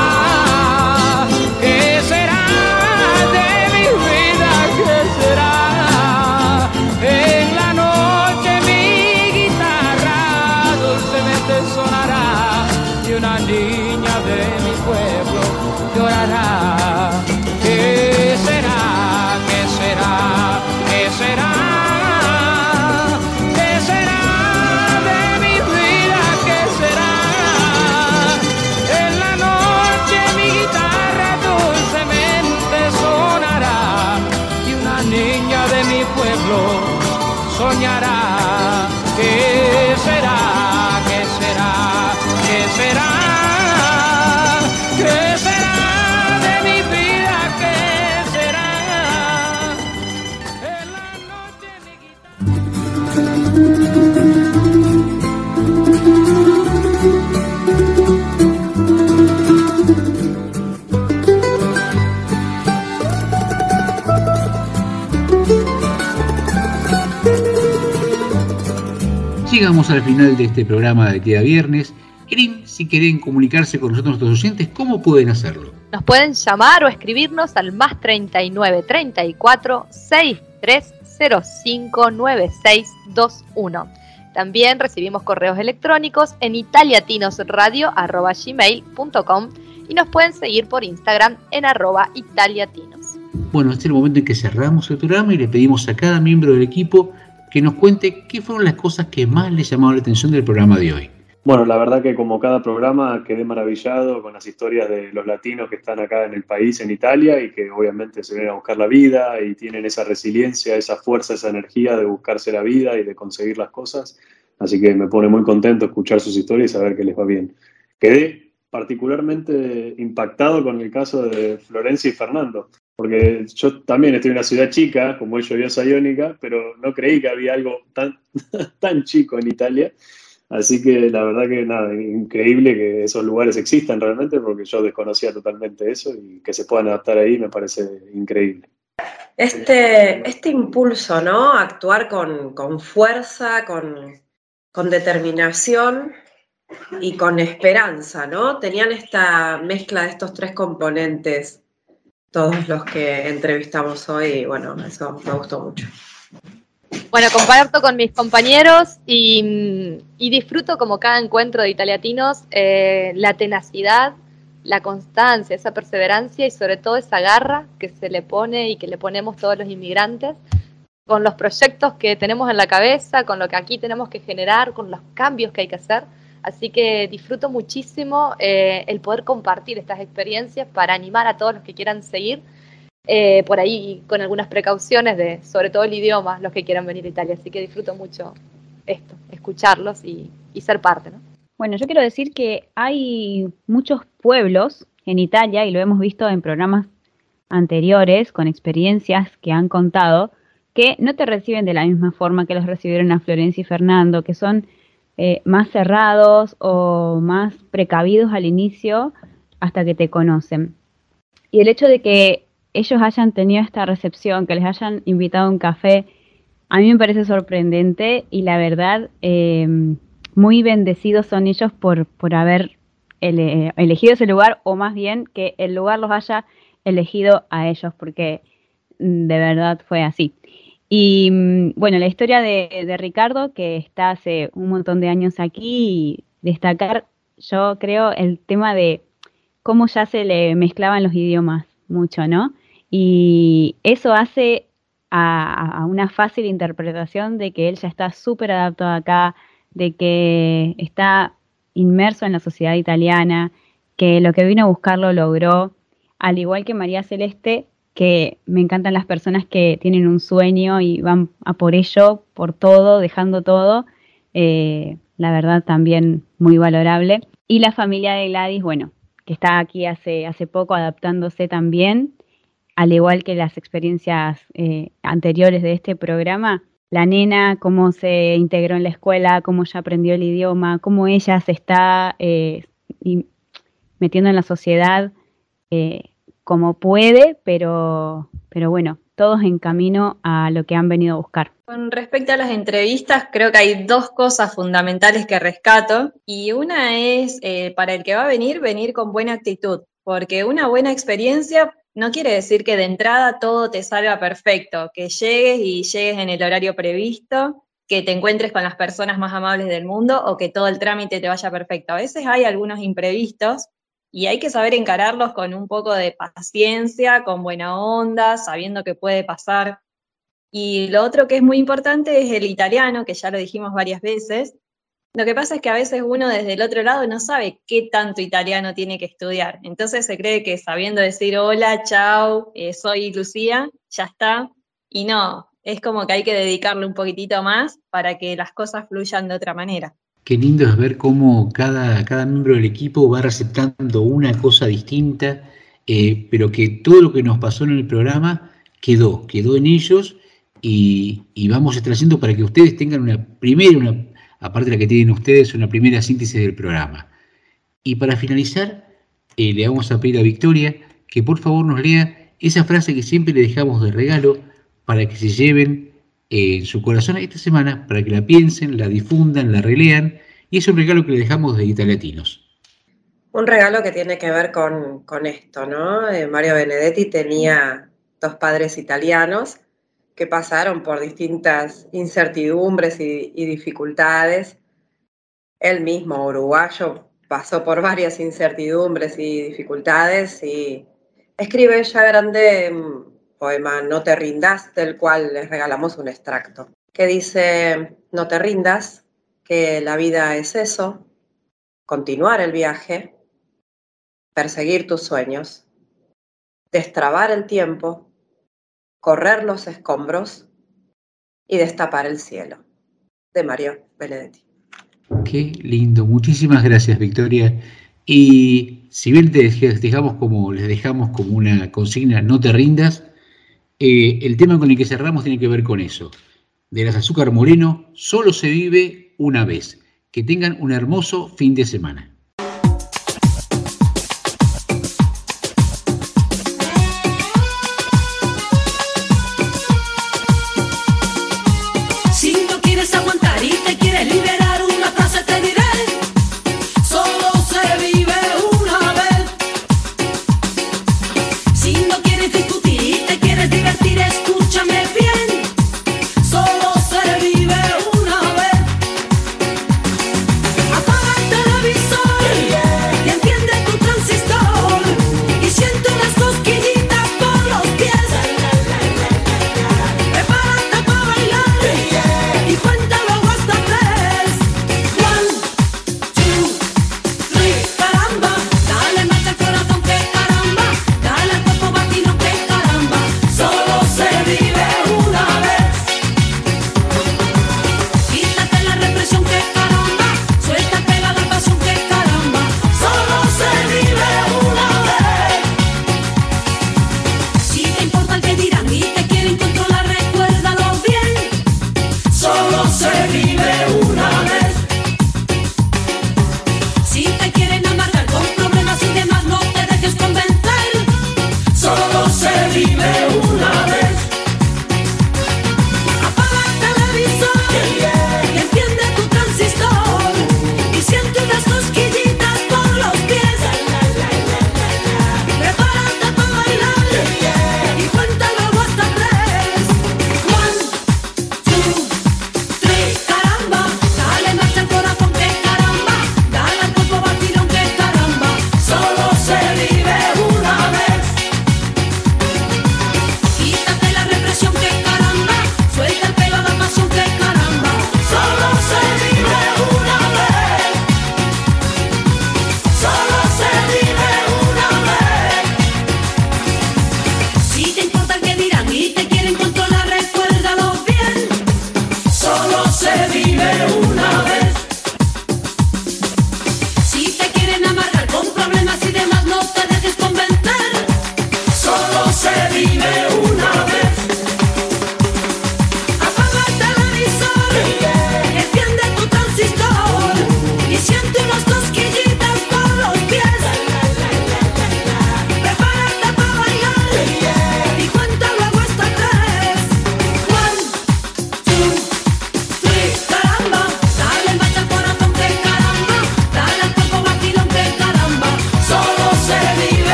Llegamos al final de este programa de Queda Viernes. Erin, si quieren comunicarse con nosotros, nuestros oyentes, ¿cómo pueden hacerlo? Nos pueden llamar o escribirnos al más 39 34 6305 9621. También recibimos correos electrónicos en italiatinosradio.gmail.com y nos pueden seguir por Instagram en arroba italiatinos. Bueno, este es el momento en que cerramos el programa y le pedimos a cada miembro del equipo que nos cuente qué fueron las cosas que más les llamaron la atención del programa de hoy. Bueno, la verdad que como cada programa quedé maravillado con las historias de los latinos que están acá en el país, en Italia, y que obviamente se vienen a buscar la vida y tienen esa resiliencia, esa fuerza, esa energía de buscarse la vida y de conseguir las cosas. Así que me pone muy contento escuchar sus historias y saber que les va bien. Quedé particularmente impactado con el caso de Florencia y Fernando, porque yo también estoy en una ciudad chica, como yo Sayónica, pero no creí que había algo tan, [LAUGHS] tan chico en Italia. Así que la verdad que nada, increíble que esos lugares existan realmente, porque yo desconocía totalmente eso y que se puedan adaptar ahí me parece increíble. Este, este impulso, ¿no? Actuar con, con fuerza, con, con determinación y con esperanza, ¿no? Tenían esta mezcla de estos tres componentes, todos los que entrevistamos hoy, y bueno, eso me gustó mucho. Bueno, comparto con mis compañeros y, disfruto como cada encuentro de italiatinos eh, la tenacidad, la constancia, esa perseverancia y sobre todo esa garra que se le pone y que le ponemos todos los inmigrantes con los proyectos que tenemos en la cabeza, con lo que aquí tenemos que generar, con los cambios que hay que hacer. Así que disfruto muchísimo eh, el poder compartir estas experiencias para animar a todos los que quieran seguir eh, por ahí con algunas precauciones de, sobre todo el idioma, los que quieran venir a Italia. Así que disfruto mucho esto, escucharlos y, y ser parte, ¿no? Bueno, yo quiero decir que hay muchos pueblos en Italia, y lo hemos visto en programas anteriores, con experiencias que han contado, que no te reciben de la misma forma que los recibieron a Florencia y Fernando, que son eh, más cerrados o más precavidos al inicio hasta que te conocen. Y el hecho de que ellos hayan tenido esta recepción, que les hayan invitado a un café, a mí me parece sorprendente y la verdad, eh, muy bendecidos son ellos por, por haber ele elegido ese lugar o más bien que el lugar los haya elegido a ellos, porque de verdad fue así. Y mm, bueno, la historia de, Ricardo, que está hace un montón de años aquí, destacar, yo creo, el tema de cómo ya se le mezclaban los idiomas mucho, ¿no? Y eso hace a, a una fácil interpretación de que él ya está súper adaptado acá, de que está inmerso en la sociedad italiana, que lo que vino a buscar lo logró, al igual que María Celeste, que me encantan las personas que tienen un sueño y van a por ello, por todo, dejando todo, eh, la verdad también muy valorable. Y la familia de Gladys, bueno, que está aquí hace, hace poco adaptándose también, al igual que las experiencias eh, anteriores de este programa, la nena, cómo se integró en la escuela, cómo ya aprendió el idioma, cómo ella se está eh, metiendo en la sociedad como puede, pero, pero bueno, todos en camino a lo que han venido a buscar. Con respecto a las entrevistas, creo que hay dos cosas fundamentales que rescato y una es eh, para el que va a venir, venir con buena actitud, porque una buena experiencia no quiere decir que de entrada todo te salga perfecto, que llegues y llegues en el horario previsto, que te encuentres con las personas más amables del mundo o que todo el trámite te vaya perfecto. A veces hay algunos imprevistos y hay que saber encararlos con un poco de paciencia, con buena onda, sabiendo que puede pasar. Y lo otro que es muy importante es el italiano, que ya lo dijimos varias veces. Lo que pasa es que a veces uno desde el otro lado no sabe qué tanto italiano tiene que estudiar. Entonces se cree que sabiendo decir hola, chao, eh, soy Lucía, ya está. Y no, es como que hay que dedicarle un poquitito más para que las cosas fluyan de otra manera. Qué lindo es ver cómo cada, cada miembro del equipo va receptando una cosa distinta, eh, pero que todo lo que nos pasó en el programa quedó, quedó en ellos y, y vamos extrayendo para que ustedes tengan una primera, una, aparte de la que tienen ustedes, una primera síntesis del programa. Y para finalizar, eh, le vamos a pedir a Victoria que por favor nos lea esa frase que siempre le dejamos de regalo para que se lleven en su corazón esta semana, para que la piensen, la difundan, la relean, y es un regalo que le dejamos de Italiatinos. Un regalo que tiene que ver con, con esto, ¿no? Eh, Mario Benedetti tenía dos padres italianos que pasaron por distintas incertidumbres y, y dificultades. Él mismo, uruguayo, pasó por varias incertidumbres y dificultades y escribe ya grande un poema No te rindas, del cual les regalamos un extracto, que dice, no te rindas, que la vida es eso, continuar el viaje, perseguir tus sueños, destrabar el tiempo, correr los escombros y destapar el cielo. De Mario Benedetti. Qué lindo, muchísimas gracias Victoria. Y si bien te dej- dejamos como, les dejamos como una consigna, no te rindas, eh, el tema con el que cerramos tiene que ver con eso. De las azúcar moreno solo se vive una vez. Que tengan un hermoso fin de semana.